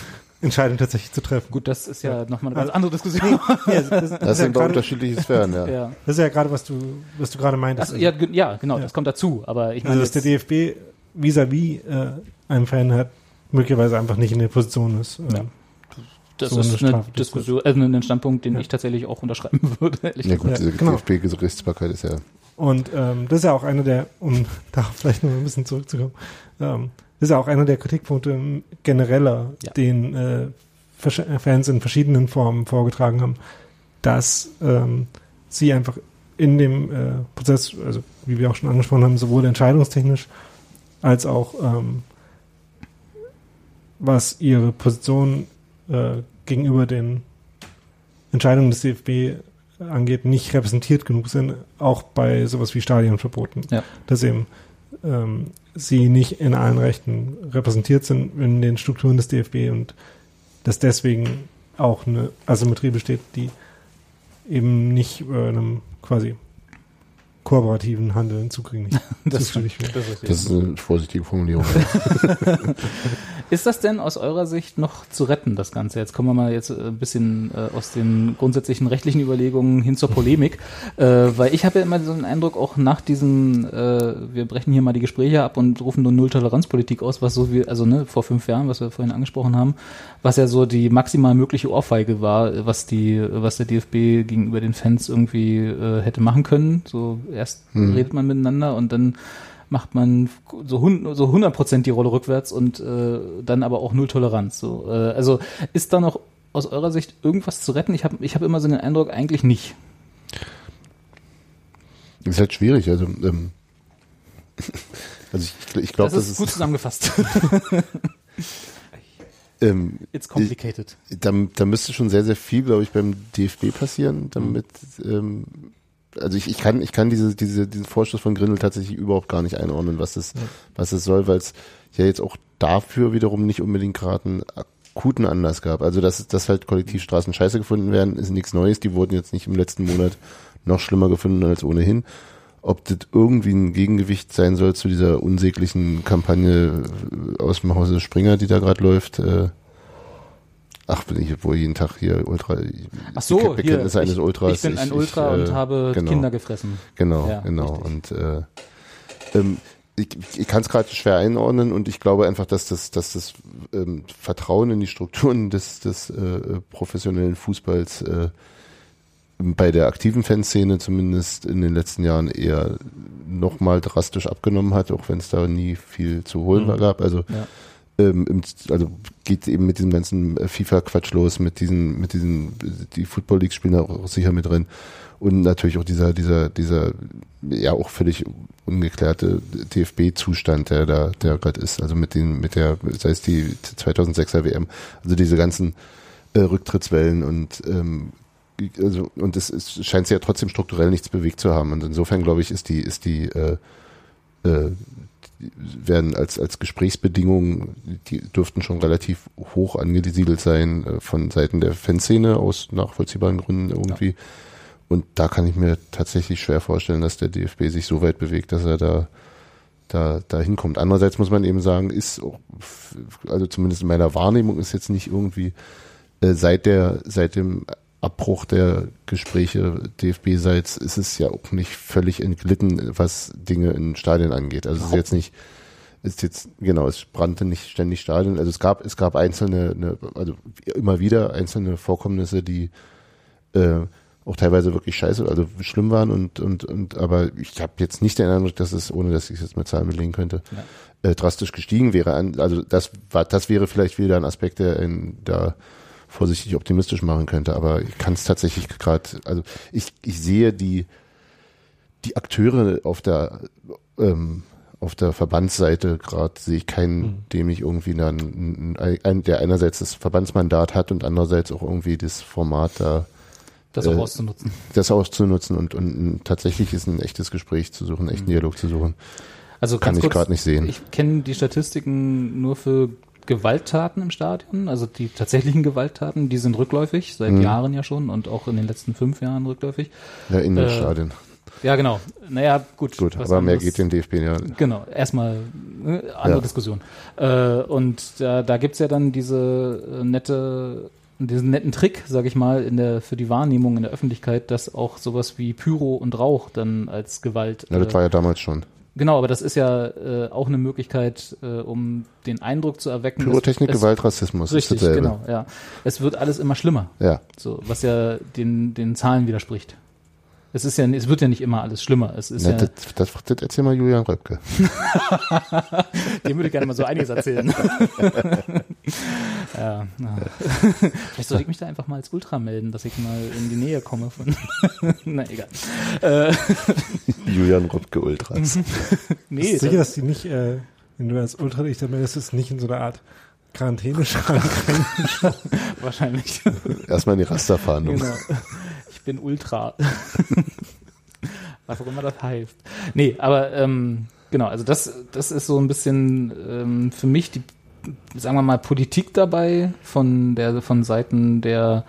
B: Entscheidung tatsächlich zu treffen.
A: Gut, das ist ja, nochmal eine ganz
B: Also-
A: andere Diskussion.
B: Ja, das, das,
C: Das
B: ist ja
C: sind
B: gerade,
C: unterschiedliche Sphären, ja.
A: ja.
B: das ist ja gerade, was du, was du gerade meintest.
A: Also, ja, ja, genau,
B: Ja.
A: das kommt dazu. Aber ich
B: also,
A: meine,
B: dass der DFB vis-à-vis äh, einem Fan hat, möglicherweise einfach nicht in der Position ist.
A: Ja.
B: Ähm,
A: das
B: so
A: ist
B: eine
A: eine Diskussion, also ein Standpunkt, den
B: Ja.
A: ich tatsächlich auch unterschreiben würde. Ehrlich
C: Ja gut,
B: Ja,
C: diese
B: genau.
C: DFB-Gerichtsbarkeit ist ja
B: Und ähm, das ist ja auch einer der, um darauf vielleicht noch ein bisschen zurückzukommen, ähm, das ist ja auch einer der Kritikpunkte ähm, genereller,
A: Ja.
B: den äh, äh, Fans in verschiedenen Formen vorgetragen haben, dass ähm, sie einfach in dem äh, Prozess, also wie wir auch schon angesprochen haben, sowohl entscheidungstechnisch als auch ähm, was ihre Position äh, gegenüber den Entscheidungen des DFB angeht, nicht repräsentiert genug sind, auch bei sowas wie Stadionverboten.
A: Ja.
B: Dass eben ähm, sie nicht in allen Rechten repräsentiert sind in den Strukturen des DFB und dass deswegen auch eine Asymmetrie besteht, die eben nicht äh, einem quasi kooperativen Handeln zugänglich
A: Das. Das ist,
C: Das ist eine vorsichtige Formulierung.
A: ist das denn aus eurer Sicht noch zu retten, das Ganze? Jetzt kommen wir mal jetzt äh, ein bisschen äh, aus den grundsätzlichen rechtlichen Überlegungen hin zur Polemik, äh, weil ich habe ja immer so den Eindruck, auch nach diesem, äh, wir brechen hier mal die Gespräche ab und rufen nur Null-Toleranz-Politik aus, was so wie, also ne, vor fünf Jahren, was wir vorhin angesprochen haben, was ja so die maximal mögliche Ohrfeige war, was die, was der DFB gegenüber den Fans irgendwie äh, hätte machen können. So erst
C: Hm.
A: redet man miteinander und dann macht man so, hun- so 100 Prozent die Rolle rückwärts und äh, dann aber auch null Toleranz. So, äh, also ist da noch aus eurer Sicht irgendwas zu retten? Ich habe ich hab immer so den Eindruck, eigentlich nicht.
C: ist halt schwierig. Also, ähm, also ich, ich glaube,
A: das
C: das
A: ist gut
C: ist,
A: zusammengefasst.
C: ähm,
A: It's complicated.
C: da, da müsste schon sehr, sehr viel, glaube ich, beim DFB passieren, damit, ähm, also ich, ich kann, ich kann diese, diese, diesen Vorstoß von Grindel tatsächlich überhaupt gar nicht einordnen, was das, was das soll, weil es ja jetzt auch dafür wiederum nicht unbedingt gerade einen akuten Anlass gab. Also dass, dass halt Kollektivstraßen scheiße gefunden werden, ist nichts Neues. Die wurden jetzt nicht im letzten Monat noch schlimmer gefunden als ohnehin. Ob das irgendwie ein Gegengewicht sein soll zu dieser unsäglichen Kampagne äh, aus dem Hause Springer, die da gerade läuft, äh, Ach, bin ich wohl jeden Tag hier Ultra.
A: Ach so,
C: Beke- Bekenntnisse
A: hier,
C: eines
A: ich,
C: Ultras.
A: ich bin ein Ultra
C: äh,
A: und habe
C: genau.
A: Kinder gefressen.
C: Genau,
A: Ja,
C: genau.
A: richtig.
C: Und äh, ähm, ich, ich kann es gerade schwer einordnen und ich glaube einfach, dass das, dass das ähm, Vertrauen in die Strukturen des, des äh, professionellen Fußballs äh, bei der aktiven Fanszene zumindest in den letzten Jahren eher nochmal drastisch abgenommen hat, auch wenn es da nie viel zu holen
A: Mhm.
C: gab. Also
A: Ja.
C: ähm, im, also geht eben mit diesem ganzen FIFA-Quatsch los, mit diesen, mit diesen, die Football Leagues spielen da auch sicher mit drin. Und natürlich auch dieser, dieser, dieser, ja auch völlig ungeklärte DFB-Zustand, der da, der gerade ist. Also mit den, mit der, sei es die 2006er WM, also diese ganzen äh, Rücktrittswellen und ähm, also und es, es scheint sich ja trotzdem strukturell nichts bewegt zu haben. Und insofern glaube ich, ist die, ist die äh, äh, werden als, als Gesprächsbedingungen, die dürften schon relativ hoch angesiedelt sein äh, von Seiten der Fanszene aus nachvollziehbaren Gründen irgendwie. Und da kann ich mir tatsächlich schwer vorstellen, dass der DFB sich so weit bewegt, dass er da da, da hinkommt. Andererseits muss man eben sagen, ist also zumindest in meiner Wahrnehmung ist jetzt nicht irgendwie äh, seit der, seit dem Abbruch der Gespräche DFB-seits ist es ja auch nicht völlig entglitten, was Dinge in Stadien angeht. Also es ist jetzt nicht, ist jetzt, genau, es brannte nicht ständig Stadien. Also es gab, es gab einzelne, ne, also immer wieder einzelne Vorkommnisse, die äh, auch teilweise wirklich scheiße, also schlimm waren und, und, und aber ich habe jetzt nicht den Eindruck, dass es, ohne dass ich es jetzt mit Zahlen belegen könnte, ja. äh, drastisch gestiegen wäre. Also das war, das wäre vielleicht wieder ein Aspekt, der in, da vorsichtig optimistisch machen könnte, aber ich kann es tatsächlich gerade, also ich, ich sehe die, die Akteure auf der ähm, auf der Verbandsseite gerade sehe ich keinen, mhm. dem ich irgendwie dann, ein, der einerseits das Verbandsmandat hat und andererseits auch irgendwie das Format da
A: das auch äh, auszunutzen.
C: Das auszunutzen und, und tatsächlich ist ein echtes Gespräch zu suchen, einen echten mhm. Dialog zu suchen.
A: Also kann ich gerade nicht sehen. Ich kenne die Statistiken nur für Gewalttaten im Stadion, also die tatsächlichen Gewalttaten, die sind rückläufig, seit mhm. Jahren ja schon und auch in den letzten fünf Jahren rückläufig.
C: Ja, in den äh, Stadien.
A: Ja, genau. Naja, gut.
C: Gut, aber anderes. mehr geht den DFB ja.
A: Genau, erstmal äh, andere ja. Diskussion. Äh, und da, da gibt's ja dann diese äh, nette diesen netten Trick, sage ich mal, in der für die Wahrnehmung in der Öffentlichkeit, dass auch sowas wie Pyro und Rauch dann als Gewalt.
C: Ja, das äh, war ja damals schon.
A: Genau, aber das ist ja äh, auch eine Möglichkeit, äh, um den Eindruck zu erwecken.
C: Pyrotechnik, es, Gewalt, Rassismus.
A: Richtig, genau, ja. Es wird alles immer schlimmer.
C: Ja.
A: So, was ja den, den Zahlen widerspricht. Es ist ja, es wird ja nicht immer alles schlimmer. Es ist Na, ja,
C: das, das, das erzähl mal Julian Röpke.
A: Dem würde ich gerne mal so einiges erzählen. ja, na. Vielleicht sollte ich mich da einfach mal als Ultra melden, dass ich mal in die Nähe komme von. Na egal. Äh.
C: Julian Röpke Ultras.
B: nee. Sicher, dass die nicht, äh, wenn du als Ultra dich da meldest, ist nicht in so einer Art Quarantäneschrank
A: Wahrscheinlich.
C: Erstmal in die Rasterfahndung. Genau
A: ich bin Ultra. Was auch immer das heißt. Nee, aber ähm, genau, also das, das ist so ein bisschen ähm, für mich die, sagen wir mal, Politik dabei von der von Seiten der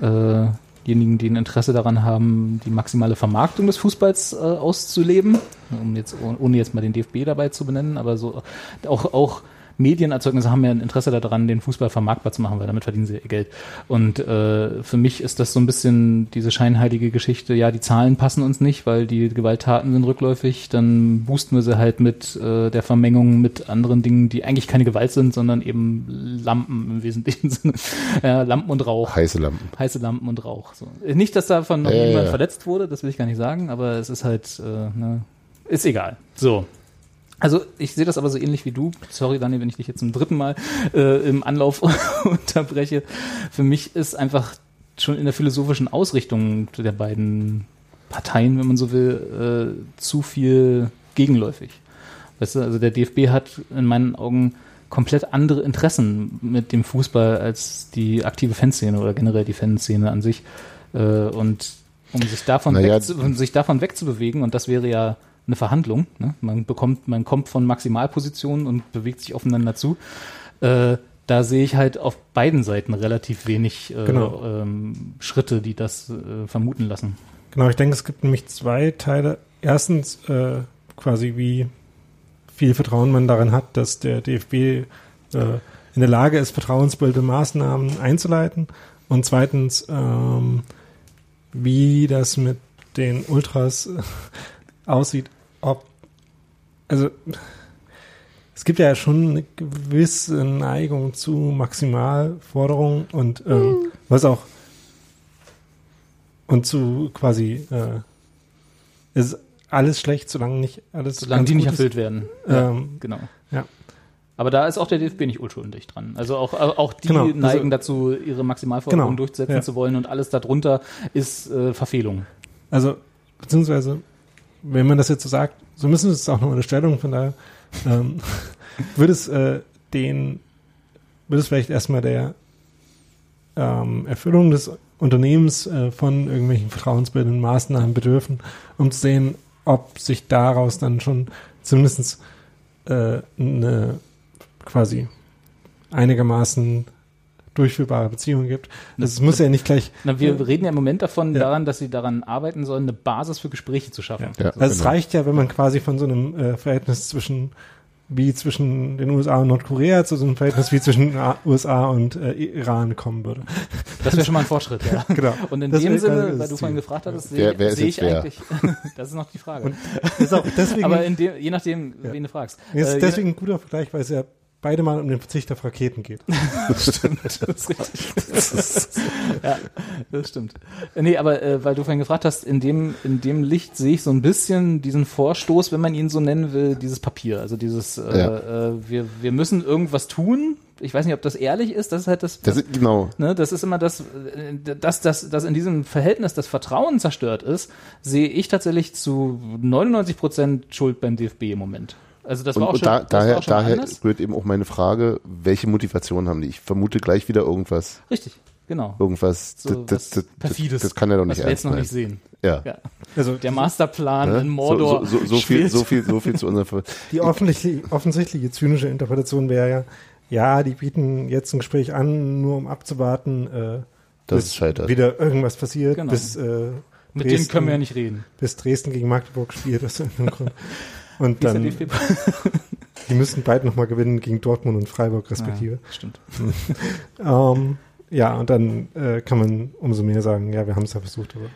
A: äh, diejenigen, die ein Interesse daran haben, die maximale Vermarktung des Fußballs äh, auszuleben, um jetzt ohne jetzt mal den DFB dabei zu benennen, aber so auch auch Medienerzeugnisse haben ja ein Interesse daran, den Fußball vermarktbar zu machen, weil damit verdienen sie ihr Geld. Und äh, für mich ist das so ein bisschen diese scheinheilige Geschichte, ja, die Zahlen passen uns nicht, weil die Gewalttaten sind rückläufig, dann boosten wir sie halt mit äh, der Vermengung mit anderen Dingen, die eigentlich keine Gewalt sind, sondern eben Lampen im wesentlichen Sinne. ja, Lampen und Rauch.
C: Heiße Lampen.
A: Heiße Lampen und Rauch. So. Nicht, dass davon noch ja, jemand ja. verletzt wurde, das will ich gar nicht sagen, aber es ist halt, äh, ne, ist egal. So. Also ich sehe das aber so ähnlich wie du. Sorry, Dani, wenn ich dich jetzt zum dritten Mal äh, im Anlauf unterbreche. Für mich ist einfach schon in der philosophischen Ausrichtung der beiden Parteien, wenn man so will, äh, zu viel gegenläufig. Weißt du, also der DFB hat in meinen Augen komplett andere Interessen mit dem Fußball als die aktive Fanszene oder generell die Fanszene an sich. Äh, und um sich davon, naja, weg, um sich davon wegzubewegen, und das wäre ja eine Verhandlung. Ne? Man bekommt, man kommt von Maximalpositionen und bewegt sich aufeinander zu. Äh, da sehe ich halt auf beiden Seiten relativ wenig äh, genau. ähm, Schritte, die das äh, vermuten lassen.
B: Genau, ich denke, es gibt nämlich zwei Teile. Erstens äh, quasi wie viel Vertrauen man darin hat, dass der DFB äh, in der Lage ist, vertrauensbildende Maßnahmen einzuleiten. Und zweitens, ähm, wie das mit den Ultras aussieht ob, also es gibt ja schon eine gewisse Neigung zu Maximalforderungen und ähm, mhm. was auch und zu quasi äh, ist alles schlecht, solange nicht alles
A: solange die nicht erfüllt werden.
B: Ähm,
A: genau.
B: Ja.
A: Aber da ist auch der DFB nicht unschuldig dran. Also auch, auch die genau, also neigen dazu, ihre Maximalforderungen genau, durchsetzen ja. zu wollen und alles darunter ist äh, Verfehlung.
B: Also, beziehungsweise wenn man das jetzt so sagt, so müssen es auch noch eine Stellung, von daher ähm, würde es äh, den, würde es vielleicht erstmal der ähm, Erfüllung des Unternehmens äh, von irgendwelchen vertrauensbildenden Maßnahmen bedürfen, um zu sehen, ob sich daraus dann schon zumindest äh, eine quasi einigermaßen durchführbare Beziehungen gibt. Das es muss ja nicht gleich.
A: Na, wir reden ja im Moment davon
B: Ja.
A: daran, dass sie daran arbeiten sollen, eine Basis für Gespräche zu schaffen.
C: Ja,
B: Also es
C: genau.
B: reicht ja, wenn man quasi von so einem äh, Verhältnis zwischen wie zwischen den USA und Nordkorea zu so einem Verhältnis wie zwischen USA und äh, Iran kommen würde.
A: Das wäre schon mal ein Fortschritt, ja.
B: Genau.
A: Und in
B: Das
A: dem Sinne, weil du vorhin gefragt hattest, sehe sehe ich
C: wer?
A: eigentlich, das ist noch die Frage.
B: Und ist auch deswegen,
A: Aber in dem, je nachdem,
B: Ja.
A: wen du fragst.
B: ist
A: Äh,
B: deswegen ein guter Vergleich, weil es ja beide mal um den Verzicht auf Raketen geht.
A: stimmt, das ist richtig. ja, das stimmt. Äh, Nee, aber äh, weil du vorhin gefragt hast, in dem, in dem Licht sehe ich so ein bisschen diesen Vorstoß, wenn man ihn so nennen will, dieses Papier. Also dieses, äh,
C: Ja.
A: äh, wir, wir müssen irgendwas tun. Ich weiß nicht, ob das ehrlich ist, das ist halt das,
C: Das ist, genau.
A: Ne, das ist immer das, äh, dass, dass, dass in diesem Verhältnis das Vertrauen zerstört ist, sehe ich tatsächlich zu 99 Prozent Schuld beim DFB im Moment. Also das
C: Und,
A: war auch
C: und
A: schon,
C: da, daher,
A: auch schon
C: daher
A: anders.
C: rührt eben auch meine Frage, welche Motivation haben die? Ich vermute gleich wieder irgendwas,
A: Richtig, genau.
C: irgendwas,
A: So
C: das,
A: was
C: das, das,
A: Perfides,
C: das kann ja doch
A: was
C: nicht
A: wir jetzt noch nicht sehen.
C: Ja.
A: Ja.
B: Also
A: Der Masterplan
C: Ne?
A: in Mordor.
C: So, so, so, so, viel, so, viel, so viel zu unserer Ver
B: die offensichtliche, offensichtliche zynische Interpretation wäre ja, ja, die bieten jetzt ein Gespräch an, nur um abzuwarten, äh,
C: Dass
B: bis
C: es scheitert.
B: wieder irgendwas passiert,
A: Genau.
B: bis äh,
A: Mit denen können wir ja nicht reden.
B: bis Dresden gegen Magdeburg spielt aus irgendeinem Grund. Und
A: Wie ist der
B: dann, die müssten beide nochmal gewinnen gegen Dortmund und Freiburg respektive.
A: Ja, stimmt.
B: Ähm, ja, und dann äh, kann man umso mehr sagen, ja, wir haben es ja versucht, aber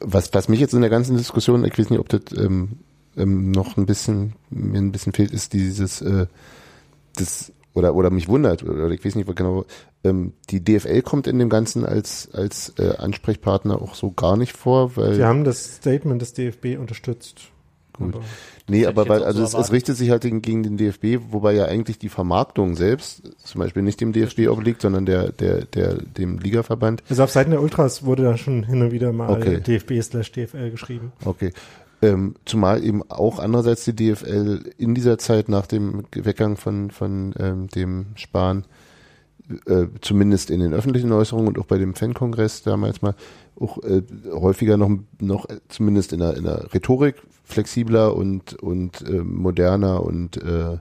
C: was, was mich jetzt in der ganzen Diskussion, ich weiß nicht, ob das ähm, ähm, noch ein bisschen, mir ein bisschen fehlt, ist dieses, äh, das, oder, oder mich wundert, oder ich weiß nicht was genau, ähm, die DFL kommt in dem Ganzen als, als äh, Ansprechpartner auch so gar nicht vor, weil.
B: wir haben das Statement des DFB unterstützt.
C: Gut.
B: Aber
C: Nee, aber weil, also
A: so
C: es, es richtet sich halt gegen, gegen den DFB, wobei ja eigentlich die Vermarktung selbst zum Beispiel nicht dem DFB obliegt, sondern der, der, der, dem Ligaverband.
B: Also auf Seiten der Ultras wurde da schon hin und wieder mal
C: Okay.
B: DFB slash DFL geschrieben.
C: Okay. Ähm, zumal eben auch andererseits die DFL in dieser Zeit nach dem Weggang von, von ähm, dem Spahn, äh, zumindest in den öffentlichen Äußerungen und auch bei dem Fankongress damals mal, auch äh, häufiger noch, noch äh, zumindest in der, in der Rhetorik flexibler und, und äh, moderner und äh,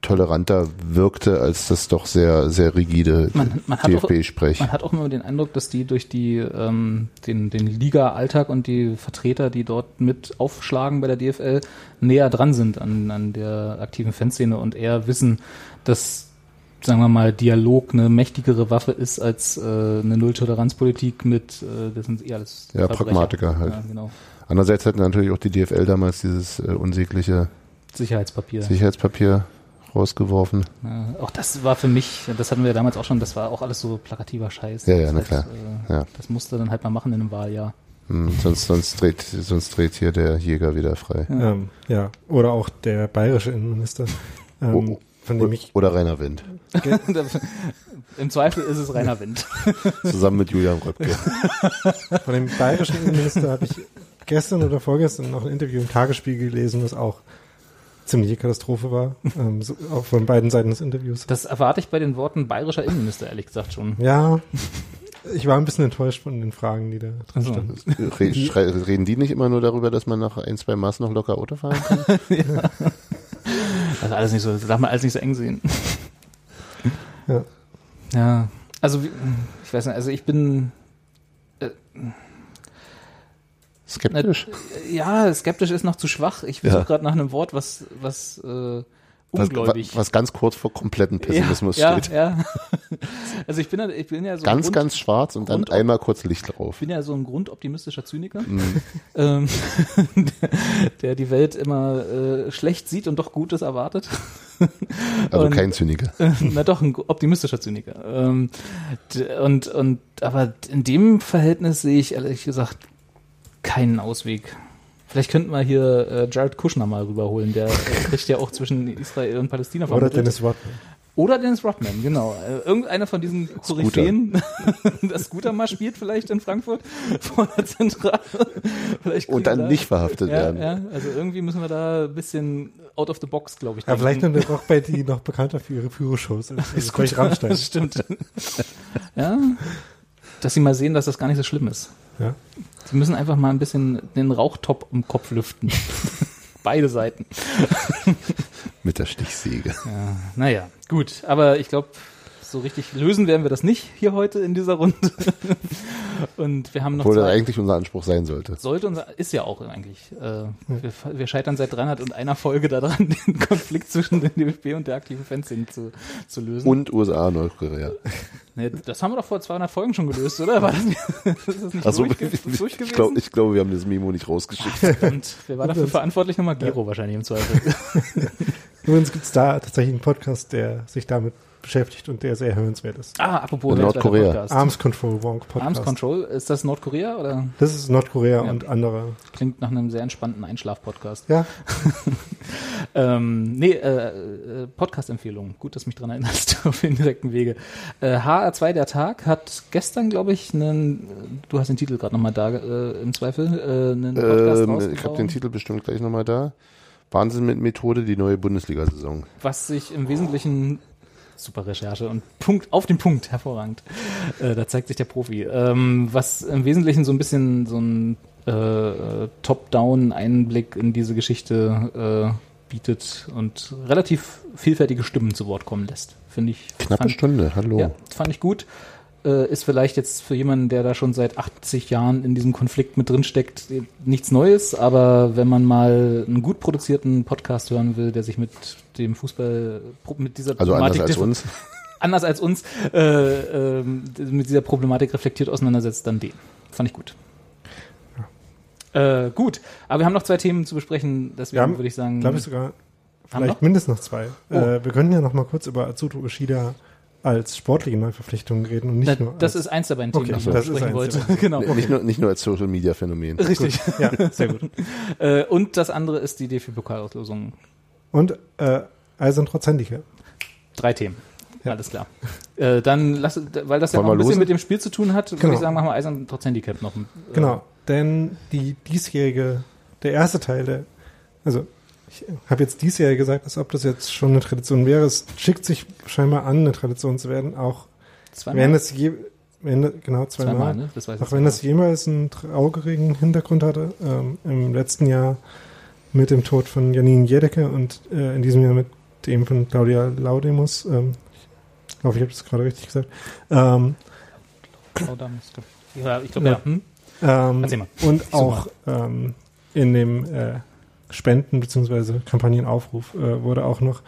C: toleranter wirkte, als das doch sehr, sehr rigide
A: Man- man hat auch-
C: DFB-Sprech.
A: Man hat auch immer den Eindruck, dass die durch die ähm, den, den Liga-Alltag und die Vertreter, die dort mit aufschlagen bei der DFL, näher dran sind an, an der aktiven Fanszene und eher wissen, dass sagen wir mal, Dialog eine mächtigere Waffe ist als äh, eine Nulltoleranzpolitik mit, äh, das sind eh alles
C: Ja,
A: Verbrecher.
C: Pragmatiker halt.
A: Ja, genau.
C: Andererseits hat natürlich auch die DFL damals dieses äh, unsägliche
A: Sicherheitspapier.
C: Sicherheitspapier rausgeworfen.
A: Ja, auch das war für mich, das hatten wir damals auch schon, das war auch alles so plakativer Scheiß.
C: Ja, ja,
A: das
C: na
A: heißt,
C: klar.
A: Äh,
C: Ja.
A: Das musste dann halt mal machen in einem Wahljahr.
C: Hm, sonst, sonst, dreht, sonst dreht hier der Jäger wieder frei.
A: Ja.
B: Ähm, ja, oder auch der bayerische Innenminister, ähm,
C: Oh,
B: von dem ich
C: Oder Rainer Wind.
A: Im Zweifel ist es reiner Wind.
C: Zusammen mit Julian Röpke.
B: Von dem bayerischen Innenminister habe ich gestern oder vorgestern noch ein Interview im Tagesspiegel gelesen, was auch ziemliche Katastrophe war. Ähm, so, auch von beiden Seiten des Interviews.
A: Das erwarte ich bei den Worten bayerischer Innenminister, ehrlich gesagt schon.
B: Ja, ich war ein bisschen enttäuscht von den Fragen, die da drin standen.
C: Re reden die nicht immer nur darüber, dass man nach ein, zwei Maß noch locker Auto fahren kann?
A: Also alles nicht so, das darf man alles nicht so eng sehen.
B: Ja.
A: Ja, also ich weiß nicht, also ich bin
C: Skeptisch?
A: ja skeptisch ist noch zu schwach. Ich versuche
C: Ja.
A: gerade nach einem Wort, was was äh,
C: Was,
A: ungläubig.
C: was, was ganz kurz vor kompletten Pessimismus
A: ja,
C: steht.
A: Ja, ja. Also ich bin ja, ich bin ja so
C: Ganz,
A: Grund,
C: ganz schwarz und dann
A: Grund-
C: einmal kurz Licht drauf.
A: ich bin ja so ein grundoptimistischer Zyniker, ähm, der die Welt immer äh, schlecht sieht und doch Gutes erwartet.
C: Also
A: Und-
C: kein Zyniker.
A: Na doch, ein optimistischer Zyniker. Ähm, und, und, aber in dem Verhältnis sehe ich ehrlich gesagt keinen Ausweg. Vielleicht könnten wir hier äh, Jared Kushner mal rüberholen. Der äh, kriegt ja auch zwischen Israel und Palästina
B: Oder
A: vermittelt.
B: Dennis Rodman.
A: Oder Dennis Rodman, genau. Äh, irgendeiner von diesen Koryphäen, das Scooter mal spielt vielleicht in Frankfurt vor der Zentrale. Vielleicht
C: Und dann
A: da-
C: nicht verhaftet
A: ja,
C: werden.
A: ja, also irgendwie müssen wir da ein bisschen out of the box, glaube ich.
B: Ja, vielleicht
A: denken.
B: sind wir auch bei die noch bekannter für ihre Führungsshows. Also vielleicht Rammstein.
A: Das stimmt. ja. Dass sie mal sehen, dass das gar nicht so schlimm ist.
B: Ja.
A: Sie müssen einfach mal ein bisschen den Rauchtop im Kopf lüften. Beide Seiten.
C: Mit der Stichsäge.
A: Ja, naja, gut. Aber ich glaube, so richtig lösen werden wir das nicht hier heute in dieser Runde. Und wir haben noch
C: Obwohl das
A: zwei,
C: eigentlich unser Anspruch sein sollte.
A: sollte unser, ist ja auch eigentlich. Äh, wir, wir scheitern seit 300 und einer Folge daran, den Konflikt zwischen den DFB und der aktiven Fanszene zu, zu lösen.
C: Und USA, Nordkorea.
A: Ne, das haben wir doch vor 200 Folgen schon gelöst, oder? War das, ist das nicht
C: Also
A: durchge durch
C: ich glaube, ich glaube, wir haben das Memo nicht rausgeschickt.
A: Und wer war dafür verantwortlich? Nochmal Gero wahrscheinlich im Zweifel.
B: Übrigens gibt es da tatsächlich einen Podcast, der sich damit beschäftigt und der sehr hörenswert ist.
A: Ah, apropos
C: Nordkorea.
A: Podcast.
B: Arms Control Wonk Podcast.
A: Arms Control, ist das Nordkorea oder
B: Das ist Nordkorea
A: Ja.
B: und andere.
A: klingt nach einem sehr entspannten Einschlaf-Podcast?
B: Ja,
A: Ähm, nee, äh, äh, Podcast-Empfehlung. Gut, dass du mich dran erinnerst auf den direkten Wege. Äh, HR2 der Tag hat gestern, glaube ich, einen, du hast den Titel gerade nochmal da äh, im Zweifel, äh, einen Podcast
C: Ähm, ich habe den Titel bestimmt gleich nochmal da. Wahnsinn mit Methode, die neue Bundesliga-Saison.
A: was sich im Wesentlichen super Recherche und Punkt auf den Punkt hervorragend. Äh, da zeigt sich der Profi. Ähm, was im Wesentlichen so ein bisschen so ein äh, Top-Down-Einblick in diese Geschichte äh, bietet und relativ vielfältige Stimmen zu Wort kommen lässt, finde ich.
C: Knappe
A: fand-
C: Stunde, hallo.
A: Ja, fand ich gut. Äh, ist vielleicht jetzt für jemanden, der da schon seit 80 Jahren in diesem Konflikt mit drin steckt, nichts Neues, aber wenn man mal einen gut produzierten Podcast hören will, der sich mit dem Fußball, mit dieser
C: Also anders
A: Problematik
C: als uns.
A: anders als uns äh, ähm, mit dieser Problematik reflektiert auseinandersetzt, dann den. Fand ich gut. Äh, gut, aber wir haben noch zwei Themen zu besprechen, deswegen
B: Wir haben,
A: würde ich sagen,
B: glaube ich sogar,
A: Haben
B: vielleicht mindestens noch zwei.
A: Oh.
B: Äh, wir können ja noch mal kurz über Azuto Ushida als sportliche Neuverpflichtung reden und nicht
A: na,
B: nur
A: das ist eins der beiden Themen,
B: Okay,
A: die ich besprechen wollte. genau.
C: Nee, Nicht, nur, nicht nur als Social Media Phänomen.
A: Richtig.
B: ja, sehr gut.
A: Äh, und das andere ist die DFB-Pokalauslosung.
B: Und äh, Eisern trotz Handicap.
A: Drei Themen.
B: Ja.
A: Alles klar. Äh, dann lass, weil das ja noch ein bisschen
C: losen?
A: mit dem Spiel zu tun hat, würde
B: Genau.
A: ich sagen, machen wir Eisern trotz Handicap noch. Äh,
B: Genau, denn die diesjährige, der erste Teil der, also ich habe jetzt diesjährige gesagt, als ob das jetzt schon eine Tradition wäre. Es schickt sich scheinbar an, eine Tradition zu werden, auch
A: Zweimal.
B: wenn es je, wenn, genau zweimal,
A: Zweimal, ne? Das weiß ich
B: auch wenn
A: jetzt
B: es jemals einen traurigen Hintergrund hatte, ähm, im letzten Jahr mit dem Tod von Janine Jedecke und äh, in diesem Jahr mit dem von Claudia Laudemus, ähm, ich hoffe, ich habe das gerade richtig gesagt, ähm,
A: da muss- ja, ich glaube, ja.
B: Ja.
A: Hm?
B: Ähm. Und
A: Super.
B: auch ähm, in dem äh, Spenden- bzw. Kampagnenaufruf äh, wurde auch noch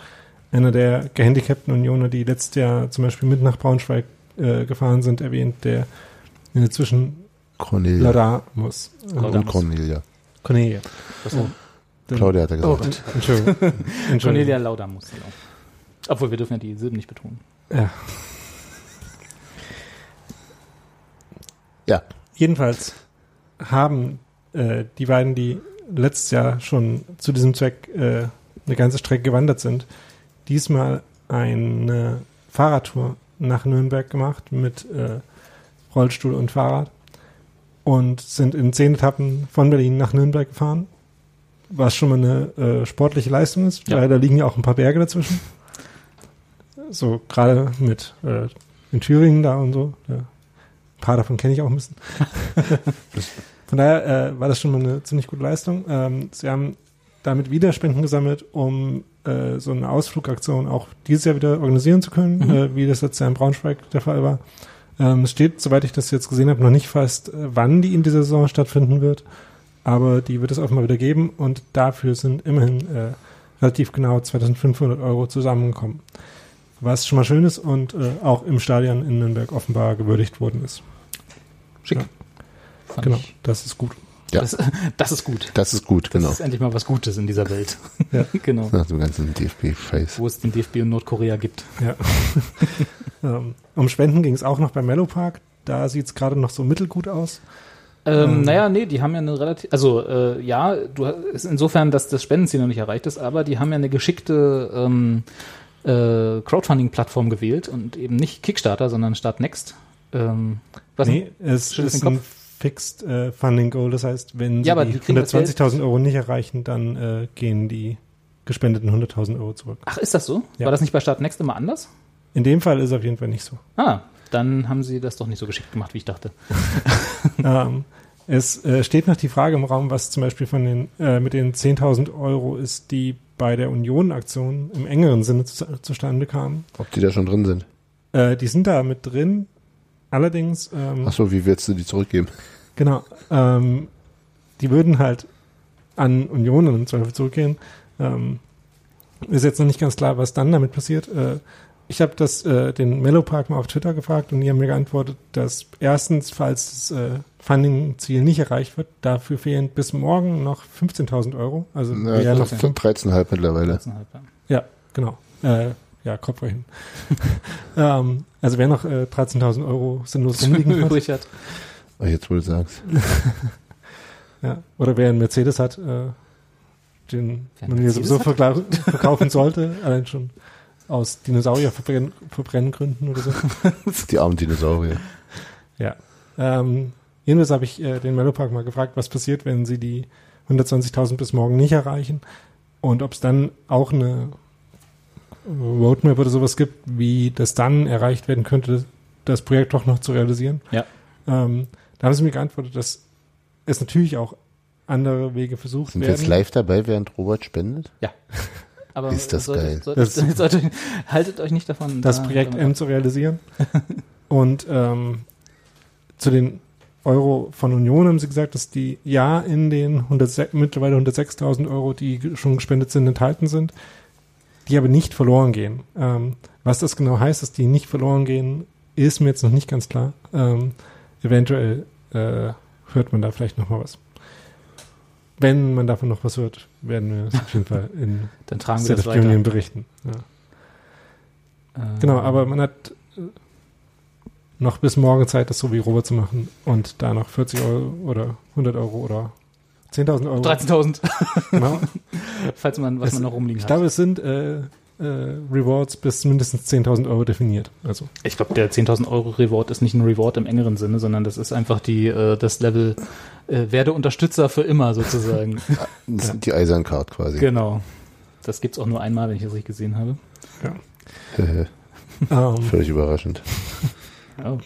B: einer der gehandicapten Unioner, die letztes Jahr zum Beispiel mit nach Braunschweig äh, gefahren sind, erwähnt, der inzwischen
C: Cornelia.
B: Lada muss. Äh,
A: Lauda.
C: Und Cornelia.
B: Cornelia.
A: Was oh.
C: Claudia hat er
B: Oh,
C: gesagt.
B: Entschuldigung. Entschuldigung.
A: Cornelia Laudamus, genau. Obwohl, wir dürfen ja die Silben nicht betonen.
B: Ja.
C: Ja.
B: Jedenfalls haben äh, die beiden, die letztes Jahr schon zu diesem Zweck äh, eine ganze Strecke gewandert sind, diesmal eine Fahrradtour nach Nürnberg gemacht mit äh, Rollstuhl und Fahrrad und sind in zehn Etappen von Berlin nach Nürnberg gefahren, was schon mal eine äh, sportliche Leistung ist,
A: Ja.
B: weil da liegen ja auch ein paar Berge dazwischen. So gerade mit äh, in Thüringen da und so. Ja. Ein paar davon kenne ich auch ein bisschen. Von daher äh, war das schon mal eine ziemlich gute Leistung. Ähm, sie haben damit wieder Spenden gesammelt, um äh, so eine Ausflugaktion auch dieses Jahr wieder organisieren zu können,
A: Mhm.
B: äh, wie das letztes Jahr in Braunschweig der Fall war. Ähm, es steht, soweit ich das jetzt gesehen habe, noch nicht fest, äh, wann die in dieser Saison stattfinden wird. Aber die wird es offenbar wieder geben und dafür sind immerhin äh, relativ genau 2500 Euro zusammengekommen. Was schon mal schön ist und äh, auch im Stadion in Nürnberg offenbar gewürdigt worden ist.
A: Schick.
B: Ja. Genau,
A: ich.
B: das ist gut.
C: Ja.
A: Das, das ist gut.
C: Das ist gut,
A: Das
C: genau.
A: ist endlich mal was Gutes in dieser Welt.
B: Ja.
A: genau.
C: Nach dem ganzen DFB-Scheiß.
A: Wo es den DFB und Nordkorea gibt.
B: Ja. ähm, um Spenden ging es auch noch beim Mellow Park. Da sieht es gerade noch so mittelgut aus.
A: Ähm,
B: Ähm.
A: naja, nee, die haben ja eine relativ, also äh, ja, du hast- ist insofern, dass das Spendenziel noch nicht erreicht ist, aber die haben ja eine geschickte ähm, äh, Crowdfunding-Plattform gewählt und eben nicht Kickstarter, sondern Startnext. Ähm, was
B: nee, es ist ein? Fixed äh, Funding Goal. Das heißt, wenn sie
A: Ja,
B: die
A: die kriegen das Geld-
B: 120.000 Euro nicht erreichen, dann äh, gehen die gespendeten 100.000 Euro zurück.
A: Ach, ist das so?
B: Ja.
A: War das nicht bei Startnext immer anders?
B: In dem Fall ist es auf jeden Fall nicht so.
A: Ah, dann haben sie das doch nicht so geschickt gemacht, wie ich dachte.
B: ähm, es äh, steht noch die Frage im Raum, was zum Beispiel von den äh, mit den 10.000 Euro ist, die bei der Union-Aktion im engeren Sinne zu, zustande kamen.
C: Ob die da schon drin sind.
B: Äh, die sind da mit drin. Allerdings, ähm,
C: Ach so, wie willst du die zurückgeben?
B: genau, ähm, die würden halt an Union im Zweifel zurückgehen. Ähm, ist jetzt noch nicht ganz klar, was dann damit passiert. Äh, ich habe das äh, den Mellow Park mal auf Twitter gefragt und die haben mir geantwortet, dass erstens, falls das äh, Funding-Ziel nicht erreicht wird, dafür fehlen bis morgen noch 15.000 Euro. Also
C: Ja,
B: wären
C: noch 13,5 mittlerweile.
A: 13,5, ja.
B: ja, genau. Äh, ja, Kopfrechnen. ähm, also wer noch äh, 13.000 Euro sinnlos rumliegen hat,
A: übrig hat.
C: Ah, Jetzt, wo du sagst.
B: ja, oder wer einen Mercedes hat, äh, den man hier sowieso verkaufen sollte, allein schon aus Dinosaurier-Verbrenngründen oder so.
C: Die armen Dinosaurier.
B: Ja. Ähm, jedenfalls habe ich äh, den Mellopark mal gefragt, was passiert, wenn sie die 120.000 bis morgen nicht erreichen und ob es dann auch eine Roadmap oder sowas gibt, wie das dann erreicht werden könnte, das Projekt doch noch zu realisieren.
A: Ja.
B: Ähm, da haben sie mir geantwortet, dass es natürlich auch andere Wege versucht
C: Sind wir
B: werden.
C: jetzt live dabei, während Robert spendet?
A: Aber
C: Ist das
A: sollte-
C: geil.
A: Sollte,
B: Das ist
A: sollte, haltet euch nicht davon.
B: das
A: da-
B: Projekt M zu realisieren. Und ähm, zu den Euro von Union haben sie gesagt, dass die ja in den 106, mittlerweile 106.000 Euro, die schon gespendet sind, enthalten sind, die aber nicht verloren gehen. Ähm, was das genau heißt, dass die nicht verloren gehen, ist mir jetzt noch nicht ganz klar. Ähm, eventuell äh, hört man da vielleicht noch mal was. Wenn man davon noch was hört, werden wir es auf jeden Fall in
A: Dann tragen wir das
B: of. Union berichten. Ja.
A: Ähm,
B: Genau, aber man hat äh, noch bis morgen Zeit, das so wie Robert zu machen und da noch 40 Euro oder 100 Euro oder 10.000 Euro.
A: 13.000,
B: Genau.
A: falls man, was
B: Es-
A: man noch rumliegen
B: Ich
A: hat.
B: glaube, es sind äh, Rewards bis mindestens 10.000 Euro definiert. Also
A: Ich glaube, der 10.000 Euro Reward ist nicht ein Reward im engeren Sinne, sondern das ist einfach die, äh, das Level, äh, werde Unterstützer für immer sozusagen.
C: Das sind Die Eisern Card quasi.
A: genau. Das gibt's auch nur einmal, wenn ich das richtig gesehen habe.
B: ähm,
C: Völlig überraschend.
A: Oh,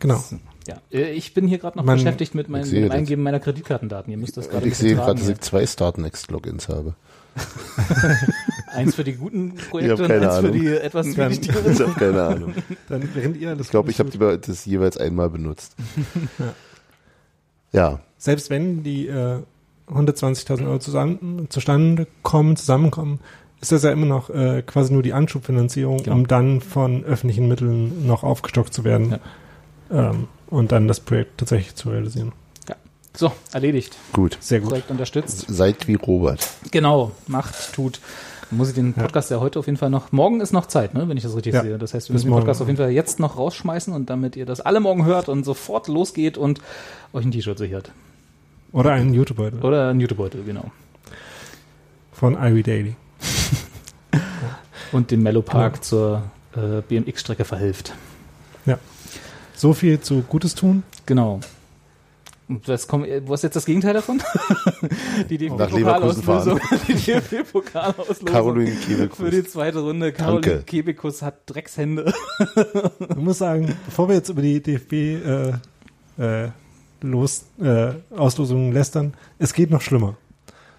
B: genau.
A: Ja. Äh, Ich bin hier gerade noch
B: Man-
A: beschäftigt mit, mein,
C: Ich sehe
A: mit. Eingeben meiner Kreditkartendaten. Ihr müsst das gerade
C: Ich sehe gerade, dass ich zwei Start-Next-Logins habe.
A: Eins für die guten Projekte und eins für
C: Ahnung.
A: die etwas zwielichtigeren.
C: Ich habe keine Ahnung.
B: Dann während ihr alles
C: Ich glaube, ich habe die- das jeweils einmal benutzt. Ja,
B: selbst wenn die äh, 120.000 Euro zusammen, zustande kommen, zusammenkommen, ist das ja immer noch äh, quasi nur die Anschubfinanzierung,
A: Genau.
B: um dann von öffentlichen Mitteln noch aufgestockt zu werden ähm, und dann das Projekt tatsächlich zu realisieren.
A: So, erledigt.
C: gut.
B: Sehr gut.
A: Projekt unterstützt.
C: Seid wie Robert.
A: Genau, macht, tut. Dann muss ich den Podcast ja heute auf jeden Fall noch, morgen ist noch Zeit, ne, wenn ich das richtig
B: Ja,
A: sehe. Das heißt, wir
B: bis
A: müssen den
B: morgen.
A: Podcast auf jeden Fall jetzt noch rausschmeißen und damit ihr das alle morgen hört und sofort losgeht und euch ein T-Shirt sichert.
B: Oder einen YouTube-Beutel
A: Oder ein YouTube-Beutel, genau.
B: von Ivy Daily.
A: Und den Mellow Park
B: Genau.
A: zur äh, BMX-Strecke verhilft.
B: So viel zu Gutes tun.
A: Genau. Und was, kommt, was ist jetzt das Gegenteil davon? die
C: Nach Leverkusen
A: DFB-Pokalauslösung. Die DFB-Pokalauslösung.
C: Caroline
A: Für die
C: Kebekus.
A: zweite Runde. Caroline
C: Danke.
A: Kebekus hat Dreckshände.
B: Ich muss sagen, bevor wir jetzt über die DFB äh, äh, los, äh, Auslosungen lästern, es geht noch schlimmer.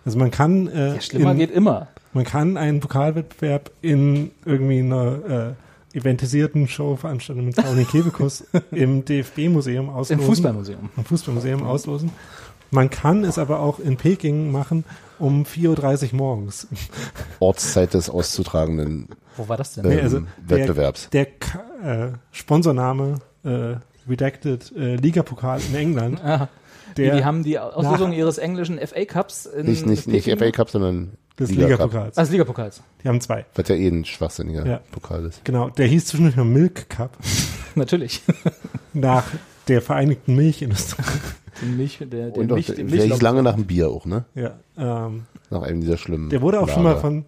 B: Also man kann, äh,
A: Ja, schlimmer
B: in,
A: geht immer.
B: man kann einen Pokalwettbewerb in irgendwie einer äh, eventisierten Show veranstalten mit Caroline Kebekus im DFB-Museum
A: Im
B: auslosen.
A: Fußballmuseum.
B: Im Fußballmuseum auslosen. Man kann es aber auch in Peking machen um 4.30 Uhr morgens.
C: Ortszeit des auszutragenden
A: Wo war das denn?
C: ähm,
B: Nee, also der-
C: Wettbewerbs.
B: Der Ka äh, Sponsorname äh, Redacted äh, Ligapokal in England.
A: Ah, die,
B: Der
A: die haben die Auslosung
B: nach-
A: ihres englischen FA Cups in
C: Nicht, nicht, nicht FA Cup, sondern
B: des. Ligapokals.
A: Ah, des Ligapokals.
B: Die haben zwei.
C: Was ja eh ein schwachsinniger
B: Ja.
C: Pokal ist.
B: Genau. Der hieß zwischendurch noch Milk Cup
A: Natürlich.
B: nach der Vereinigten Milchindustrie.
A: Den Milch, der, der
C: Und auch,
A: Milch,
C: der,
A: den
C: der hieß lange nach dem Bier auch, ne?
B: ja. Ähm,
C: Nach einem dieser schlimmen.
B: der wurde auch schon mal
C: Lager.
B: von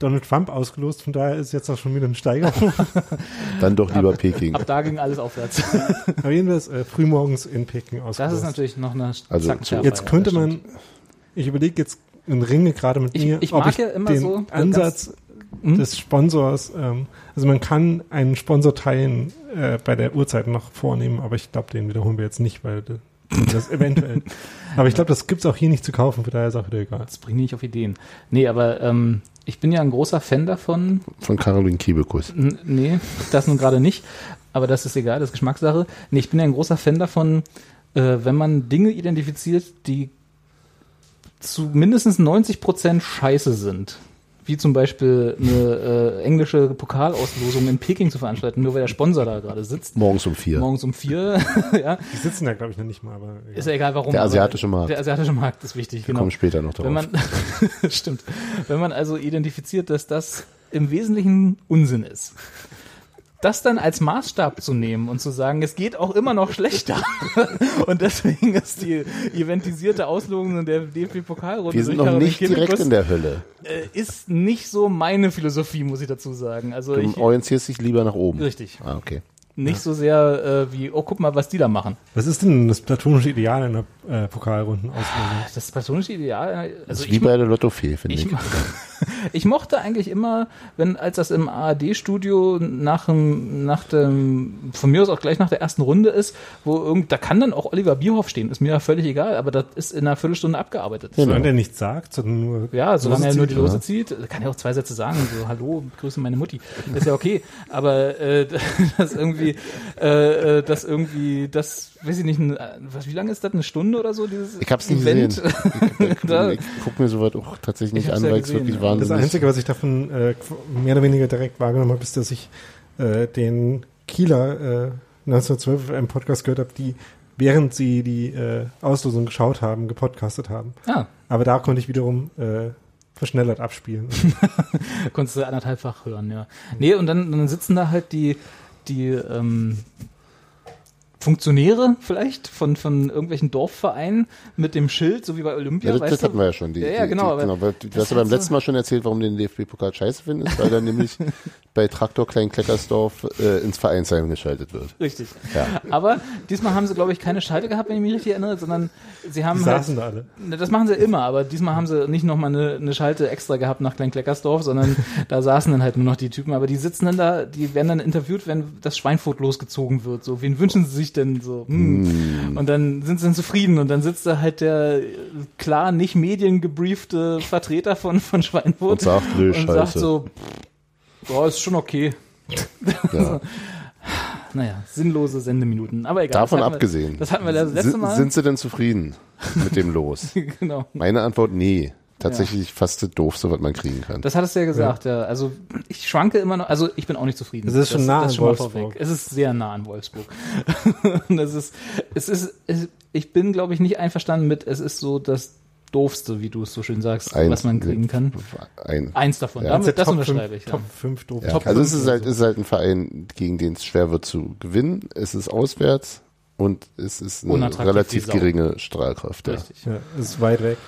B: Donald Trump ausgelost. Von daher ist jetzt auch schon wieder eine Steigerung.
C: Dann doch lieber Peking.
A: Ab da ging alles aufwärts.
B: Aber jedenfalls äh, frühmorgens in Peking
A: Das
B: ausgelost.
A: ist natürlich noch eine
C: Also
B: Jetzt könnte
A: das
B: man, ich überlege jetzt in Ringe gerade mit
A: Ich-
B: mir,
A: ich
B: ob
A: mag
B: ich
A: ja immer
B: den
A: so,
B: Ansatz
A: Hm?
B: des Sponsors, ähm, also man kann einen Sponsor teilen äh, bei der Uhrzeit noch vornehmen, aber ich glaube, den wiederholen wir jetzt nicht, weil das eventuell. aber ich glaube, das gibt's auch hier nicht zu kaufen, von daher ist auch wieder egal.
A: Das bringt mich nicht auf Ideen. Nee, aber ähm, ich bin ja ein großer Fan davon.
C: Von Caroline Kiebekus.
A: N nee, das nun gerade nicht. Aber das ist egal, das ist Geschmackssache. Nee, ich bin ja ein großer Fan davon, äh, wenn man Dinge identifiziert, die zu mindestens 90 Prozent scheiße sind. Wie zum Beispiel eine äh, englische Pokalauslosung in Peking zu veranstalten, nur weil der Sponsor da gerade sitzt.
C: Morgens um vier.
A: Morgens um vier. ja,
B: Die sitzen da, glaube ich, noch nicht mal. Aber
A: ist ja egal warum.
C: Der asiatische Markt.
A: Der asiatische Markt ist wichtig,
C: Wir
A: genau.
C: kommen später noch drauf.
A: Wenn man, stimmt. Wenn man also identifiziert, dass das im Wesentlichen Unsinn ist. Das dann als Maßstab zu nehmen und zu sagen, es geht auch immer noch schlechter. und deswegen ist die eventisierte Auslosung der DFB-Pokalrunde
C: wir sind noch nicht direkt in der Hölle.
A: äh, ist nicht so meine Philosophie, muss ich dazu sagen. Also
C: Du
A: ich,
C: orientierst dich lieber nach oben.
A: richtig.
C: Ah, okay.
A: Nicht so sehr äh, wie, oh, guck mal, was die da machen.
B: Was ist denn das platonische Ideal in der äh, Pokalrundenauslosung?
A: Das platonische Ideal,
C: Das
A: also
C: ist wie
A: ich,
C: bei der Lottofee, finde ich.
A: Ich, ich mochte eigentlich immer, wenn als das im ARD-Studio nach dem, nach dem, von mir aus auch gleich nach der ersten Runde ist, wo irgend, da kann dann auch Oliver Bierhoff stehen, ist mir ja völlig egal, aber das ist in einer Viertelstunde abgearbeitet.
C: Genau.
B: Solange der nichts sagt, sondern nur.
A: Ja, solange er nur die Lose
C: ja.
A: zieht, kann er auch zwei Sätze sagen, so Hallo, grüße meine Mutti. ist ja okay. Aber äh, das irgendwie, äh, äh, das irgendwie, das, weiß ich nicht, ein, was, wie lange ist das? Eine Stunde oder so? Dieses
C: Ich hab's nicht
A: Event? da,
C: Ich guck mir sowas auch tatsächlich
A: Ich
C: nicht an,
A: ja
C: weil es
A: gesehen,
C: wirklich
A: ja.
C: wahnsinnig
B: Das Einzige, was ich davon äh, mehr oder weniger direkt wahrgenommen habe, ist, dass ich äh, den Kieler äh, 1912 im Podcast gehört habe, die während sie die äh, Auslosung geschaut haben, gepodcastet haben.
A: ah,
B: Aber da konnte ich wiederum äh, verschnellert abspielen.
A: konntest du anderthalbfach hören, ja. Nee, und dann, dann sitzen da halt die, die ähm, Funktionäre vielleicht von, von irgendwelchen Dorfvereinen mit dem Schild, so wie bei Olympia.
C: Ja, das,
A: weißt
C: das
A: du?
C: hatten wir ja schon. Die,
A: Ja, ja, genau,
C: Die, genau weil du
A: das
C: hast ja beim letzten Mal schon erzählt, warum du den DFB-Pokal scheiße findest, weil er nämlich bei Traktor Klein-Kleckersdorf äh, ins Vereinsheim geschaltet wird.
A: Richtig.
C: Ja.
A: Aber diesmal haben sie, glaube ich, keine Schalte gehabt, wenn ich mich richtig erinnere, sondern sie haben
B: Die
A: halt,
B: saßen da alle.
A: Das machen sie immer, aber diesmal haben sie nicht nochmal eine, eine Schalte extra gehabt nach Kleinkleckersdorf, sondern da saßen dann halt nur noch die Typen. Aber die sitzen dann da, die werden dann interviewt, wenn das Schweinfurt losgezogen wird. So, wen wünschen sie sich denn so? Hm. Und dann sind sie dann zufrieden und dann sitzt da halt der klar nicht mediengebriefte Vertreter von, von Schweinfurt
C: Und sagt, nö,
A: und sagt so, boah, ist schon okay.
C: Ja.
A: Naja, sinnlose Sendeminuten. Aber egal.
C: Davon
A: das
C: abgesehen.
A: Wir, das hatten wir das letzte
C: sind,
A: Mal.
C: sind sie denn zufrieden mit dem Los?
A: genau.
C: Meine Antwort, nee. Tatsächlich fast das Doofste, was man kriegen kann.
A: Das hattest du ja gesagt, ja. Also ich schwanke immer noch, also ich bin auch nicht zufrieden.
B: Es ist schon nah
A: das
B: an
A: schon mal
B: Wolfsburg.
A: vorweg. Es ist sehr nah an Wolfsburg. Es ist, es ist, es, ich bin, glaube ich, nicht einverstanden mit, es ist so das Doofste, wie du es so schön sagst,
C: Eins-
A: was man kriegen kann.
C: Ein,
A: Eins davon.
C: Ja.
A: Damit, das
B: Top
A: unterschreibe
B: fünf-
A: ich. Ja.
B: Top 5 doof.
C: ja.
B: Top
C: Also es ist halt, es ist halt ein Verein, gegen den es schwer wird zu gewinnen. Es ist auswärts und es ist eine relativ geringe Strahlkraft. Ja.
A: Richtig.
B: so. Ja, es ist weit weg.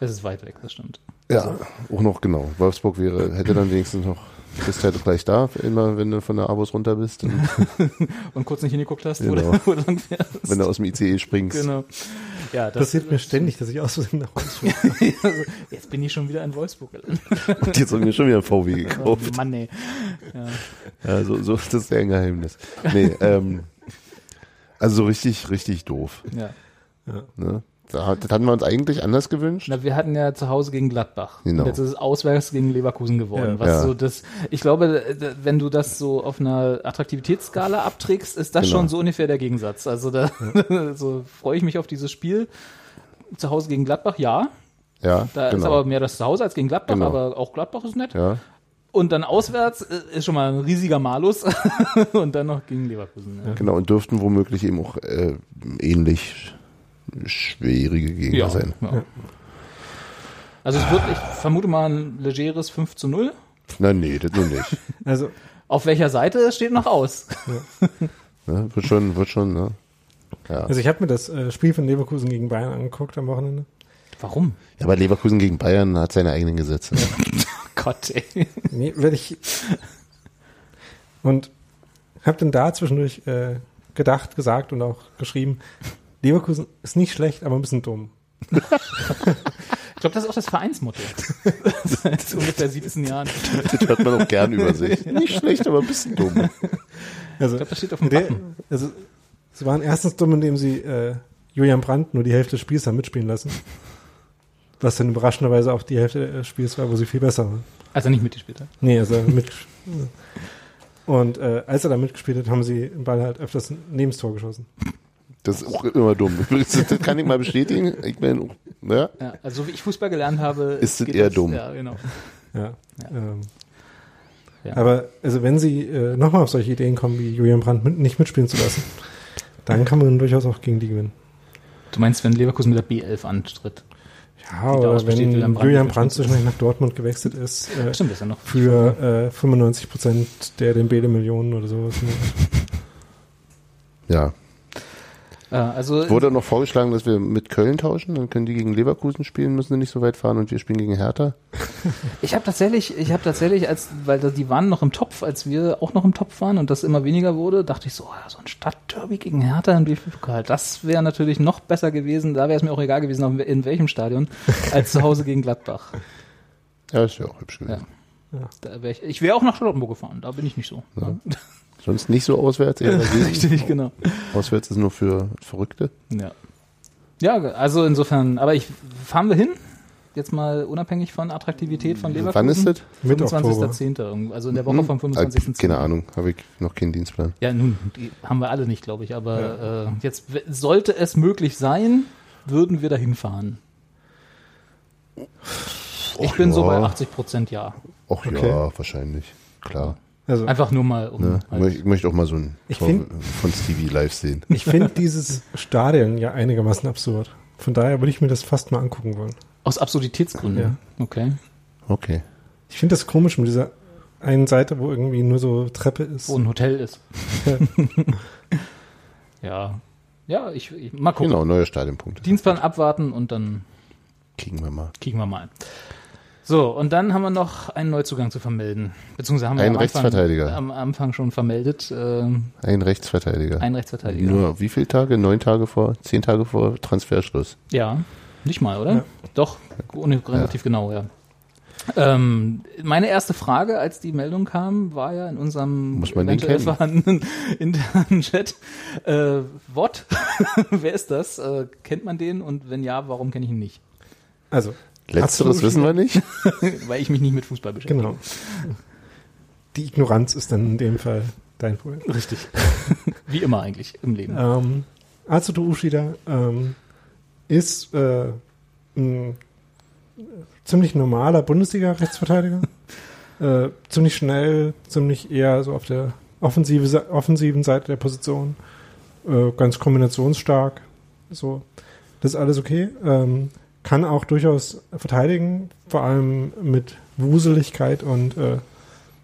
A: Es ist weit weg, das stimmt.
C: Ja, auch noch genau. Wolfsburg wäre, hätte dann wenigstens noch, bist halt gleich da, immer wenn du von der Abos runter bist und
A: Und kurz nicht hingeguckt hast,
C: Genau.
A: wo, du, wo du lang fährst.
C: wenn du aus dem ICE springst.
A: Genau. Ja, das
B: Passiert mir ständig, dass ich aus Versehen nach fahre.
A: also, jetzt bin ich schon wieder in Wolfsburg gelandet.
C: Und jetzt haben wir schon wieder ein VW gekauft.
A: Mann, ey. Ja.
C: Ja, so, so ist das ein Geheimnis. Nee, ähm, also so richtig, richtig doof.
A: Ja.
C: Ne? Da, das hatten wir uns eigentlich anders gewünscht.
A: Na, wir hatten ja zu Hause gegen Gladbach.
C: Genau.
A: Und jetzt ist es auswärts gegen Leverkusen geworden.
B: Ja.
A: Was
C: Ja.
A: so das, ich glaube, äh, wenn du das so auf einer Attraktivitätsskala abträgst, ist das
C: Genau.
A: schon so ungefähr der Gegensatz. Also da so freue ich mich auf dieses Spiel. Zu Hause gegen Gladbach, ja.
C: Ja,
A: Da ist
C: genau.
A: aber mehr das Zuhause als gegen Gladbach,
C: Genau.
A: aber auch Gladbach ist nett.
C: ja.
A: Und dann auswärts äh, ist schon mal ein riesiger Malus. Und dann noch gegen Leverkusen. Ja.
C: Genau, und dürften womöglich eben auch äh, ähnlich schwierige Gegner
A: Ja,
C: sein.
A: ja. Also es wird, ich vermute mal, ein legeres 5 zu 0.
C: Na nee, das nur nicht.
B: Also,
A: Auf welcher Seite steht noch aus.
C: Ne? Wird schon, wird schon, ne? Ja.
B: also ich habe mir das äh, Spiel von Leverkusen gegen Bayern angeguckt am Wochenende.
A: Warum?
C: ja, aber Leverkusen gegen Bayern hat seine eigenen Gesetze.
A: Gott, ey.
B: Nee, werde ich. Und habe dann da zwischendurch äh, gedacht, gesagt und auch geschrieben, Leverkusen ist nicht schlecht, aber ein bisschen dumm.
A: Ich glaube, das ist auch das Vereinsmotto. Seit ungefähr 17 Jahren. Ich
C: Das hört man auch gern über sich. Nicht schlecht, aber ein bisschen dumm.
B: Also,
A: glaube, das steht auf dem
B: der, also sie waren erstens dumm, indem sie äh, Julian Brandt nur die Hälfte des Spiels haben mitspielen lassen. Was dann überraschenderweise auch die Hälfte des Spiels war, wo sie viel besser waren.
A: Als er nicht mitgespielt hat.
B: Nee, also mit. Und äh, als er da mitgespielt hat, haben sie den Ball halt öfters neben das Tor geschossen.
C: Das ist auch immer dumm. Das kann ich mal bestätigen. Ich bin, ja,
A: Ja, also wie ich Fußball gelernt habe,
C: Ist es eher
A: das-
C: dumm.
A: Ja, genau.
B: Ja.
A: Ja.
B: Ähm,
A: Ja.
B: Aber also wenn sie äh, nochmal auf solche Ideen kommen, wie Julian Brandt mit, nicht mitspielen zu lassen, dann kann man durchaus auch gegen die gewinnen.
A: Du meinst, wenn Leverkusen mit der B11 antritt?
B: Ja, oder wenn
A: besteht,
B: Julian Brandt,
A: Brandt
B: zwischendurch nach Dortmund gewechselt ist, äh,
A: Stimmt, ist ja noch.
B: für äh, 95 Prozent der Dembele-Millionen oder sowas. Ne?
C: ja.
A: Ja, also
C: Wurde noch vorgeschlagen, dass wir mit Köln tauschen, dann können die gegen Leverkusen spielen, müssen sie nicht so weit fahren und wir spielen gegen Hertha.
A: ich habe tatsächlich, ich habe tatsächlich, als weil die waren noch im Topf, als wir auch noch im Topf waren und das immer weniger wurde, dachte ich so, ja, so ein Stadtderby gegen Hertha im DFB-Pokal, das wäre natürlich noch besser gewesen. Da wäre es mir auch egal gewesen, in welchem Stadion, als zu Hause gegen Gladbach.
C: Ja, ist ja auch hübsch gewesen.
A: Ja. Da wär ich ich wäre auch nach Charlottenburg gefahren, da bin ich nicht so.
C: Ja. Sonst nicht so auswärts, eher.
A: Richtig, genau.
C: Auswärts ist nur für Verrückte.
A: Ja. Ja, also insofern, aber ich fahren wir hin. Jetzt mal unabhängig von Attraktivität von Leverkusen.
C: Wann ist das?
B: Mit Oktober.
A: 25.10. irgendwo, Also in der Woche vom
C: Hm,
A: 25.10.
C: Keine Ahnung, habe ich noch keinen Dienstplan.
A: Ja, nun, die haben wir alle nicht, glaube ich. Aber äh, jetzt sollte es möglich sein, würden wir dahin fahren. Ich
C: Och
A: bin so
C: ja.
A: bei 80 Prozent ja.
C: Ach
B: Okay.
C: ja, wahrscheinlich. Klar.
B: Also
A: Einfach nur mal um.
C: Ne? Ich,
A: halt-
C: möchte, ich möchte auch mal so ein
B: Ich
C: Tor
B: find-
C: von Stevie live sehen.
B: ich finde dieses Stadion ja einigermaßen absurd. Von daher würde ich mir das fast mal angucken wollen.
A: aus Absurditätsgründen. Okay.
C: Okay.
B: Ich finde das komisch mit dieser einen Seite, wo irgendwie nur so Treppe ist.
A: Wo ein Hotel ist. ja. Ja, ich, ich mal gucken.
C: Genau, neuer Stadionpunkt.
A: Dienstplan abwarten und dann
C: Kriegen wir mal.
A: kicken wir mal. So, und dann haben wir noch einen Neuzugang zu vermelden. Beziehungsweise haben wir
C: Einen
A: am Anfang,
C: Rechtsverteidiger.
A: am Anfang schon vermeldet. ähm,
C: Ein Rechtsverteidiger.
A: einen Rechtsverteidiger.
C: Nur wie viele Tage? Neun Tage vor? Zehn Tage vor Transferschluss.
A: Ja, nicht mal, oder?
B: Ja.
A: Doch, ohne, relativ genau, ja. Ähm, meine erste Frage, als die Meldung kam, war ja in unserem
C: Muss man
A: eventuell vorhandenen internen Chat. Äh, what? Wer ist das? Äh, kennt man den? Und wenn ja, warum kenne ich ihn nicht?
B: Also,
C: Letzteres wissen wir nicht.
A: Weil ich mich nicht mit Fußball beschäftige.
B: genau. Die Ignoranz ist dann in dem Fall dein Problem.
A: Richtig. Wie immer eigentlich im Leben.
B: Ähm, Atsuto Ushida ähm, ist äh, ein ziemlich normaler Bundesliga-Rechtsverteidiger. äh, ziemlich schnell, ziemlich eher so auf der offensive, offensiven Seite der Position. Äh, ganz kombinationsstark. So, das ist alles okay. Ähm, kann auch durchaus verteidigen, vor allem mit Wuseligkeit und äh,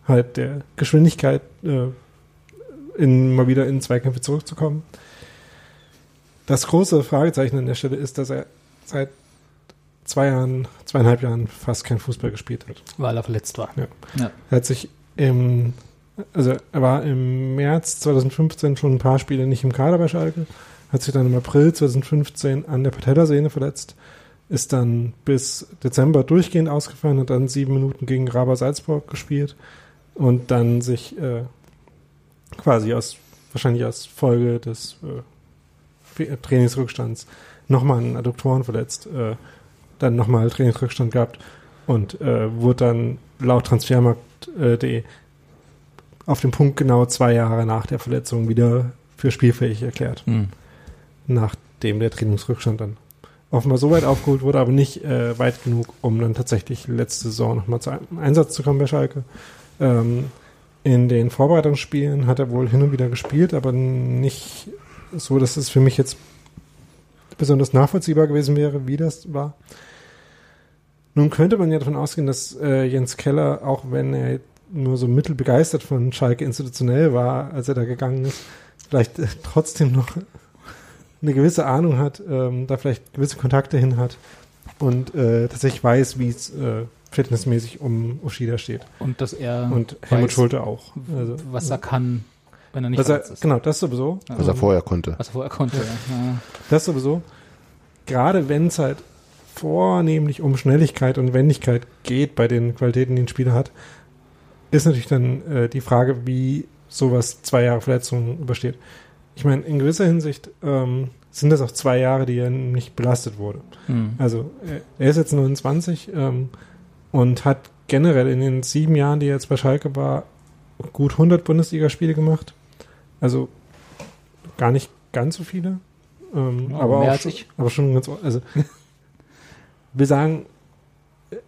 B: halt der Geschwindigkeit äh, in, mal wieder in Zweikämpfe zurückzukommen. Das große Fragezeichen an der Stelle ist, dass er seit zwei Jahren, zweieinhalb Jahren fast kein Fußball gespielt hat.
A: Weil er verletzt war.
B: Ja.
A: Ja.
B: Er hat sich im, also er war im März 2015 schon ein paar Spiele nicht im Kader bei Schalke, hat sich dann im April 2015 an der Patellasehne verletzt, ist dann bis Dezember durchgehend ausgefallen, hat dann sieben Minuten gegen Raber Salzburg gespielt und dann sich äh, quasi aus, wahrscheinlich aus Folge des äh, Trainingsrückstands nochmal an Adduktoren verletzt, äh, dann nochmal Trainingsrückstand gehabt und äh, wurde dann laut Transfermarkt.de auf dem Punkt genau zwei Jahre nach der Verletzung wieder für spielfähig erklärt,
A: Hm.
B: nachdem der Trainingsrückstand dann offenbar so weit aufgeholt wurde, aber nicht äh, weit genug, um dann tatsächlich letzte Saison nochmal zu einem Einsatz zu kommen bei Schalke. Ähm, in den Vorbereitungsspielen hat er wohl hin und wieder gespielt, aber nicht so, dass es für mich jetzt besonders nachvollziehbar gewesen wäre, wie das war. Nun könnte man ja davon ausgehen, dass äh, Jens Keller, auch wenn er nur so mittelbegeistert von Schalke institutionell war, als er da gegangen ist, vielleicht äh, trotzdem noch eine gewisse Ahnung hat, ähm, da vielleicht gewisse Kontakte hin hat und äh, tatsächlich weiß, wie es äh, fitnessmäßig um Ushida steht.
A: Und dass er
B: Und Helmut
A: weiß,
B: Schulte auch. Also,
A: was er kann, wenn er nicht
B: was er,
A: ist.
B: genau, das sowieso.
C: Was er vorher konnte.
A: Was er vorher konnte. Ja.
B: Das sowieso. Gerade wenn es halt vornehmlich um Schnelligkeit und Wendigkeit geht bei den Qualitäten, die ein Spieler hat, ist natürlich dann äh, die Frage, wie sowas zwei Jahre Verletzungen übersteht. Ich meine, in gewisser Hinsicht ähm, sind das auch zwei Jahre, die er nicht belastet wurde.
A: Hm.
B: Also er- er ist jetzt 29 ähm, und hat generell in den sieben Jahren, die er jetzt bei Schalke war, gut 100 Bundesligaspiele gemacht. Also gar nicht ganz so viele. Ähm,
A: Ja,
B: aber, auch schon, aber schon ganz, also wir sagen,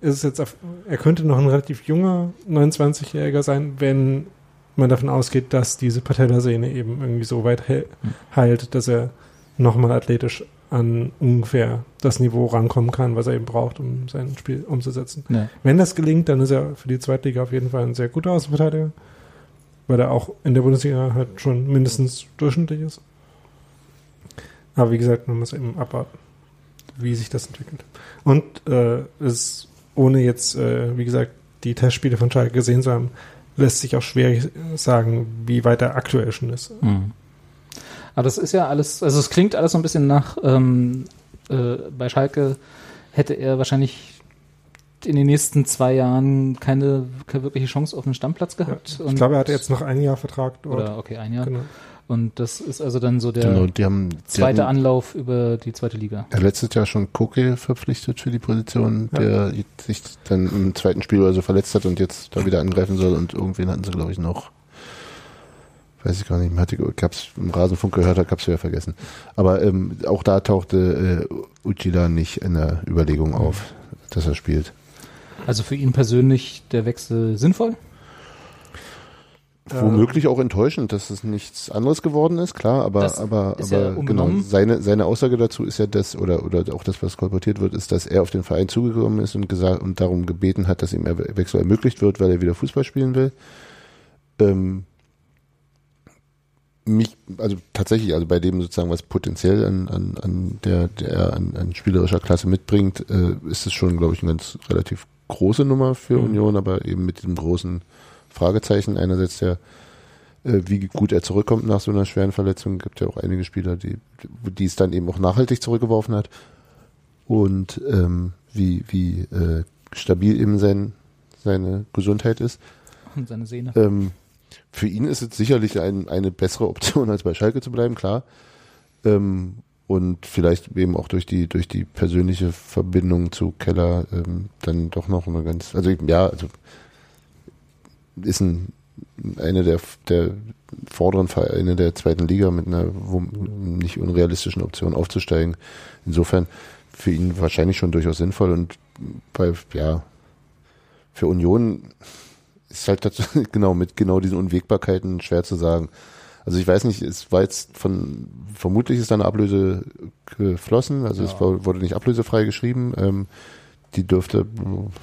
B: es ist jetzt auf, er könnte noch ein relativ junger 29-Jähriger sein, wenn man davon ausgeht, dass diese Patellasehne eben irgendwie so weit he
A: Hm.
B: heilt, dass er nochmal athletisch an ungefähr das Niveau rankommen kann, was er eben braucht, um sein Spiel umzusetzen.
A: Ja.
B: Wenn das gelingt, dann ist er für die Zweitliga auf jeden Fall ein sehr guter Außenverteidiger, weil er auch in der Bundesliga halt schon mindestens durchschnittlich ist. Aber wie gesagt, man muss eben abwarten, wie sich das entwickelt. Und äh, es ohne jetzt, äh, wie gesagt, die Testspiele von Schalke gesehen zu haben, lässt sich auch schwer sagen, wie weit er aktuell schon ist.
A: Mhm. Aber das ist ja alles, also es klingt alles so ein bisschen nach, ähm, äh, bei Schalke hätte er wahrscheinlich in den nächsten zwei Jahren keine, keine wirkliche Chance auf einen Stammplatz gehabt.
B: Ich glaube, er hatte jetzt noch ein Jahr Vertrag dort.
A: Oder, okay, ein Jahr.
B: Genau.
A: Und das ist also dann so der
C: Genau, die haben, die
A: zweite
C: hatten,
A: Anlauf über die zweite Liga.
C: ja, letztes Jahr schon Koke verpflichtet für die Position,
B: Ja.
C: der sich dann im zweiten Spiel oder so verletzt hat und jetzt da wieder angreifen soll und irgendwen hatten sie, glaube ich, noch. Weiß ich gar nicht, hatte, gab's im Rasenfunk gehört, habe es wieder vergessen. Aber ähm, auch da tauchte äh, Uchida nicht in der Überlegung auf, dass er spielt.
A: Also für ihn persönlich der Wechsel sinnvoll?
B: Ähm,
C: Womöglich auch enttäuschend, dass es nichts anderes geworden ist, klar, aber,
A: Das
C: aber,
A: ist ja
C: aber genau, seine, seine Aussage dazu ist ja das, oder, oder auch das, was kolportiert wird, ist, dass er auf den Verein zugekommen ist und gesagt, und darum gebeten hat, dass ihm der Wechsel ermöglicht wird, weil er wieder Fußball spielen will. Ähm, mich, also tatsächlich, also bei dem sozusagen, was potenziell an, an, an der, der an, an spielerischer Klasse mitbringt, äh, ist es schon, glaube ich, eine ganz relativ große Nummer für
B: Mhm.
C: Union, aber eben mit diesem großen Fragezeichen. Einerseits der, äh, wie gut er zurückkommt nach so einer schweren Verletzung. gibt ja auch einige Spieler, die, die es dann eben auch nachhaltig zurückgeworfen hat. Und ähm, wie, wie äh, stabil eben sein, seine Gesundheit ist.
A: Und seine Sehne.
C: Ähm, für ihn ist es sicherlich ein, eine bessere Option, als bei Schalke zu bleiben, klar. Ähm, und vielleicht eben auch durch die, durch die persönliche Verbindung zu Keller ähm, dann doch noch eine ganz, also ja, also ist ein, eine der, der vorderen Vereine der zweiten Liga mit einer nicht unrealistischen Option aufzusteigen. Insofern für ihn wahrscheinlich schon durchaus sinnvoll und bei, ja, für Union ist halt dazu, genau mit genau diesen Unwägbarkeiten schwer zu sagen. Also ich weiß nicht, es war jetzt von vermutlich ist da eine Ablöse geflossen, also es
A: Ja.
C: war, wurde nicht ablösefrei geschrieben. Ähm, die dürfte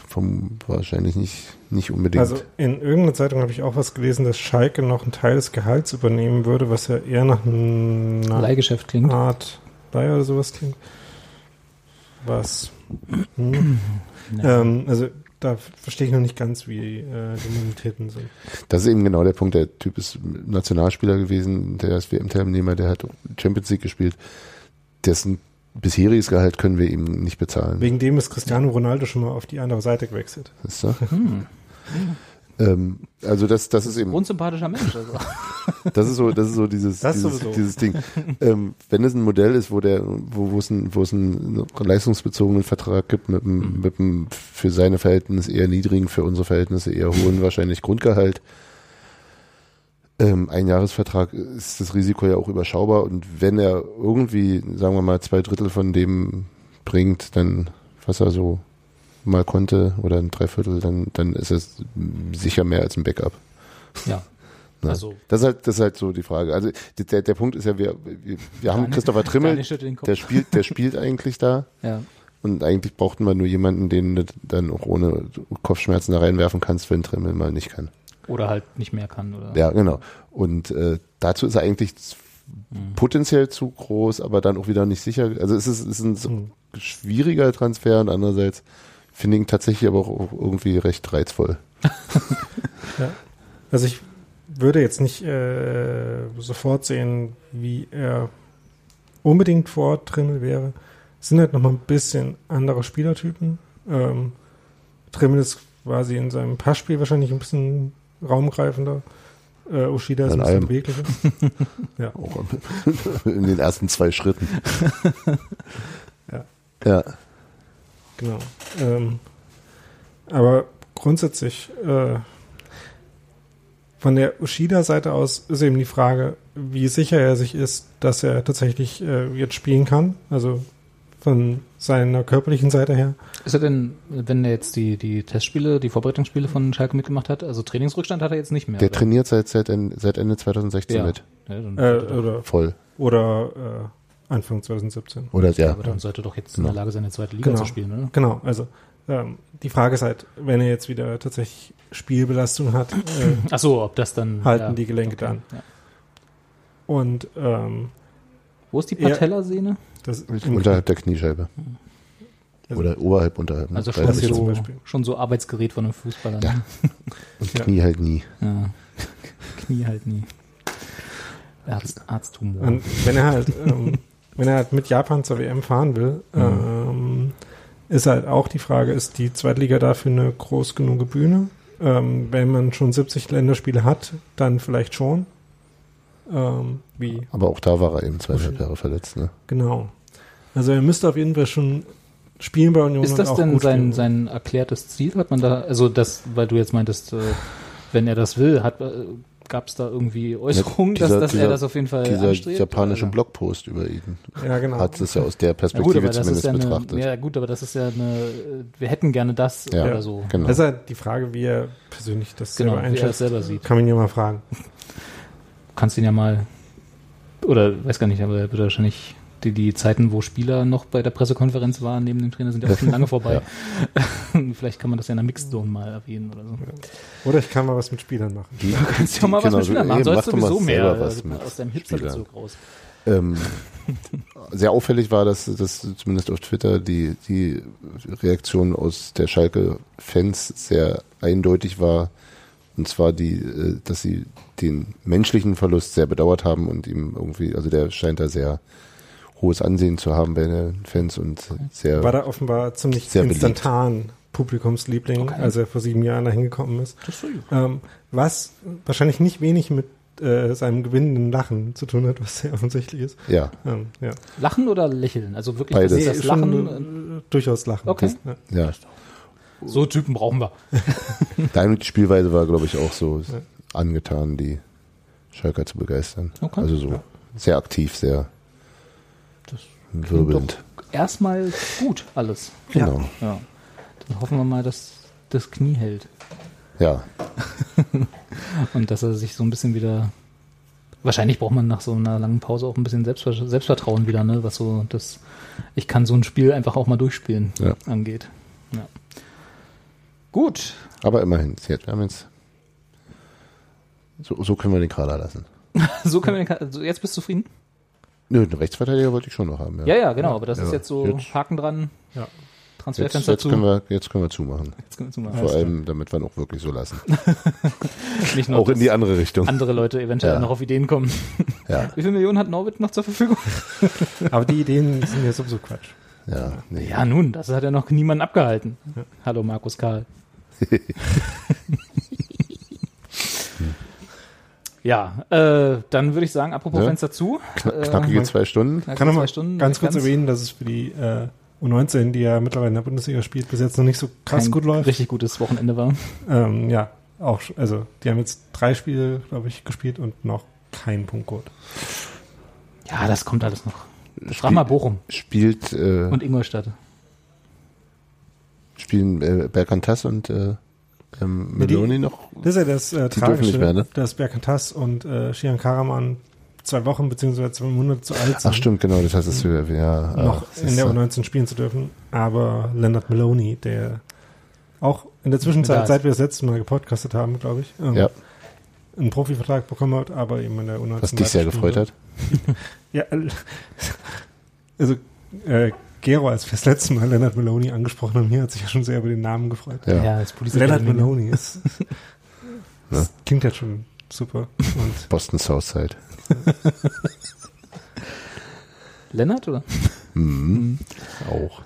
C: vom, wahrscheinlich nicht nicht unbedingt.
B: Also in irgendeiner Zeitung habe ich auch was gelesen, dass Schalke noch einen Teil des Gehalts übernehmen würde, was ja eher nach einer
A: Leihgeschäft klingt.
B: Art Leihe oder sowas klingt. Was? Hm. Ähm, also da verstehe ich noch nicht ganz, wie äh, die Modalitäten sind.
C: Das ist eben genau der Punkt. Der Typ ist Nationalspieler gewesen, der ist WM-Teilnehmer, der hat Champions League gespielt. Dessen bisheriges Gehalt können wir ihm nicht bezahlen.
B: Wegen dem ist Cristiano Ronaldo schon mal auf die andere Seite gewechselt.
C: Ist so?
A: Hm.
C: ähm, also das, das ist eben,
A: Unsympathischer Mensch. Also.
C: das ist so, das ist so dieses,
B: Das
C: dieses, dieses Ding. Ähm, wenn es ein Modell ist, wo der, wo, wo es ein, wo es einen leistungsbezogenen Vertrag gibt mit einem,
A: Mhm.
C: mit einem für seine Verhältnisse eher niedrigen, für unsere Verhältnisse eher hohen wahrscheinlich Grundgehalt, ähm, ein Jahresvertrag ist das Risiko ja auch überschaubar und wenn er irgendwie, sagen wir mal, zwei Drittel von dem bringt, dann was er so mal konnte oder ein Dreiviertel, dann, dann ist es sicher mehr als ein Backup.
A: Ja.
C: Ne?
A: Also-
C: das ist halt, das ist halt so die Frage. Also der, der Punkt ist ja, wir, wir, wir haben Christopher Trimmel, der spielt, der spielt eigentlich da
A: Ja.
C: und eigentlich brauchten wir nur jemanden, den du dann auch ohne Kopfschmerzen da reinwerfen kannst, wenn Trimmel mal nicht kann.
A: Oder halt nicht mehr kann. Oder?
C: Ja, genau. Und äh, dazu ist er eigentlich
A: Mhm.
C: potenziell zu groß, aber dann auch wieder nicht sicher. Also es ist, es ist ein so
B: Mhm.
C: schwieriger Transfer und andererseits finde ich ihn tatsächlich aber auch irgendwie recht reizvoll.
B: Also ich würde jetzt nicht äh, sofort sehen, wie er unbedingt vor Ort Trimmel wäre. Es sind halt noch mal ein bisschen andere Spielertypen. Ähm, Trimmel ist quasi in seinem Passspiel wahrscheinlich ein bisschen raumgreifender. Äh, Ushida ist
C: An
B: ein bisschen
C: allem.
B: beweglicher. ja.
C: Auch in den ersten zwei Schritten.
B: Ja.
C: Ja.
B: Genau. Ähm, aber grundsätzlich äh, von der Ushida-Seite aus ist eben die Frage, wie sicher er sich ist, dass er tatsächlich äh, jetzt spielen kann. Also von seiner körperlichen Seite her.
A: Ist er denn, wenn er jetzt die, die Testspiele, die Vorbereitungsspiele von Schalke mitgemacht hat, also Trainingsrückstand hat er jetzt nicht mehr?
C: Der
A: oder?
C: trainiert seit, seit, seit Ende 2016
A: ja.
C: mit.
A: Ja, dann,
B: Äh, oder
C: Voll.
B: oder äh, Anfang 2017.
C: Oder ja.
A: aber dann sollte doch jetzt in der Lage sein, eine zweite Liga
B: Genau.
A: zu spielen, oder?
B: Genau, also ähm, die Frage ist halt, wenn er jetzt wieder tatsächlich Spielbelastung hat, äh,
A: Ach so, ob das dann
B: halten
A: ja,
B: die Gelenke
A: okay,
B: dann.
A: Ja.
B: Und ähm,
A: Wo ist die
B: Ja.
A: Patellasehne?
B: Das
C: Unterhalb der Kniescheibe.
B: Also-
C: Oder oberhalb, unterhalb. ne?
A: Also schon
B: hier zum
A: so,
B: Beispiel.
A: schon so Arbeitsgerät von einem Fußballer. Ne?
C: Ja. Und
B: Ja.
C: Knie halt nie.
A: Ja. Knie halt nie. Arzt, Arzttumor.
B: Und wenn er halt, ähm, wenn er halt mit Japan zur WM fahren will, ähm, ist halt auch die Frage, ist die Zweitliga dafür eine groß genug Bühne? Ähm, wenn man schon 70 Länderspiele hat, dann vielleicht schon. Ähm, wie?
C: Aber auch da war er eben zweieinhalb Jahre verletzt. Ne?
B: Genau. Also er müsste auf jeden Fall schon spielen bei Union
A: Ist das
B: auch
A: denn
B: gut
A: sein,
B: spielen.
A: sein erklärtes Ziel? Hat man da, also das, weil du jetzt meintest, äh, wenn er das will, hat äh, gab es da irgendwie Äußerungen,
C: dieser-
A: dass, dass
C: dieser-
A: er das auf jeden Fall
C: Dieser
A: anstrebt?
C: japanische
A: Also-
C: Blogpost über ihn
B: Ja, genau.
C: hat es ja aus der
A: Ja
C: Perspektive
A: gut, aber das ist
C: zumindest
A: ja eine,
C: betrachtet.
A: ja gut, aber das ist ja eine, äh, wir hätten gerne das
C: Ja,
A: oder so.
C: genau.
B: Das ist halt die Frage, wie er persönlich das
A: Genau,
B: selber
A: er
B: einschätzt.
A: selber sieht.
B: Kann man ihn ja mal fragen.
A: Kannst ihn ja mal, oder weiß gar nicht, aber er wird wahrscheinlich die, die Zeiten, wo Spieler noch bei der Pressekonferenz waren, neben dem Trainer, sind ja auch schon lange vorbei. Vielleicht kann man das ja in der Mixed Zone mal erwähnen oder so.
B: Oder ich kann mal was mit Spielern machen.
A: Du kannst ja auch mal was
C: genau,
A: mit Spielern machen. Sollst
C: mach doch mal
A: sowieso mehr
C: was
A: äh,
C: mit
A: aus deinem. Hipsterbezug raus.
C: Ähm, sehr auffällig war, dass, dass zumindest auf Twitter die, die Reaktion aus der Schalke-Fans sehr eindeutig war. Und zwar die, äh, dass sie den menschlichen Verlust sehr bedauert haben und ihm irgendwie, also der scheint da sehr hohes Ansehen zu haben bei den Fans und sehr
B: War da offenbar ziemlich
C: Sehr beliebt.
B: instantan Publikumsliebling,
A: Okay.
B: als er vor sieben Jahren da hingekommen ist.
A: Das ist so gut.
B: Ähm, was wahrscheinlich nicht wenig mit äh, seinem gewinnenden Lachen zu tun hat, was sehr offensichtlich ist.
C: ja,
B: Ähm, ja.
A: Lachen oder lächeln? Also wirklich
C: Beides.
A: das, das Lachen.
B: schon, äh, durchaus Lachen.
A: Okay.
B: Ja.
C: ja.
A: So Typen brauchen wir.
C: Deine Spielweise war, glaube ich, auch so angetan, die Schalker zu begeistern.
A: Okay.
C: Also so sehr aktiv, sehr
A: Das
C: wirbelnd.
A: Erstmal gut alles.
C: Genau.
A: Ja. Dann hoffen wir mal, dass das Knie hält.
C: Ja.
A: Und dass er sich so ein bisschen wieder. Wahrscheinlich braucht man nach so einer langen Pause auch ein bisschen Selbstver Selbstvertrauen wieder, ne? Was so das, ich kann so ein Spiel einfach auch mal durchspielen
C: Ja.
A: angeht. Ja. Gut.
C: Aber immerhin, jetzt, wir haben jetzt. So, so können wir den Kader lassen.
A: So können wir den, also jetzt bist du zufrieden?
C: Nö, einen Rechtsverteidiger wollte ich schon noch haben.
A: Ja, ja, genau, aber das
C: Ja.
A: ist jetzt so
C: Jetzt-
A: Haken dran.
B: Ja.
C: Jetzt,
A: Transferfenster
C: jetzt,
A: zu.
C: können wir, jetzt können wir zumachen.
A: jetzt können wir zumachen.
C: Vor allem, damit wir ihn auch wirklich so lassen.
A: Nicht nur,
C: auch in
A: dass
C: die andere Richtung.
A: andere Leute eventuell
C: Ja.
A: noch auf Ideen kommen.
C: Ja,
A: Wie viele Millionen hat Norbit noch zur Verfügung?
B: Aber die Ideen sind ja sowieso Quatsch.
C: ja, nee.
A: Ja, nun, das hat ja noch niemand abgehalten. Hallo Markus Karl. ja, äh, dann würde ich sagen, apropos
C: Ja.
A: Fenster zu.
C: Kna
A: äh,
C: knackige
B: man-
C: zwei Stunden.
A: knackige
B: Kann noch
A: zwei
B: mal
A: Stunden,
B: ganz
A: nicht
B: kurz erwähnen, dass es für die äh, U19, die ja mittlerweile in der Bundesliga spielt, bis jetzt noch nicht so krass
A: kein
B: gut läuft.
A: Richtig gutes Wochenende war.
B: Ähm, ja, auch, also die haben jetzt drei Spiele, glaube ich, gespielt und noch keinen Punktcode.
A: Ja, das kommt alles noch. Frag mal Bochum
C: Spielt, äh,
A: und Ingolstadt.
C: Spielen äh, Berkantas und äh, ähm, Meloni noch.
B: Das ist ja das äh, Tragische,
C: nicht mehr, ne?
B: dass Berkantas und äh, Shian Karaman zwei Wochen beziehungsweise zwei Monate zu alt sind,
C: Ach stimmt, genau, das heißt, es wäre ja,
B: noch
C: ach,
B: in der
C: siehste.
B: U19 spielen zu dürfen. Aber Leonard Maloney, der auch in der Zwischenzeit, seit wir das letzte Mal gepodcastet haben, glaube ich, ähm,
C: Ja,
B: einen Profivertrag bekommen hat, aber eben in der U19
C: was dich sehr gefreut hat.
B: Ja, äh, also äh, Gero, als wir das letzte Mal Leonard Maloney angesprochen haben, hier hat sich ja schon sehr über den Namen gefreut.
C: Ja,
A: als Polizei.
B: Leonard Maloney ist,
C: Ne?
B: das klingt jetzt schon super. Und
C: Boston Southside.
A: Lennart, oder?
C: Mhm. Auch.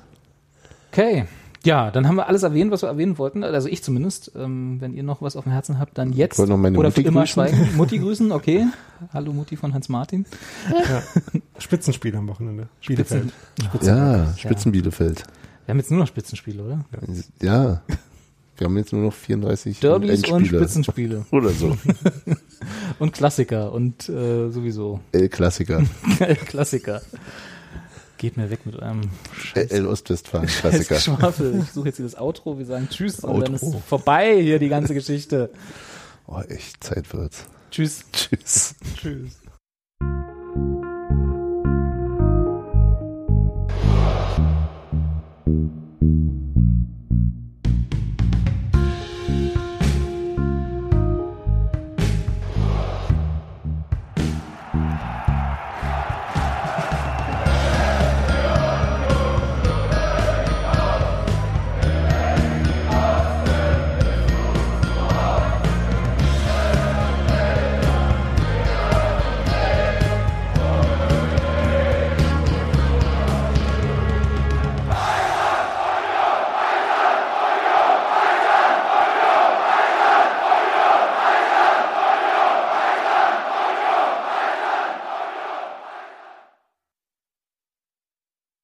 A: Okay, Ja, dann haben wir alles erwähnt, was wir erwähnen wollten. Also ich zumindest. Ähm, wenn ihr noch was auf dem Herzen habt, dann jetzt.
C: wollte noch meine
A: Oder
C: Mutti
A: für immer
C: grüßen.
A: schweigen. Mutti grüßen, okay. Hallo Mutti von Hans Martin.
B: Ja. Spitzenspiel am Wochenende. Bielefeld.
C: Ja, Spitzen Bielefeld.
A: Wir haben jetzt nur noch Spitzenspiele, oder?
C: Ja. Wir haben jetzt nur noch 34
A: Derbys und
C: Endspiele.
A: Spitzenspiele.
C: Oder so.
A: Und Klassiker und äh, sowieso.
C: El-Klassiker.
A: Klassiker. Geht mir weg mit eurem
C: äh,
A: Scheiß. Äh, L. Ostwestfalen, Klassiker. Ich suche jetzt hier Outro, wir sagen Tschüss Outro. und dann ist vorbei hier die ganze Geschichte.
C: Oh, echt, Zeit wird's.
A: Tschüss.
C: Tschüss.
B: Tschüss.